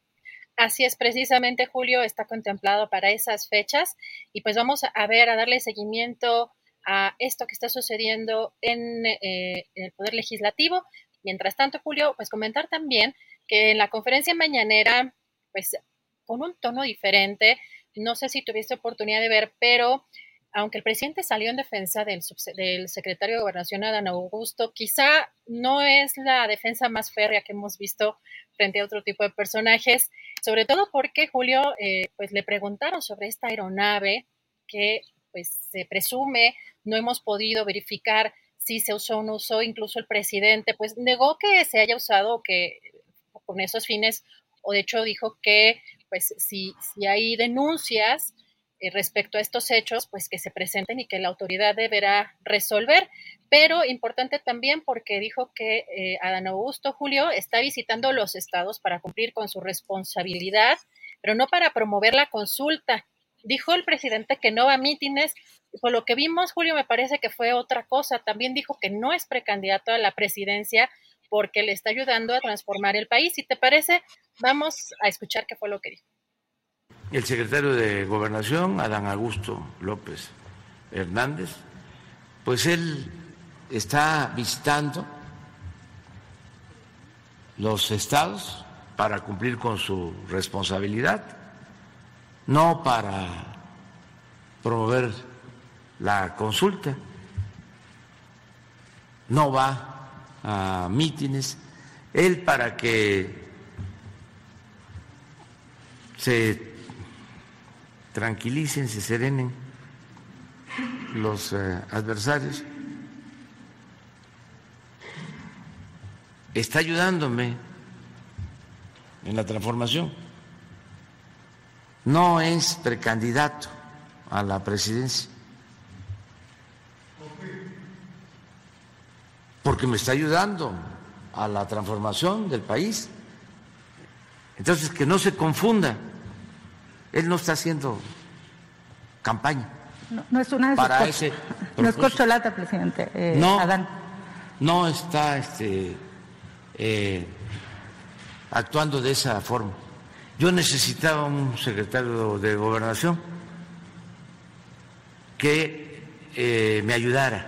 Así es, precisamente Julio está contemplado para esas fechas y pues vamos a ver, a darle seguimiento a esto que está sucediendo en, eh, en el Poder Legislativo. Mientras tanto, Julio, pues comentar también que en la conferencia mañanera, pues con un tono diferente, no sé si tuviste oportunidad de ver, pero aunque el presidente salió en defensa del, del, secretario de Gobernación, Adán Augusto, quizá no es la defensa más férrea que hemos visto frente a otro tipo de personajes, sobre todo porque Julio, eh, pues le preguntaron sobre esta aeronave que pues se presume, no hemos podido verificar si se usó o no usó, incluso el presidente pues negó que se haya usado que con esos fines, o de hecho dijo que pues si, si hay denuncias, respecto a estos hechos, pues que se presenten y que la autoridad deberá resolver. Pero importante también porque dijo que eh, Adán Augusto Julio está visitando los estados para cumplir con su responsabilidad, pero no para promover la consulta. Dijo el presidente que no va a mítines. Por lo que vimos, Julio, me parece que fue otra cosa. También dijo que no es precandidato a la presidencia porque le está ayudando a transformar el país. Si te parece, vamos a escuchar qué fue lo que dijo el secretario de Gobernación, Adán Augusto López Hernández, pues él está visitando los estados para cumplir con su responsabilidad, no para promover la consulta, no va a mítines, él para que se tranquilicen, se serenen los eh, adversarios. Está ayudándome en la transformación. No es precandidato a la presidencia. Porque me está ayudando a la transformación del país. Entonces, que no se confunda. Él no está haciendo campaña. No, es una de para ese No es corcholata, presidente. Eh, no, Adán. no está este, eh, actuando de esa forma. Yo necesitaba un secretario de gobernación que eh, me ayudara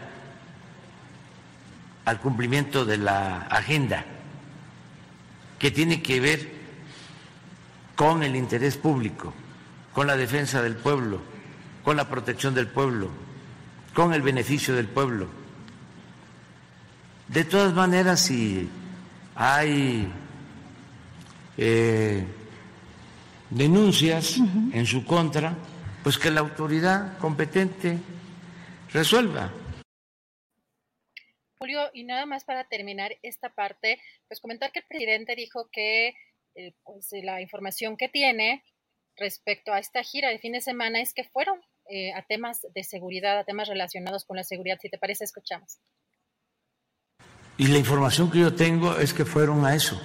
al cumplimiento de la agenda que tiene que ver con el interés público con la defensa del pueblo, con la protección del pueblo, con el beneficio del pueblo. De todas maneras, si hay eh, denuncias en su contra, pues que la autoridad competente resuelva. Julio, y nada más para terminar esta parte, pues comentar que el presidente dijo que eh, pues, la información que tiene respecto a esta gira de fin de semana es que fueron eh, a temas de seguridad, a temas relacionados con la seguridad. Si te parece, escuchamos. Y la información que yo tengo es que fueron a eso.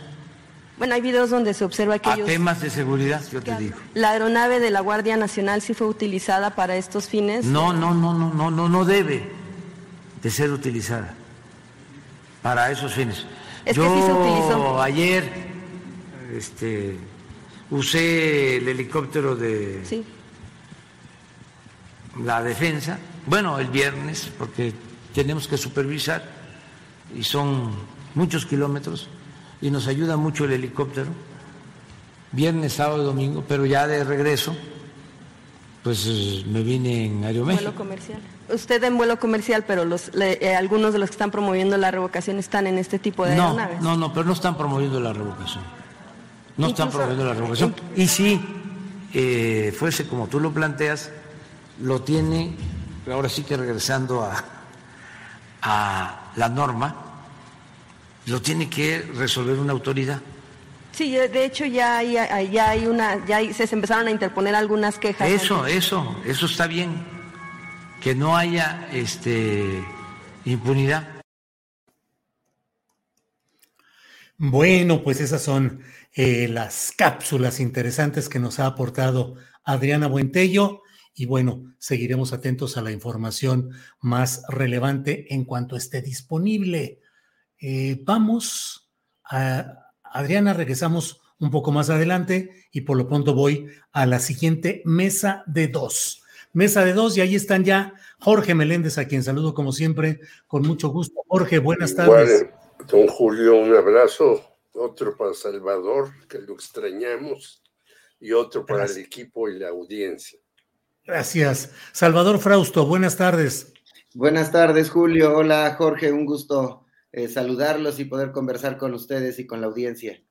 Bueno, hay videos donde se observa que... A temas de seguridad, yo te digo. ¿La aeronave de la Guardia Nacional sí fue utilizada para estos fines? No, no, no, no, no, no, no debe de ser utilizada para esos fines. Es yo que sí se utilizó. ayer este, usé el helicóptero de la defensa, bueno, el viernes, porque tenemos que supervisar y son muchos kilómetros y nos ayuda mucho el helicóptero, viernes, sábado y domingo, pero ya de regreso Pues me vine en Aeroméxico. Vuelo comercial. Usted en vuelo comercial, pero los, eh, algunos de los que están promoviendo la revocación están en este tipo de no, aeronaves. No, no, pero no están promoviendo la revocación. No están promoviendo la revocación. Y si eh, fuese como tú lo planteas, lo tiene, ahora sí que regresando a, a la norma, lo tiene que resolver una autoridad. Sí, de hecho ya hay, ya hay una, ya se empezaron a interponer algunas quejas. Eso, eso, eso está bien, que no haya este impunidad. Bueno, pues esas son eh, las cápsulas interesantes que nos ha aportado Adriana Buentello. Y bueno, seguiremos atentos a la información más relevante en cuanto esté disponible. Eh, vamos a Adriana, regresamos un poco más adelante y por lo pronto voy a la siguiente mesa de dos. Mesa de dos y ahí están ya Jorge Meléndez, a quien saludo como siempre con mucho gusto. Jorge, buenas tardes. don Julio, un abrazo. Otro para Salvador, que lo extrañamos, y otro para el equipo y la audiencia. Gracias. Salvador Frausto, buenas tardes. Buenas tardes, Julio. Hola, Jorge, un gusto eh, saludarlos y poder conversar con ustedes y con la audiencia.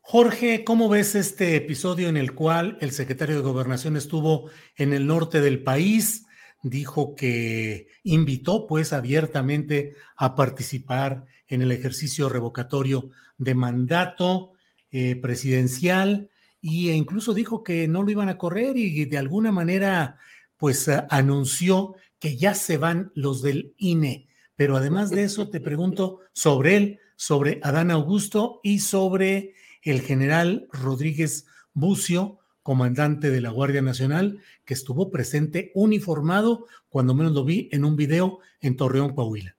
Jorge, ¿cómo ves este episodio en el cual el secretario de Gobernación estuvo en el norte del país? Dijo que invitó pues abiertamente a participar en el ejercicio revocatorio de mandato eh, presidencial e incluso dijo que no lo iban a correr y de alguna manera pues anunció que ya se van los del INE. Pero además de eso, te pregunto sobre él, sobre Adán Augusto y sobre el general Rodríguez Bucio, comandante de la Guardia Nacional, que estuvo presente uniformado, cuando menos lo vi en un video en Torreón, Coahuila.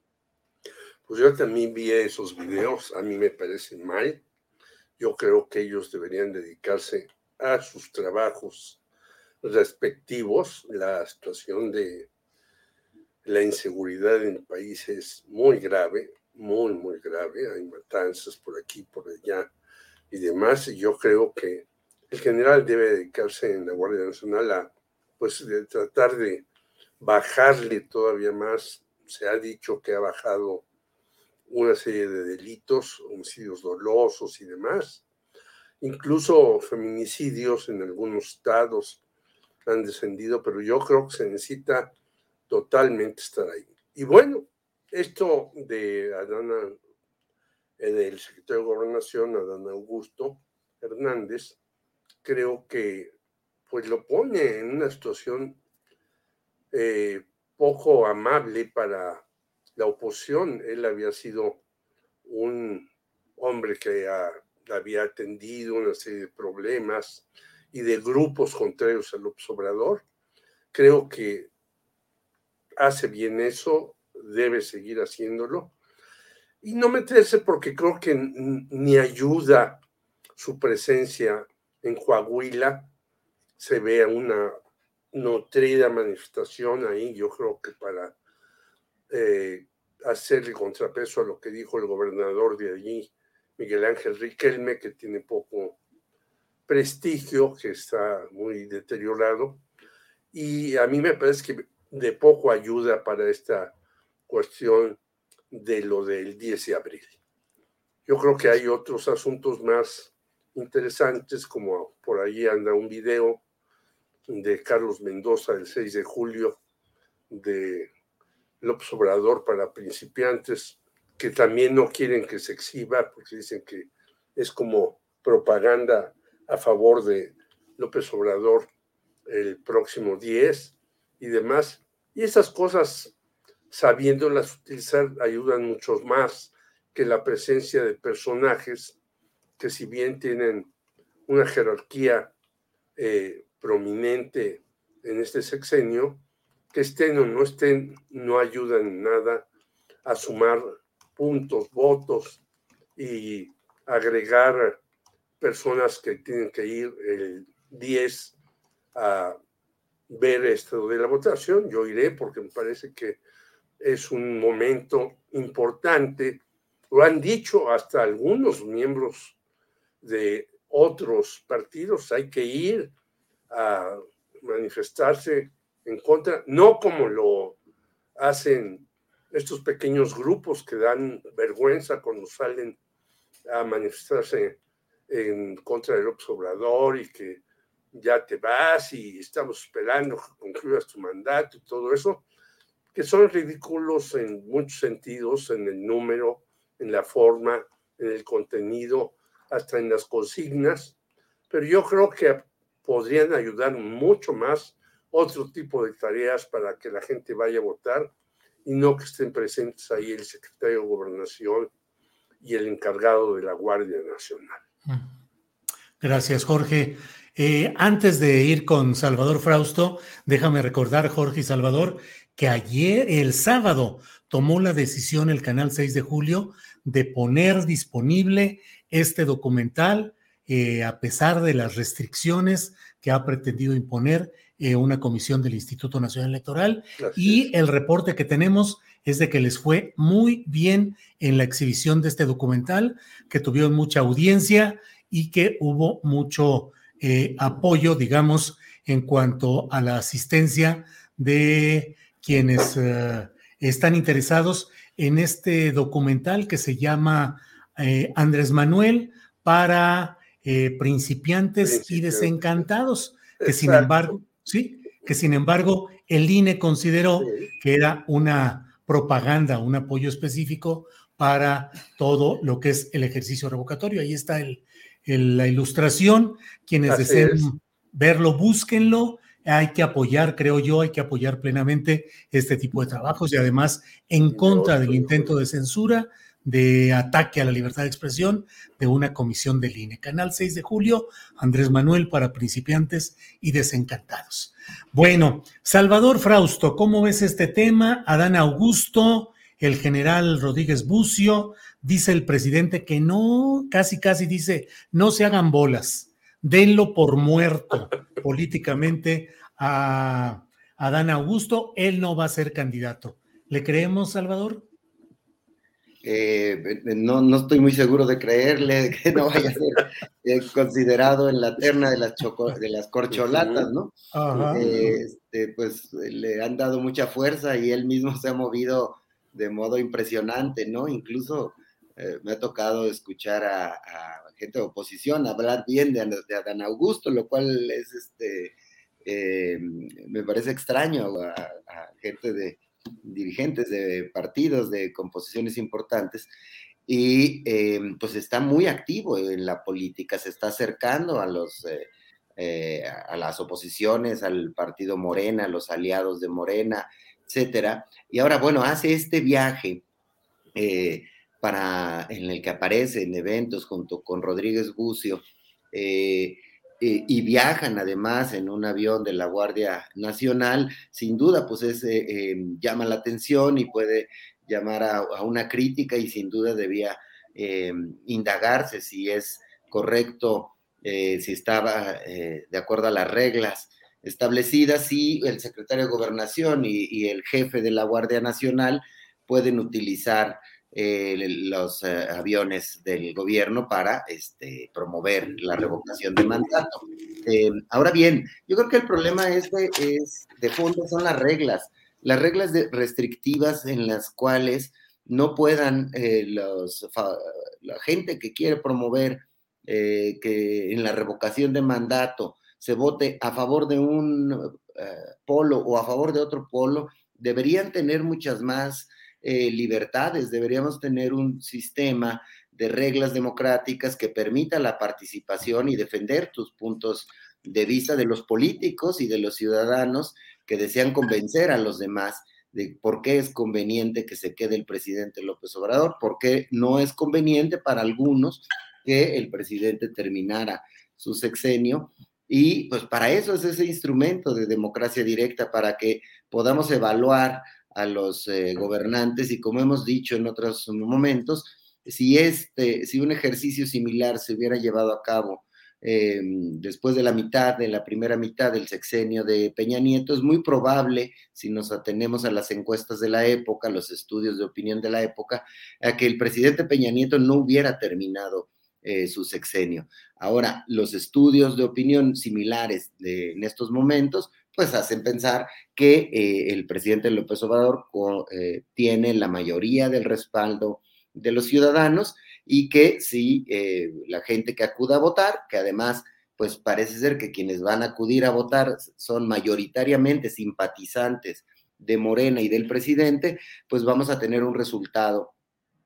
Pues yo también vi esos videos, a mí me parecen mal. Yo creo que ellos deberían dedicarse a sus trabajos respectivos. La situación de la inseguridad en el país es muy grave, muy, muy grave. Hay matanzas por aquí, por allá y demás. Y yo creo que el general debe dedicarse en la Guardia Nacional a pues, tratar de bajarle todavía más. Se ha dicho que ha bajado una serie de delitos, homicidios dolosos y demás. Incluso feminicidios en algunos estados han descendido, pero yo creo que se necesita totalmente estar ahí. Y bueno, esto de Adana, eh, del secretario de Gobernación, Adán Augusto Hernández, creo que pues lo pone en una situación eh, poco amable para la oposición. Él había sido un hombre que había atendido una serie de problemas y de grupos contrarios al observador. Creo que hace bien eso, debe seguir haciéndolo. Y no meterse porque creo que ni ayuda su presencia en Coahuila. Se ve una nutrida manifestación ahí, yo creo que para eh, hacer el contrapeso a lo que dijo el gobernador de allí, Miguel Ángel Riquelme, que tiene poco prestigio, que está muy deteriorado. Y a mí me parece que de poco ayuda para esta cuestión de lo del 10 de abril. Yo creo que hay otros asuntos más interesantes, como por ahí anda un video de Carlos Mendoza del 6 de julio de López Obrador para principiantes, que también no quieren que se exhiba porque dicen que es como propaganda a favor de López Obrador el próximo 10 y demás. Y esas cosas, sabiéndolas utilizar, ayudan mucho más que la presencia de personajes que si bien tienen una jerarquía eh, prominente en este sexenio, que estén o no estén, no ayudan en nada a sumar puntos, votos y agregar personas que tienen que ir el 10 a ver esto de la votación. Yo iré porque me parece que es un momento importante. Lo han dicho hasta algunos miembros de otros partidos. Hay que ir a manifestarse en contra, no como lo hacen estos pequeños grupos que dan vergüenza cuando salen a manifestarse en contra del observador y que ya te vas y estamos esperando que concluyas tu mandato y todo eso, que son ridículos en muchos sentidos, en el número, en la forma, en el contenido, hasta en las consignas, pero yo creo que podrían ayudar mucho más otro tipo de tareas para que la gente vaya a votar y no que estén presentes ahí el secretario de Gobernación y el encargado de la Guardia Nacional. Gracias, Jorge. Eh, antes de ir con Salvador Frausto, déjame recordar, Jorge y Salvador, que ayer, el sábado, tomó la decisión el canal 6 de julio de poner disponible este documental, eh, a pesar de las restricciones que ha pretendido imponer eh, una comisión del Instituto Nacional Electoral. y el reporte que tenemos es de que les fue muy bien en la exhibición de este documental, que tuvieron mucha audiencia y que hubo mucho eh, apoyo, digamos, en cuanto a la asistencia de quienes eh, están interesados en este documental que se llama eh, Andrés Manuel para principiantes y desencantados, que sin embargo, sí, que sin embargo el INE consideró que era una propaganda, un apoyo específico para todo lo que es el ejercicio revocatorio. Ahí está el, la ilustración. Quienes deseen verlo, búsquenlo. Hay que apoyar, creo yo, hay que apoyar plenamente este tipo de trabajos y además en contra del intento de censura, de ataque a la libertad de expresión de una comisión del INE. Canal 6 de julio, Andrés Manuel para principiantes y desencantados. Bueno, Salvador Frausto, ¿cómo ves este tema? Adán Augusto, el general Rodríguez Bucio, dice el presidente que no, casi, casi dice, no se hagan bolas, denlo por muerto [laughs] políticamente a Adán Augusto, él no va a ser candidato. ¿Le creemos, Salvador? Eh, no, no estoy muy seguro de creerle que no vaya a ser eh, considerado en la terna de las, de las corcholatas, ¿no? Este, pues le han dado mucha fuerza y él mismo se ha movido de modo impresionante, ¿no? Incluso eh, me ha tocado escuchar a, gente de oposición hablar bien de, Adán Augusto, lo cual es este, me parece extraño a, gente de dirigentes de partidos de composiciones importantes y eh, pues está muy activo en la política, se está acercando a los a las oposiciones, al partido Morena, a los aliados de Morena, etcétera. Y ahora, bueno, hace este viaje para, en el que aparece en eventos junto con Rodríguez Bucio, eh, eh, y viajan además en un avión de la Guardia Nacional, sin duda, pues es, eh, llama la atención y puede llamar a, una crítica y sin duda debía indagarse si es correcto, si estaba de acuerdo a las reglas establecidas, si el secretario de Gobernación y, y el jefe de la Guardia Nacional pueden utilizar eh, los eh, aviones del gobierno para este, promover la revocación de mandato. Eh, ahora bien, yo creo que el problema es de, es de fondo son las reglas, las reglas restrictivas en las cuales no puedan los, la gente que quiere promover que en la revocación de mandato se vote a favor de un polo o a favor de otro polo, deberían tener muchas más eh, libertades, deberíamos tener un sistema de reglas democráticas que permita la participación y defender tus puntos de vista de los políticos y de los ciudadanos que desean convencer a los demás de por qué es conveniente que se quede el presidente López Obrador, por qué no es conveniente para algunos que el presidente terminara su sexenio. Y pues para eso es ese instrumento de democracia directa, para que podamos evaluar a los eh, gobernantes y como hemos dicho en otros momentos, si, este, si un ejercicio similar se hubiera llevado a cabo eh, después de la mitad, de la primera mitad del sexenio de Peña Nieto, es muy probable, si nos atenemos a las encuestas de la época, los estudios de opinión de la época, a que el presidente Peña Nieto no hubiera terminado eh, su sexenio. Ahora, los estudios de opinión similares en estos momentos, pues hacen pensar que eh, el presidente López Obrador eh, tiene la mayoría del respaldo de los ciudadanos y que si la gente que acuda a votar, que además pues parece ser que quienes van a acudir a votar son mayoritariamente simpatizantes de Morena y del presidente, pues vamos a tener un resultado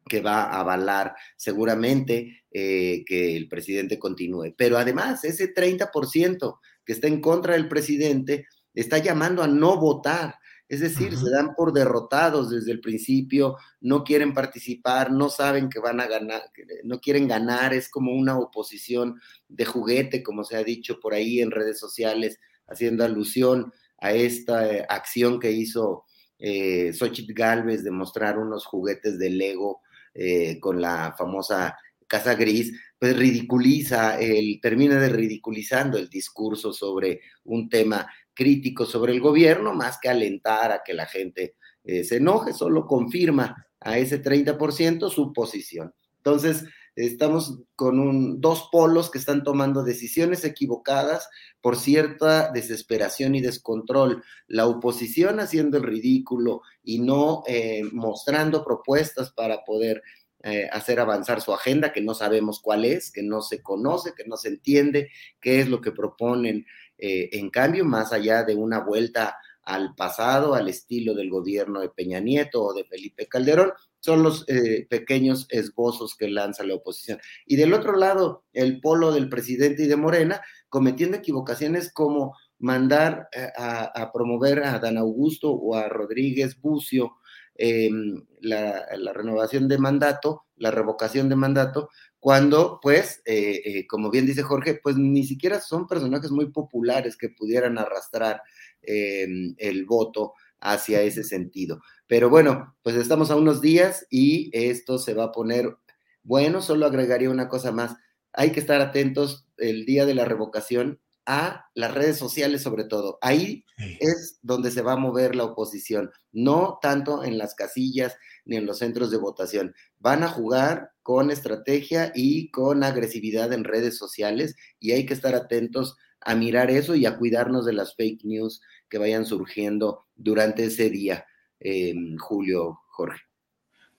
que va a avalar seguramente eh, que el presidente continúe. Pero además, ese 30% que está en contra del presidente está llamando a no votar. Es decir, se dan por derrotados desde el principio, no quieren participar, no saben que van a ganar, no quieren ganar, es como una oposición de juguete, como se ha dicho por ahí en redes sociales, haciendo alusión a esta eh, acción que hizo eh, Xochitl Galvez de mostrar unos juguetes de Lego eh, con la famosa Casa Gris, pues ridiculiza, el, termina de ridiculizando el discurso sobre un tema crítico sobre el gobierno, más que alentar a que la gente eh, se enoje, solo confirma a ese 30% su posición. Entonces, estamos con un, dos polos que están tomando decisiones equivocadas por cierta desesperación y descontrol. La oposición haciendo el ridículo y no eh, mostrando propuestas para poder eh, hacer avanzar su agenda, que no sabemos cuál es, que no se conoce, que no se entiende qué es lo que proponen. Eh, en cambio, más allá de una vuelta al pasado, al estilo del gobierno de Peña Nieto o de Felipe Calderón, son los eh, pequeños esbozos que lanza la oposición. Y del otro lado, el polo del presidente y de Morena, cometiendo equivocaciones como mandar eh, a, promover a Dan Augusto o a Rodríguez Bucio em, la, renovación de mandato, la revocación de mandato, cuando, pues, eh, como bien dice Jorge, pues ni siquiera son personajes muy populares que pudieran arrastrar em, el voto hacia ese sentido. Pero bueno, pues estamos a unos días y esto se va a poner bueno. Solo agregaría una cosa más. Hay que estar atentos el día de la revocación a las redes sociales sobre todo. Ahí es donde se va a mover la oposición, no tanto en las casillas ni en los centros de votación. Van a jugar con estrategia y con agresividad en redes sociales y hay que estar atentos a mirar eso y a cuidarnos de las fake news que vayan surgiendo durante ese día, eh, Julio, Jorge.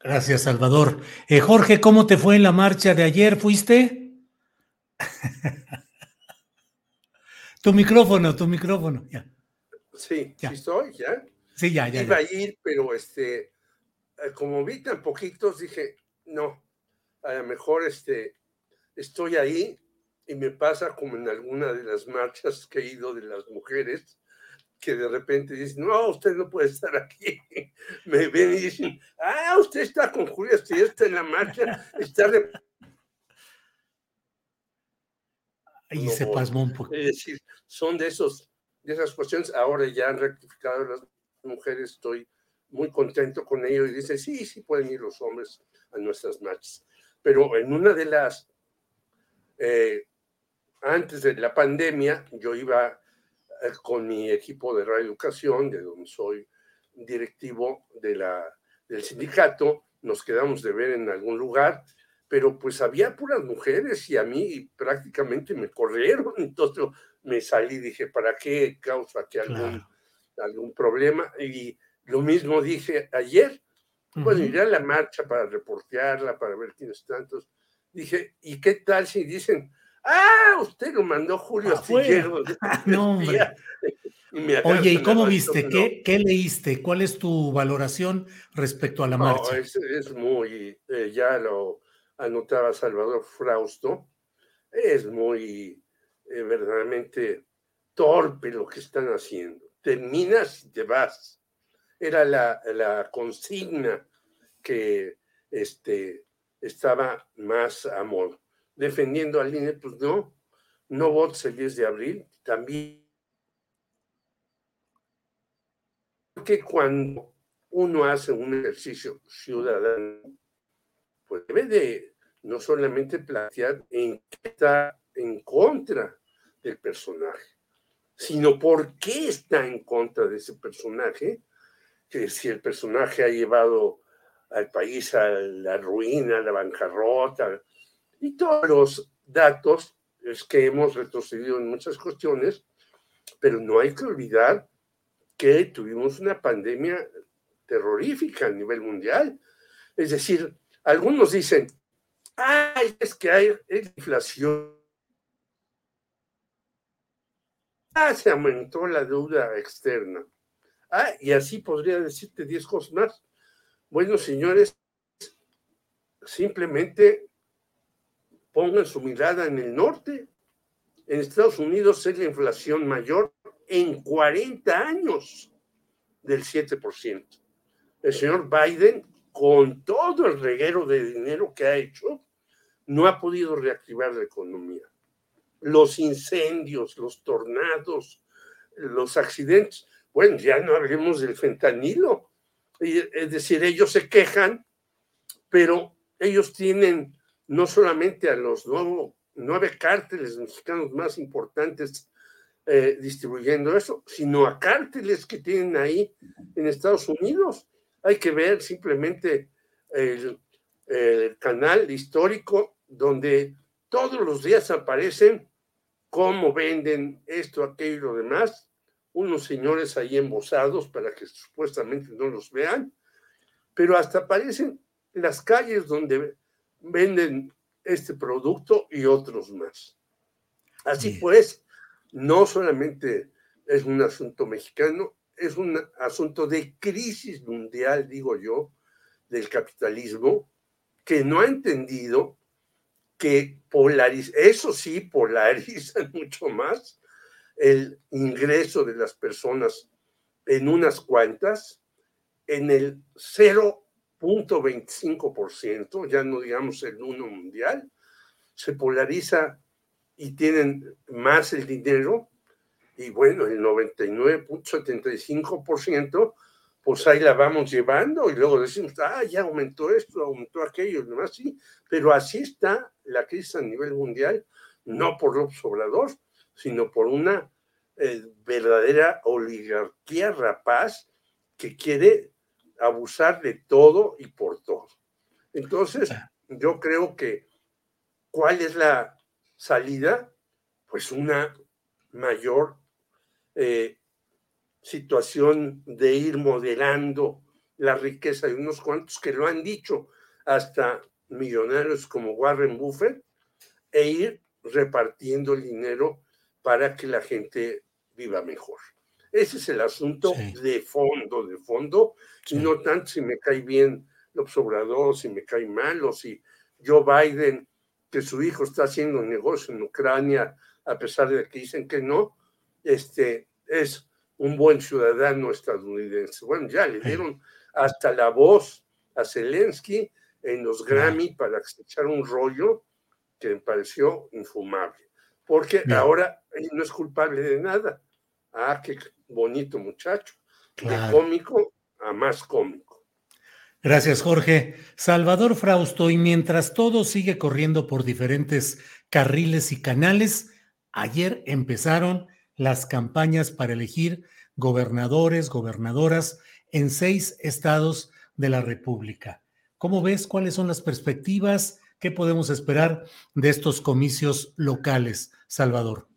Gracias, Salvador. Eh, Jorge, ¿cómo te fue en la marcha de ayer? ¿Fuiste? [laughs] tu micrófono, tu micrófono. Ya. Sí, ya. sí estoy, ¿ya? Sí, ya, ya. Iba a ir, pero este, eh, como vi tan poquitos, dije, no, a lo mejor este, estoy ahí y me pasa como en alguna de las marchas que he ido de las mujeres, que de repente dicen, no, usted no puede estar aquí. [laughs] Me ven y dicen, ah, usted está con Julia, usted está en la marcha, está... Ahí se pasmó un poco. Es decir, son de, esos, de esas cuestiones. Ahora ya han rectificado las mujeres, estoy muy contento con ello y dice, sí, sí pueden ir los hombres a nuestras marchas. Pero en una de las, eh, antes de la pandemia, yo iba eh, con mi equipo de radioeducación, de donde soy directivo de la, del sindicato, nos quedamos de ver en algún lugar, pero pues había puras mujeres y a mí prácticamente me corrieron, [laughs] entonces me salí y dije, ¿para qué causa aquí algún, algún problema? Y lo mismo dije ayer, pues iré a la marcha para reportearla, para ver quiénes tantos. Dije, ¿y qué tal si dicen, Ah, usted lo mandó Julio Astillero. no, [laughs] hombre. [laughs] Oye, ¿y cómo viste? ¿Qué, leíste? ¿Cuál es tu valoración respecto a la marcha? Es, muy, eh, ya lo anotaba Salvador Frausto, es muy eh, verdaderamente torpe lo que están haciendo. Terminas y te vas. Era la, la consigna que este, estaba más a modo defendiendo al INE, pues no, no votes el 10 de abril, también. Porque cuando uno hace un ejercicio ciudadano, pues debe de no solamente plantear en qué está en contra del personaje, sino por qué está en contra de ese personaje, que si el personaje ha llevado al país a la ruina, a la bancarrota, Y todos los datos es que hemos retrocedido en muchas cuestiones, pero no hay que olvidar que tuvimos una pandemia terrorífica a nivel mundial. Es decir, algunos dicen, ay, es que hay inflación. Ah, se aumentó la deuda externa. Ah, y así podría decirte diez cosas más. Bueno, señores, simplemente pongan su mirada en el norte. En Estados Unidos es la inflación mayor en 40 años del 7%. El señor Biden, con todo el reguero de dinero que ha hecho, no ha podido reactivar la economía. Los incendios, los tornados, los accidentes, bueno, ya no hablemos del fentanilo. Es decir, ellos se quejan, pero ellos tienen no solamente a los nueve cárteles mexicanos más importantes eh, distribuyendo eso, sino a cárteles que tienen ahí en Estados Unidos. Hay que ver simplemente el, canal histórico donde todos los días aparecen cómo venden esto, aquello y lo demás, unos señores ahí embosados para que supuestamente no los vean, pero hasta aparecen las calles donde venden este producto y otros más. Así pues, no solamente es un asunto mexicano, es un asunto de crisis mundial, digo yo, del capitalismo, que no ha entendido que polariza, eso sí, polariza [laughs] mucho más el ingreso de las personas en unas cuantas, en el 0.25%, ya no digamos el 1 mundial, se polariza y tienen más el dinero, y bueno, el 99.75%, pues ahí la vamos llevando y luego decimos, ah, ya aumentó esto, aumentó aquello, y demás, sí, pero así está la crisis a nivel mundial, no por López Obrador, sino por una eh, verdadera oligarquía rapaz que quiere abusar de todo y por todo. Entonces, yo creo que, ¿cuál es la salida, pues una mayor eh, situación de ir moderando la riqueza de unos cuantos que lo han dicho hasta millonarios como Warren Buffett e ir repartiendo el dinero para que la gente viva mejor. Ese es el asunto de fondo, de fondo, y no tanto si me cae bien López Obrador, si me cae mal, o si Joe Biden que su hijo está haciendo negocio en Ucrania, a pesar de que dicen que no, este, es un buen ciudadano estadounidense. Bueno, ya le dieron hasta la voz a Zelensky en los Grammy para echar un rollo que me pareció infumable, porque ahora él no es culpable de nada. Ah, qué bonito muchacho, de cómico a más cómico. Gracias, Jorge. Salvador Frausto, y mientras todo sigue corriendo por diferentes carriles y canales, ayer empezaron las campañas para elegir gobernadores, gobernadoras en seis estados de la República. ¿Cómo ves cuáles son las perspectivas? ¿Qué podemos esperar de estos comicios locales, Salvador?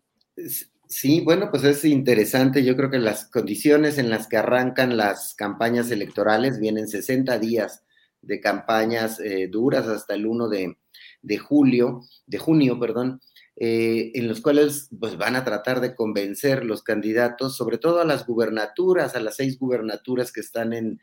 Sí, bueno, pues es interesante. Yo creo que las condiciones en las que arrancan las campañas electorales vienen 60 días de campañas eh, duras hasta el 1 de, julio, de junio, perdón, eh, en los cuales pues van a tratar de convencer los candidatos, sobre todo a las gubernaturas, a las seis gubernaturas que están en,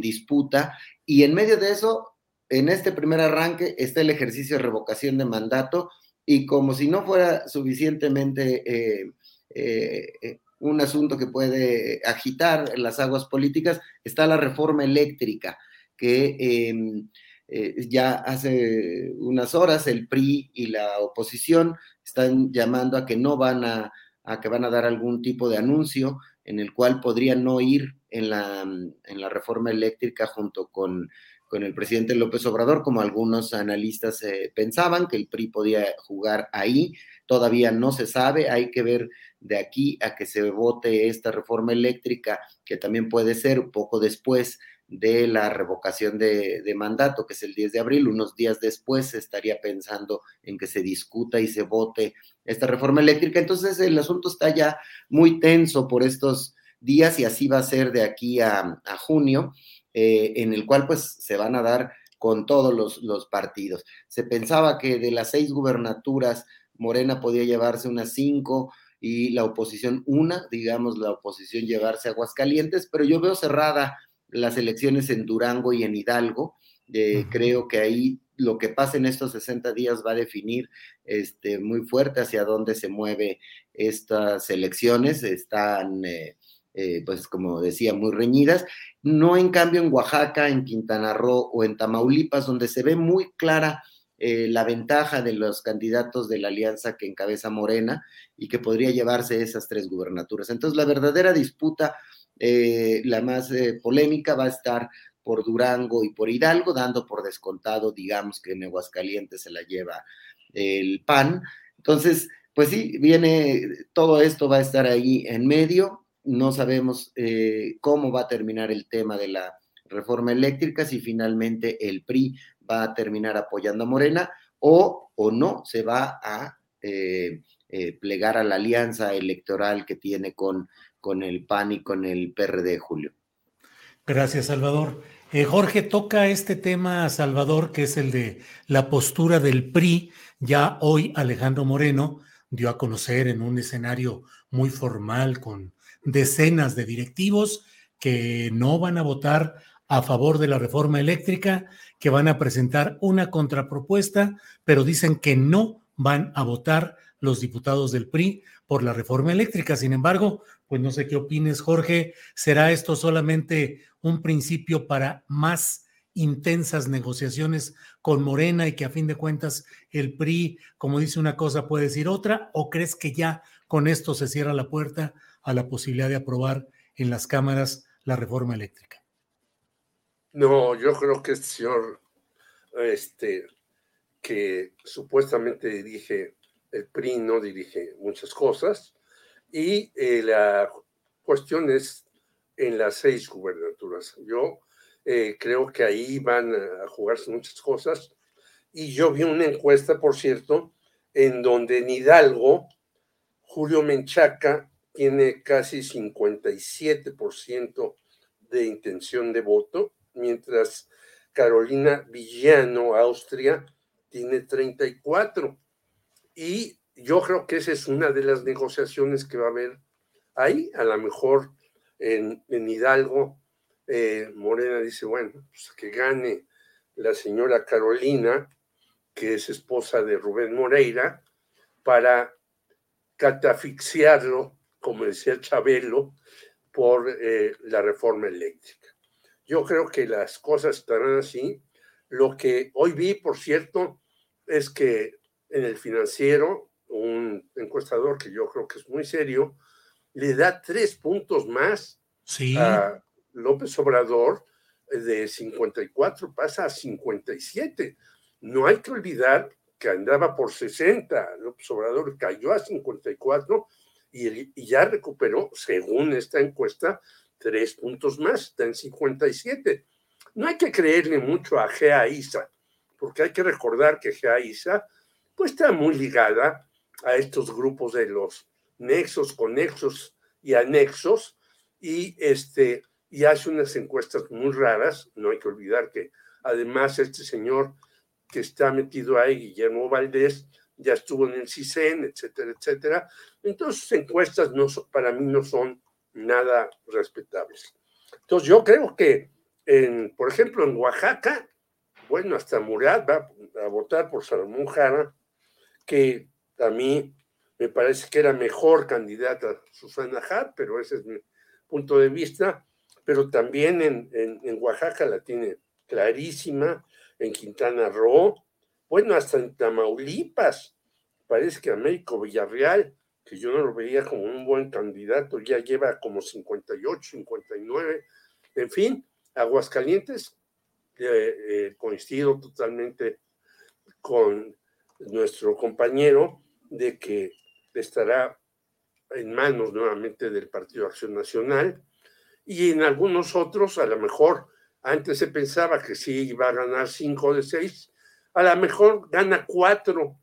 disputa. Y en medio de eso, en este primer arranque está el ejercicio de revocación de mandato y como si no fuera suficientemente eh, eh, eh, un asunto que puede agitar las aguas políticas, está la reforma eléctrica, que em, eh, ya hace unas horas el PRI y la oposición están llamando a que no van a, que van a dar algún tipo de anuncio en el cual podrían no ir en la, en la reforma eléctrica junto con, con el presidente López Obrador, como algunos analistas pensaban que el PRI podía jugar ahí. Todavía no se sabe, hay que ver de aquí a que se vote esta reforma eléctrica, que también puede ser poco después de la revocación de, mandato, que es el 10 de abril. Unos días después se estaría pensando en que se discuta y se vote esta reforma eléctrica. Entonces el asunto está ya muy tenso por estos días y así va a ser de aquí a, junio, eh, en el cual pues se van a dar con todos los, los partidos. Se pensaba que de las seis gubernaturas, Morena podía llevarse unas cinco, y la oposición una, digamos, la oposición llevarse a Aguascalientes, pero yo veo cerrada las elecciones en Durango y en Hidalgo. Eh, creo que ahí lo que pasa en estos 60 días va a definir este, muy fuerte hacia dónde se mueve estas elecciones. Están, eh, eh, pues como decía, muy reñidas. No en cambio en Oaxaca, en Quintana Roo o en Tamaulipas, donde se ve muy clara la ventaja de los candidatos de la alianza que encabeza Morena y que podría llevarse esas tres gubernaturas. Entonces, la verdadera disputa eh, la más eh, polémica va a estar por Durango y por Hidalgo, dando por descontado, digamos, que en Aguascalientes se la lleva el PAN. Entonces, pues sí, viene, todo esto va a estar ahí en medio. No sabemos eh, cómo va a terminar el tema de la reforma eléctrica, si finalmente el PRI va a terminar apoyando a Morena o, o no se va a plegar a la alianza electoral que tiene con con el PAN y con el PRD, Julio. Gracias, Salvador. Eh, Jorge, toca este tema, Salvador, que es el de la postura del PRI. Ya hoy Alejandro Moreno dio a conocer en un escenario muy formal con decenas de directivos que no van a votar a favor de la reforma eléctrica, que van a presentar una contrapropuesta, pero dicen que no van a votar los diputados del PRI por la reforma eléctrica. Sin embargo, pues no sé qué opines, Jorge, ¿será esto solamente un principio para más intensas negociaciones con Morena y que a fin de cuentas el PRI, como dice una cosa, puede decir otra? ¿O crees que ya con esto se cierra la puerta a la posibilidad de aprobar en las cámaras la reforma eléctrica? No, yo creo que este señor, este, que supuestamente dirige el PRI, no dirige muchas cosas, y eh, la cuestión es en las seis gubernaturas. Yo eh, creo que ahí van a jugarse muchas cosas. Y yo vi una encuesta, por cierto, en donde en Hidalgo, Julio Menchaca tiene casi 57% de intención de voto, mientras Carolina Villano, Austria, tiene 34%. Y yo creo que esa es una de las negociaciones que va a haber ahí. A lo mejor en, Hidalgo, eh, Morena dice, bueno, pues que gane la señora Carolina, que es esposa de Rubén Moreira, para catafixiarlo, como decía Chabelo, por eh, la reforma eléctrica. Yo creo que las cosas estarán así. Lo que hoy vi, por cierto, es que en el financiero un encuestador que yo creo que es muy serio, le da tres puntos más a López Obrador eh, de 54, pasa a 57. No hay que olvidar que andaba por 60, López Obrador cayó a 54 y, y ya recuperó, según esta encuesta, tres puntos más, está en 57. No hay que creerle mucho a Gea Isa, porque hay que recordar que Gea Isa pues está muy ligada a estos grupos de los nexos, conexos y anexos y, este, y hace unas encuestas muy raras. No hay que olvidar que además este señor que está metido ahí, Guillermo Valdés, ya estuvo en el CISEN, etcétera, etcétera. Entonces, encuestas no para mí no son nada respetables. Entonces, yo creo que, en, por ejemplo, en Oaxaca, bueno, hasta Murat va a votar por Salomón Jara, que a mí me parece que era mejor candidata Susana Hart, pero ese es mi punto de vista. Pero también en, en, Oaxaca la tiene clarísima, en Quintana Roo, bueno, hasta en Tamaulipas. Parece que Américo Villarreal, que yo no lo veía como un buen candidato, ya lleva como 58, 59. En fin, Aguascalientes, eh, eh, coincido totalmente con nuestro compañero, de que estará en manos nuevamente del Partido Acción Nacional y en algunos otros a lo mejor Antes se pensaba que sí iba a ganar cinco de seis, a lo mejor gana cuatro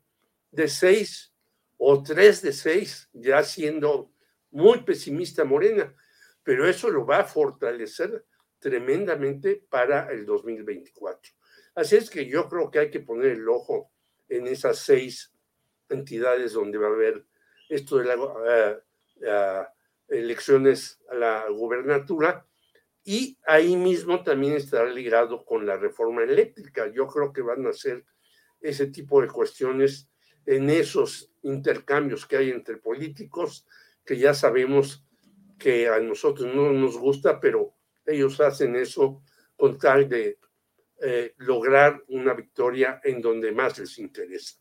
de seis o tres de seis, ya siendo muy pesimista Morena, pero eso lo va a fortalecer tremendamente para el 2024. Así es que yo creo que hay que poner el ojo en esas seis entidades donde va a haber esto de las uh, elecciones a la gubernatura y ahí mismo también estará ligado con la reforma eléctrica. Yo creo que van a ser ese tipo de cuestiones en esos intercambios que hay entre políticos, que ya sabemos que a nosotros no nos gusta, pero ellos hacen eso con tal de eh, lograr una victoria en donde más les interesa.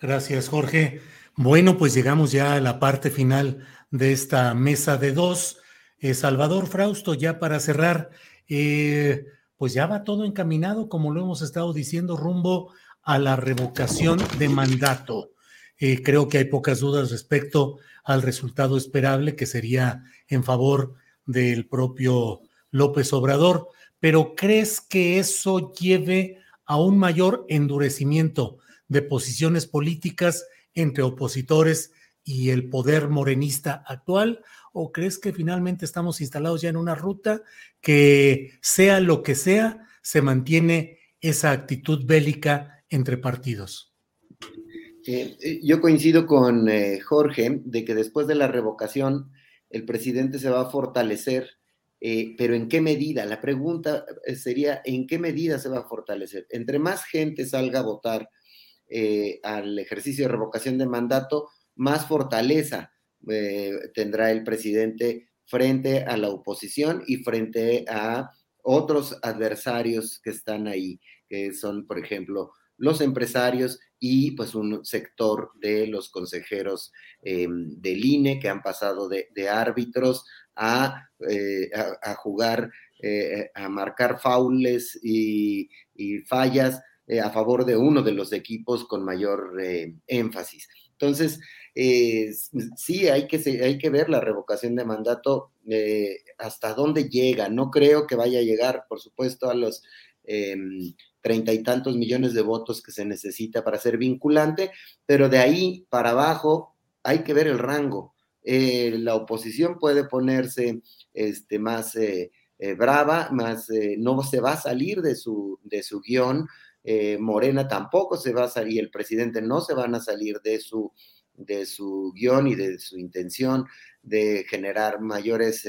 Gracias, Jorge. Bueno, pues llegamos ya a la parte final de esta mesa de dos. Eh, Salvador Frausto, ya para cerrar, eh, pues ya va todo encaminado, como lo hemos estado diciendo, rumbo a la revocación de mandato. Eh, creo que hay pocas dudas respecto al resultado esperable, que sería en favor del propio López Obrador, pero ¿crees que eso lleve a un mayor endurecimiento de posiciones políticas entre opositores y el poder morenista actual? ¿O crees que finalmente estamos instalados ya en una ruta que, sea lo que sea, se mantiene esa actitud bélica entre partidos? Eh, eh, yo coincido con eh, Jorge de que después de la revocación el presidente se va a fortalecer, pero ¿en qué medida? La pregunta sería, ¿en qué medida se va a fortalecer? Entre más gente salga a votar al ejercicio de revocación de mandato, más fortaleza tendrá el presidente frente a la oposición y frente a otros adversarios que están ahí, que son, por ejemplo, los empresarios y pues un sector de los consejeros em, del INE que han pasado de, árbitros eh, a, jugar, eh, a marcar faules y, fallas eh, a favor de uno de los equipos con mayor énfasis. Entonces, sí, hay que, hay que ver la revocación de mandato hasta dónde llega. No creo que vaya a llegar, por supuesto, a los em, treinta y tantos millones de votos que se necesita para ser vinculante, pero de ahí para abajo hay que ver el rango. Eh, la oposición puede ponerse este, más eh, eh, brava, más no se va a salir de su, de su guion. Morena tampoco se va a salir, el presidente no se van a salir de su, de su guion y de su intención de generar mayores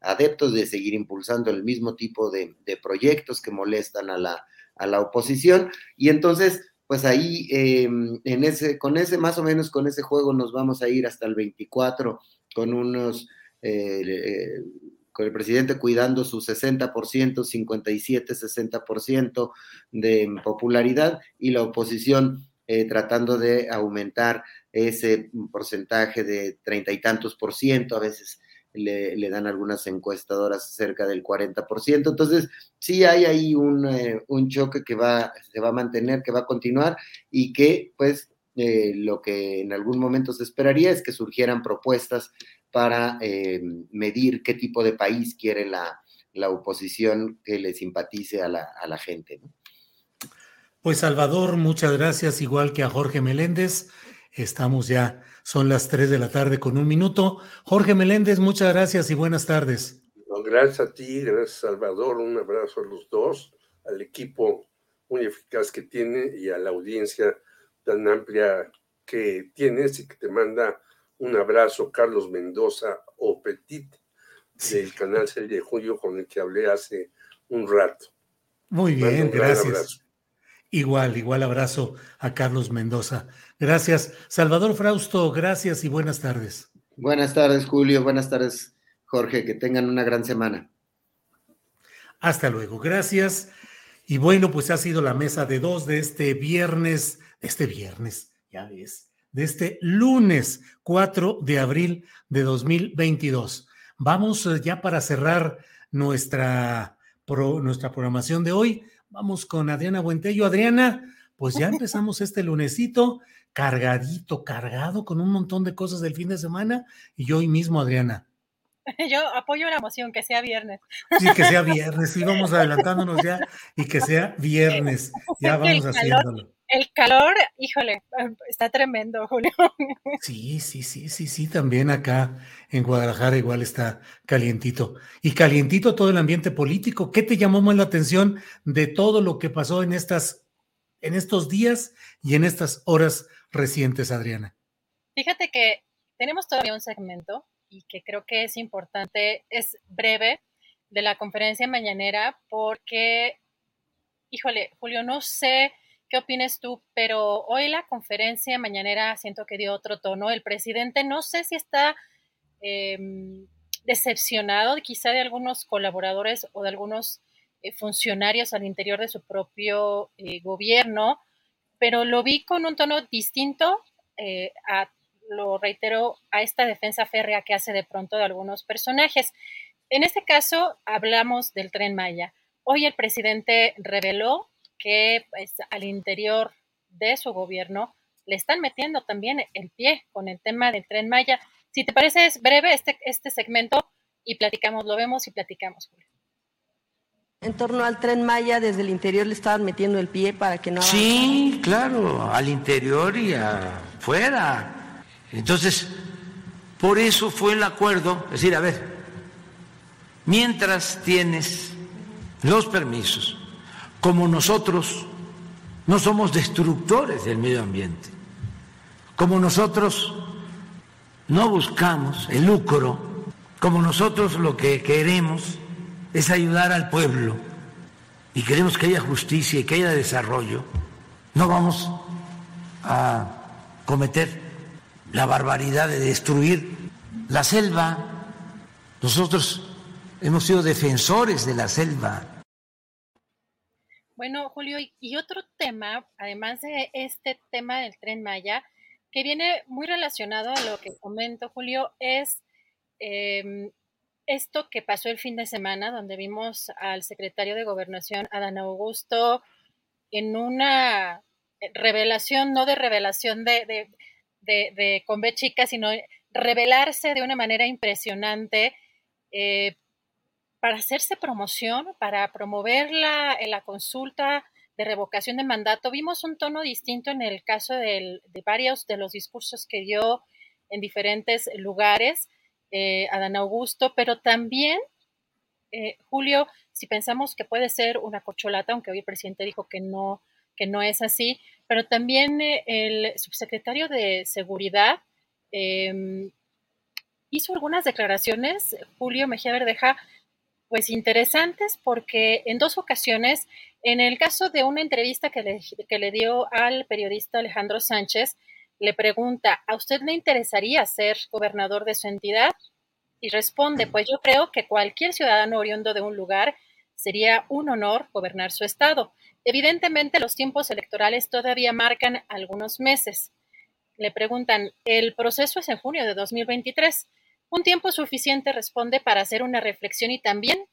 adeptos, de seguir impulsando el mismo tipo de proyectos que molestan a la, a la oposición. Y entonces, pues ahí, em, en ese, con ese, más o menos con ese juego nos vamos a ir hasta el 24 con unos, eh, eh, con el presidente cuidando su 60%, 57, 60% de popularidad y la oposición eh, tratando de aumentar ese porcentaje de treinta y tantos por ciento, a veces le, dan algunas encuestadoras cerca del 40%. Entonces, sí hay ahí un, eh, un, choque que va, se va a mantener, que va a continuar y que, pues, eh, lo que en algún momento se esperaría es que surgieran propuestas para eh, medir qué tipo de país quiere la, la oposición que le simpatice a la, a la gente. Pues Salvador, muchas gracias, igual que a Jorge Meléndez. Estamos ya son las 3 de la tarde con un minuto. Jorge Meléndez, muchas gracias y buenas tardes. gracias a ti, gracias Salvador, un abrazo a los dos, al equipo muy eficaz que tiene y a la audiencia tan amplia que tienes y que te manda un abrazo Carlos Mendoza o Petit del canal 6 de Julio con el que hablé hace un rato. Muy bien, gracias. Igual, igual abrazo a Carlos Mendoza. Gracias. Salvador Frausto, gracias y buenas tardes. Buenas tardes, Julio. Buenas tardes, Jorge. Que tengan una gran semana. Hasta luego. Gracias. Y bueno, pues ha sido la mesa de dos de este viernes, este viernes, ya ves, de este lunes 4 de abril de 2022. Vamos eh, ya para cerrar nuestra, nuestra programación de hoy Vamos con Adriana Buentello. Adriana, pues ya empezamos este lunesito cargadito, cargado con un montón de cosas del fin de semana y hoy mismo, Adriana. [laughs] Yo apoyo la moción, que sea viernes. Sí, que sea viernes, sí, vamos adelantándonos ya y que sea [laughs] viernes, ya vamos haciéndolo. El calor, híjole, está tremendo, Julio. [laughs] Sí, sí, sí, sí, sí, también acá en Guadalajara igual está calientito. Y calientito todo el ambiente político. ¿Qué te llamó más la atención de todo lo que pasó en estas, en estos días y en estas horas recientes, Adriana? Fíjate que tenemos todavía un segmento y que creo que es importante, es breve, de la conferencia mañanera, porque, híjole, Julio, no sé qué opines tú, pero hoy la conferencia mañanera siento que dio otro tono. El presidente no sé si está em, decepcionado quizá de algunos colaboradores o de algunos eh, funcionarios al interior de su propio eh, gobierno, pero lo vi con un tono distinto eh, a lo reitero, a esta defensa férrea que hace de pronto de algunos personajes. En este caso, hablamos del tren Maya. Hoy el presidente reveló que pues, al interior de su gobierno le están metiendo también el pie con el tema del tren Maya. Si te parece, es breve este, este segmento y platicamos, lo vemos y platicamos, En torno al tren Maya, desde el interior le estaban metiendo el pie para que no Sí, claro, al interior y afuera. Entonces, por eso fue el acuerdo, es decir, a ver, mientras tienes los permisos, como nosotros no somos destructores del medio ambiente, como nosotros no buscamos el lucro, como nosotros lo que queremos es ayudar al pueblo y queremos que haya justicia y que haya desarrollo, no vamos a cometer la barbaridad de destruir la selva. Nosotros hemos sido defensores de la selva. Bueno, Julio, y otro tema, además de este tema del tren Maya, que viene muy relacionado a lo que comento, Julio, es em, esto que pasó el fin de semana, donde vimos al secretario de Gobernación, Adán Augusto, en una revelación, no de revelación de, de, con B chica, sino revelarse de una manera impresionante eh, para hacerse promoción, para promover la, la, consulta de revocación de mandato. Vimos un tono distinto en el caso de varios de los discursos que dio en diferentes lugares eh, Adán Augusto, pero también, eh, Julio, si pensamos que puede ser una cocholata, aunque hoy el presidente dijo que no, que no es así, pero también eh, el subsecretario de Seguridad em, hizo algunas declaraciones, Julio Mejía Verdeja, pues interesantes, porque en dos ocasiones, en el caso de una entrevista que le, que le dio al periodista Alejandro Sánchez, le pregunta, ¿a usted le interesaría ser gobernador de su entidad? Y responde, pues yo creo que cualquier ciudadano oriundo de un lugar sería un honor gobernar su estado. Evidentemente, los tiempos electorales todavía marcan algunos meses. Le preguntan, el proceso es en junio de 2023. Un tiempo suficiente responde para hacer una reflexión y también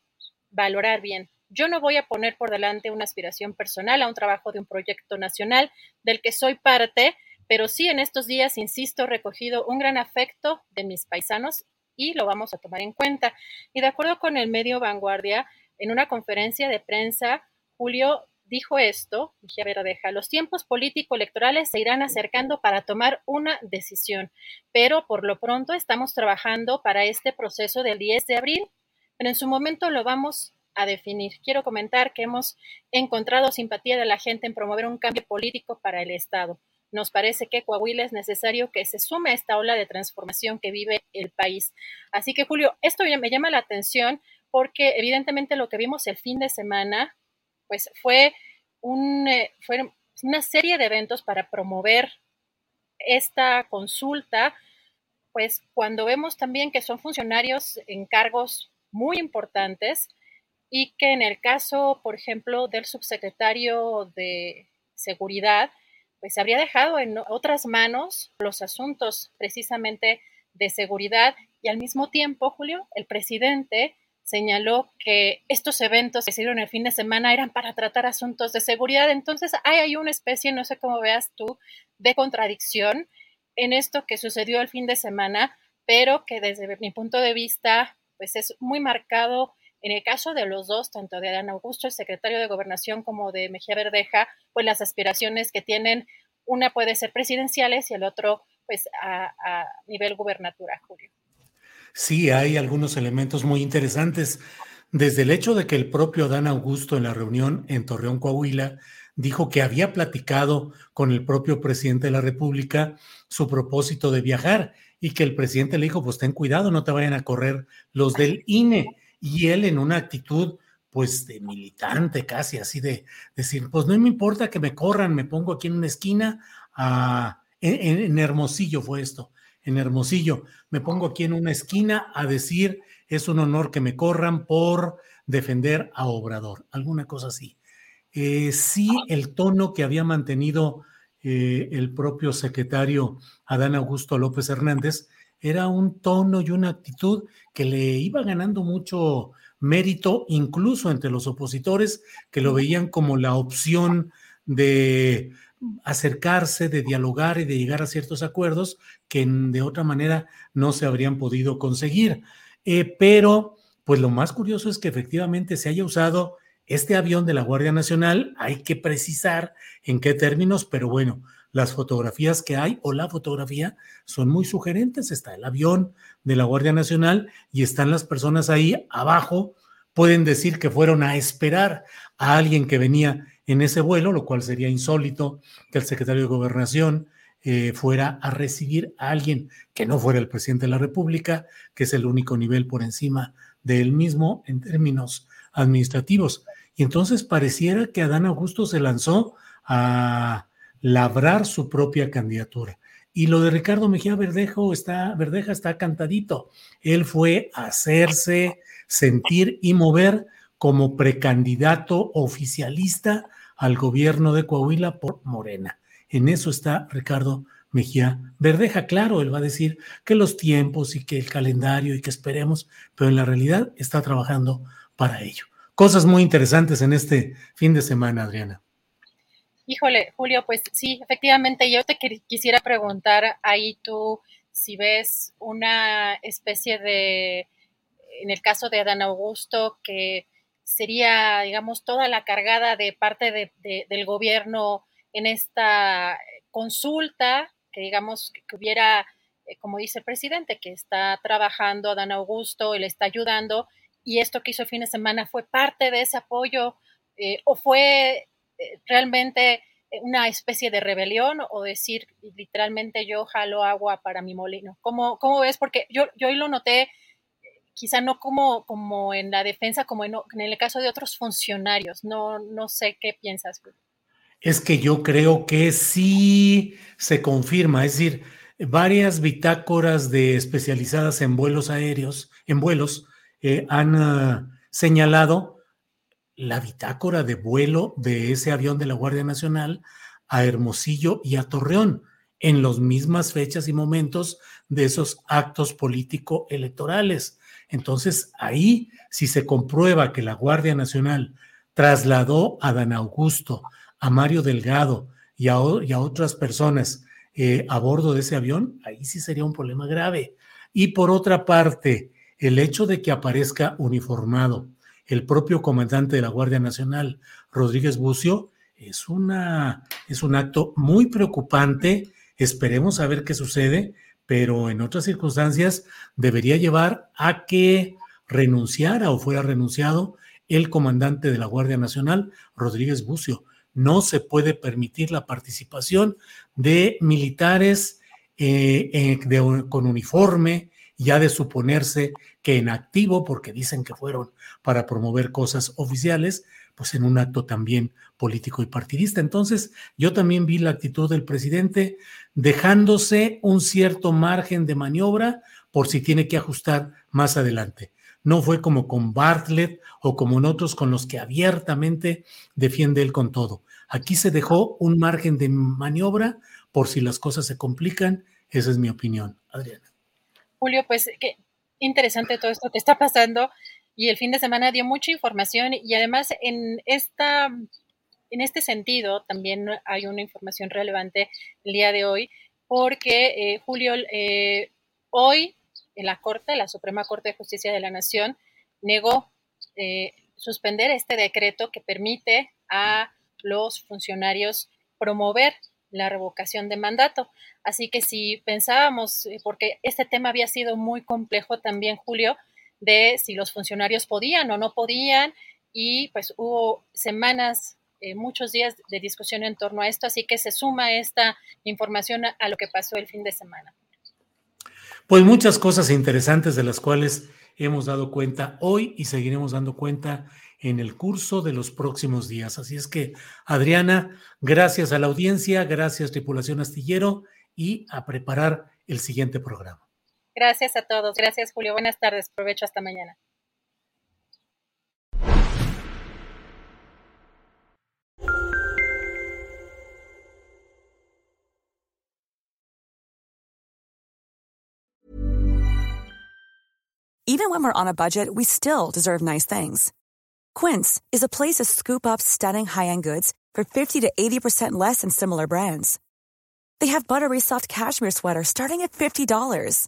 valorar bien. Yo no voy a poner por delante una aspiración personal a un trabajo de un proyecto nacional del que soy parte, pero sí en estos días, insisto, recogido un gran afecto de mis paisanos y lo vamos a tomar en cuenta. Y de acuerdo con el medio Vanguardia, en una conferencia de prensa, Julio dijo esto, dije, deja, los tiempos político-electorales se irán acercando para tomar una decisión, pero por lo pronto estamos trabajando para este proceso del 10 de abril, pero en su momento lo vamos a definir. Quiero comentar que hemos encontrado simpatía de la gente en promover un cambio político para el Estado. Nos parece que Coahuila es necesario que se sume a esta ola de transformación que vive el país. Así que, Julio, esto me llama la atención porque evidentemente lo que vimos el fin de semana, pues eh, fue una serie de eventos para promover esta consulta, pues cuando vemos también que son funcionarios en cargos muy importantes y que en el caso, por ejemplo, del subsecretario de Seguridad, pues habría dejado en otras manos los asuntos precisamente de seguridad y al mismo tiempo, Julio, el presidente señaló que estos eventos que se dieron el fin de semana eran para tratar asuntos de seguridad. Entonces, hay, hay una especie, no sé cómo veas tú, de contradicción en esto que sucedió el fin de semana, pero que desde mi punto de vista, pues es muy marcado en el caso de los dos, tanto de Adán Augusto, el secretario de Gobernación, como de Mejía Verdeja, pues las aspiraciones que tienen, una puede ser presidenciales y el otro, pues a, a nivel gubernatura, Julio. Sí, hay algunos elementos muy interesantes. Desde el hecho de que el propio Adán Augusto en la reunión en Torreón, Coahuila, dijo que había platicado con el propio presidente de la República su propósito de viajar y que el presidente le dijo, pues ten cuidado, no te vayan a correr los del INE. Y él en una actitud pues de militante casi, así de decir, pues no me importa que me corran, me pongo aquí en una esquina, a, en, en Hermosillo fue esto, en Hermosillo, me pongo aquí en una esquina a decir es un honor que me corran por defender a Obrador, alguna cosa así. Eh, sí, el tono que había mantenido eh, el propio secretario Adán Augusto López Hernández era un tono y una actitud que le iba ganando mucho mérito, incluso entre los opositores, que lo veían como la opción de acercarse, de dialogar y de llegar a ciertos acuerdos que de otra manera no se habrían podido conseguir. Eh, pero, pues lo más curioso es que efectivamente se haya usado este avión de la Guardia Nacional. Hay que precisar en qué términos, pero bueno, las fotografías que hay o la fotografía son muy sugerentes. Está el avión de la Guardia Nacional y están las personas ahí abajo. Pueden decir que fueron a esperar a alguien que venía en ese vuelo, lo cual sería insólito que el secretario de Gobernación eh, fuera a recibir a alguien que no fuera el presidente de la República, que es el único nivel por encima de él mismo en términos administrativos. Y entonces pareciera que Adán Augusto se lanzó a labrar su propia candidatura. Y lo de Ricardo Mejía Verdejo está, Verdeja está cantadito. Él fue hacerse sentir y mover como precandidato oficialista al gobierno de Coahuila por Morena. En eso está Ricardo Mejía Verdeja. Claro, él va a decir que los tiempos y que el calendario y que esperemos, pero en la realidad está trabajando para ello. Cosas muy interesantes en este fin de semana, Adriana. Híjole, Julio, pues sí, efectivamente, yo te quisiera preguntar ahí tú si ves una especie de, en el caso de Adán Augusto, que sería, digamos, toda la cargada de parte del gobierno en esta consulta, que digamos que hubiera, eh, como dice el presidente, que está trabajando Adán Augusto, él está ayudando, y esto que hizo el fin de semana fue parte de ese apoyo, eh, o fue eh, realmente una especie de rebelión, o decir literalmente yo jalo agua para mi molino. ¿Cómo, cómo ves? Porque yo, yo hoy lo noté, quizá no como, como en la defensa, como en, el caso de otros funcionarios. No, no sé qué piensas es que yo creo que sí se confirma, es decir, varias bitácoras de especializadas en vuelos aéreos, en vuelos, eh, han uh, señalado la bitácora de vuelo de ese avión de la Guardia Nacional a Hermosillo y a Torreón en las mismas fechas y momentos de esos actos político-electorales. Entonces, ahí, si se comprueba que la Guardia Nacional trasladó a Dan Augusto a Mario Delgado y a, otras personas eh, a bordo de ese avión, ahí sí sería un problema grave. Y por otra parte, el hecho de que aparezca uniformado el propio comandante de la Guardia Nacional, Rodríguez Bucio, es, una, es un acto muy preocupante. Esperemos a ver qué sucede, pero en otras circunstancias debería llevar a que renunciara o fuera renunciado el comandante de la Guardia Nacional, Rodríguez Bucio. No se puede permitir la participación de militares eh, eh, con uniforme, ya de suponerse que en activo, porque dicen que fueron para promover cosas oficiales, pues en un acto también político y partidista. Entonces, yo también vi la actitud del presidente dejándose un cierto margen de maniobra por si tiene que ajustar más adelante. No fue como con Bartlett o como en otros con los que abiertamente defiende él con todo. Aquí se dejó un margen de maniobra por si las cosas se complican. Esa es mi opinión, Adriana. Julio, pues qué interesante todo esto que está pasando y el fin de semana dio mucha información y además en esta en este sentido también hay una información relevante el día de hoy porque eh, Julio eh, hoy en la Corte, la Suprema Corte de Justicia de la Nación, negó eh, suspender este decreto que permite a los funcionarios promover la revocación de mandato. Así que si pensábamos, eh, porque este tema había sido muy complejo también, Julio, de si los funcionarios podían o no podían, y pues hubo semanas, eh, muchos días de discusión en torno a esto, así que se suma esta información a, a lo que pasó el fin de semana. Pues muchas cosas interesantes de las cuales hemos dado cuenta hoy y seguiremos dando cuenta en el curso de los próximos días. Así es que, Adriana, gracias a la audiencia, gracias tripulación astillero y a preparar el siguiente programa. Gracias a todos, gracias Julio, buenas tardes, provecho hasta mañana. Even when we're on a budget, we still deserve nice things. Quince is a place to scoop up stunning high-end goods for 50 to 80% less than similar brands. They have buttery soft cashmere sweaters starting at $50,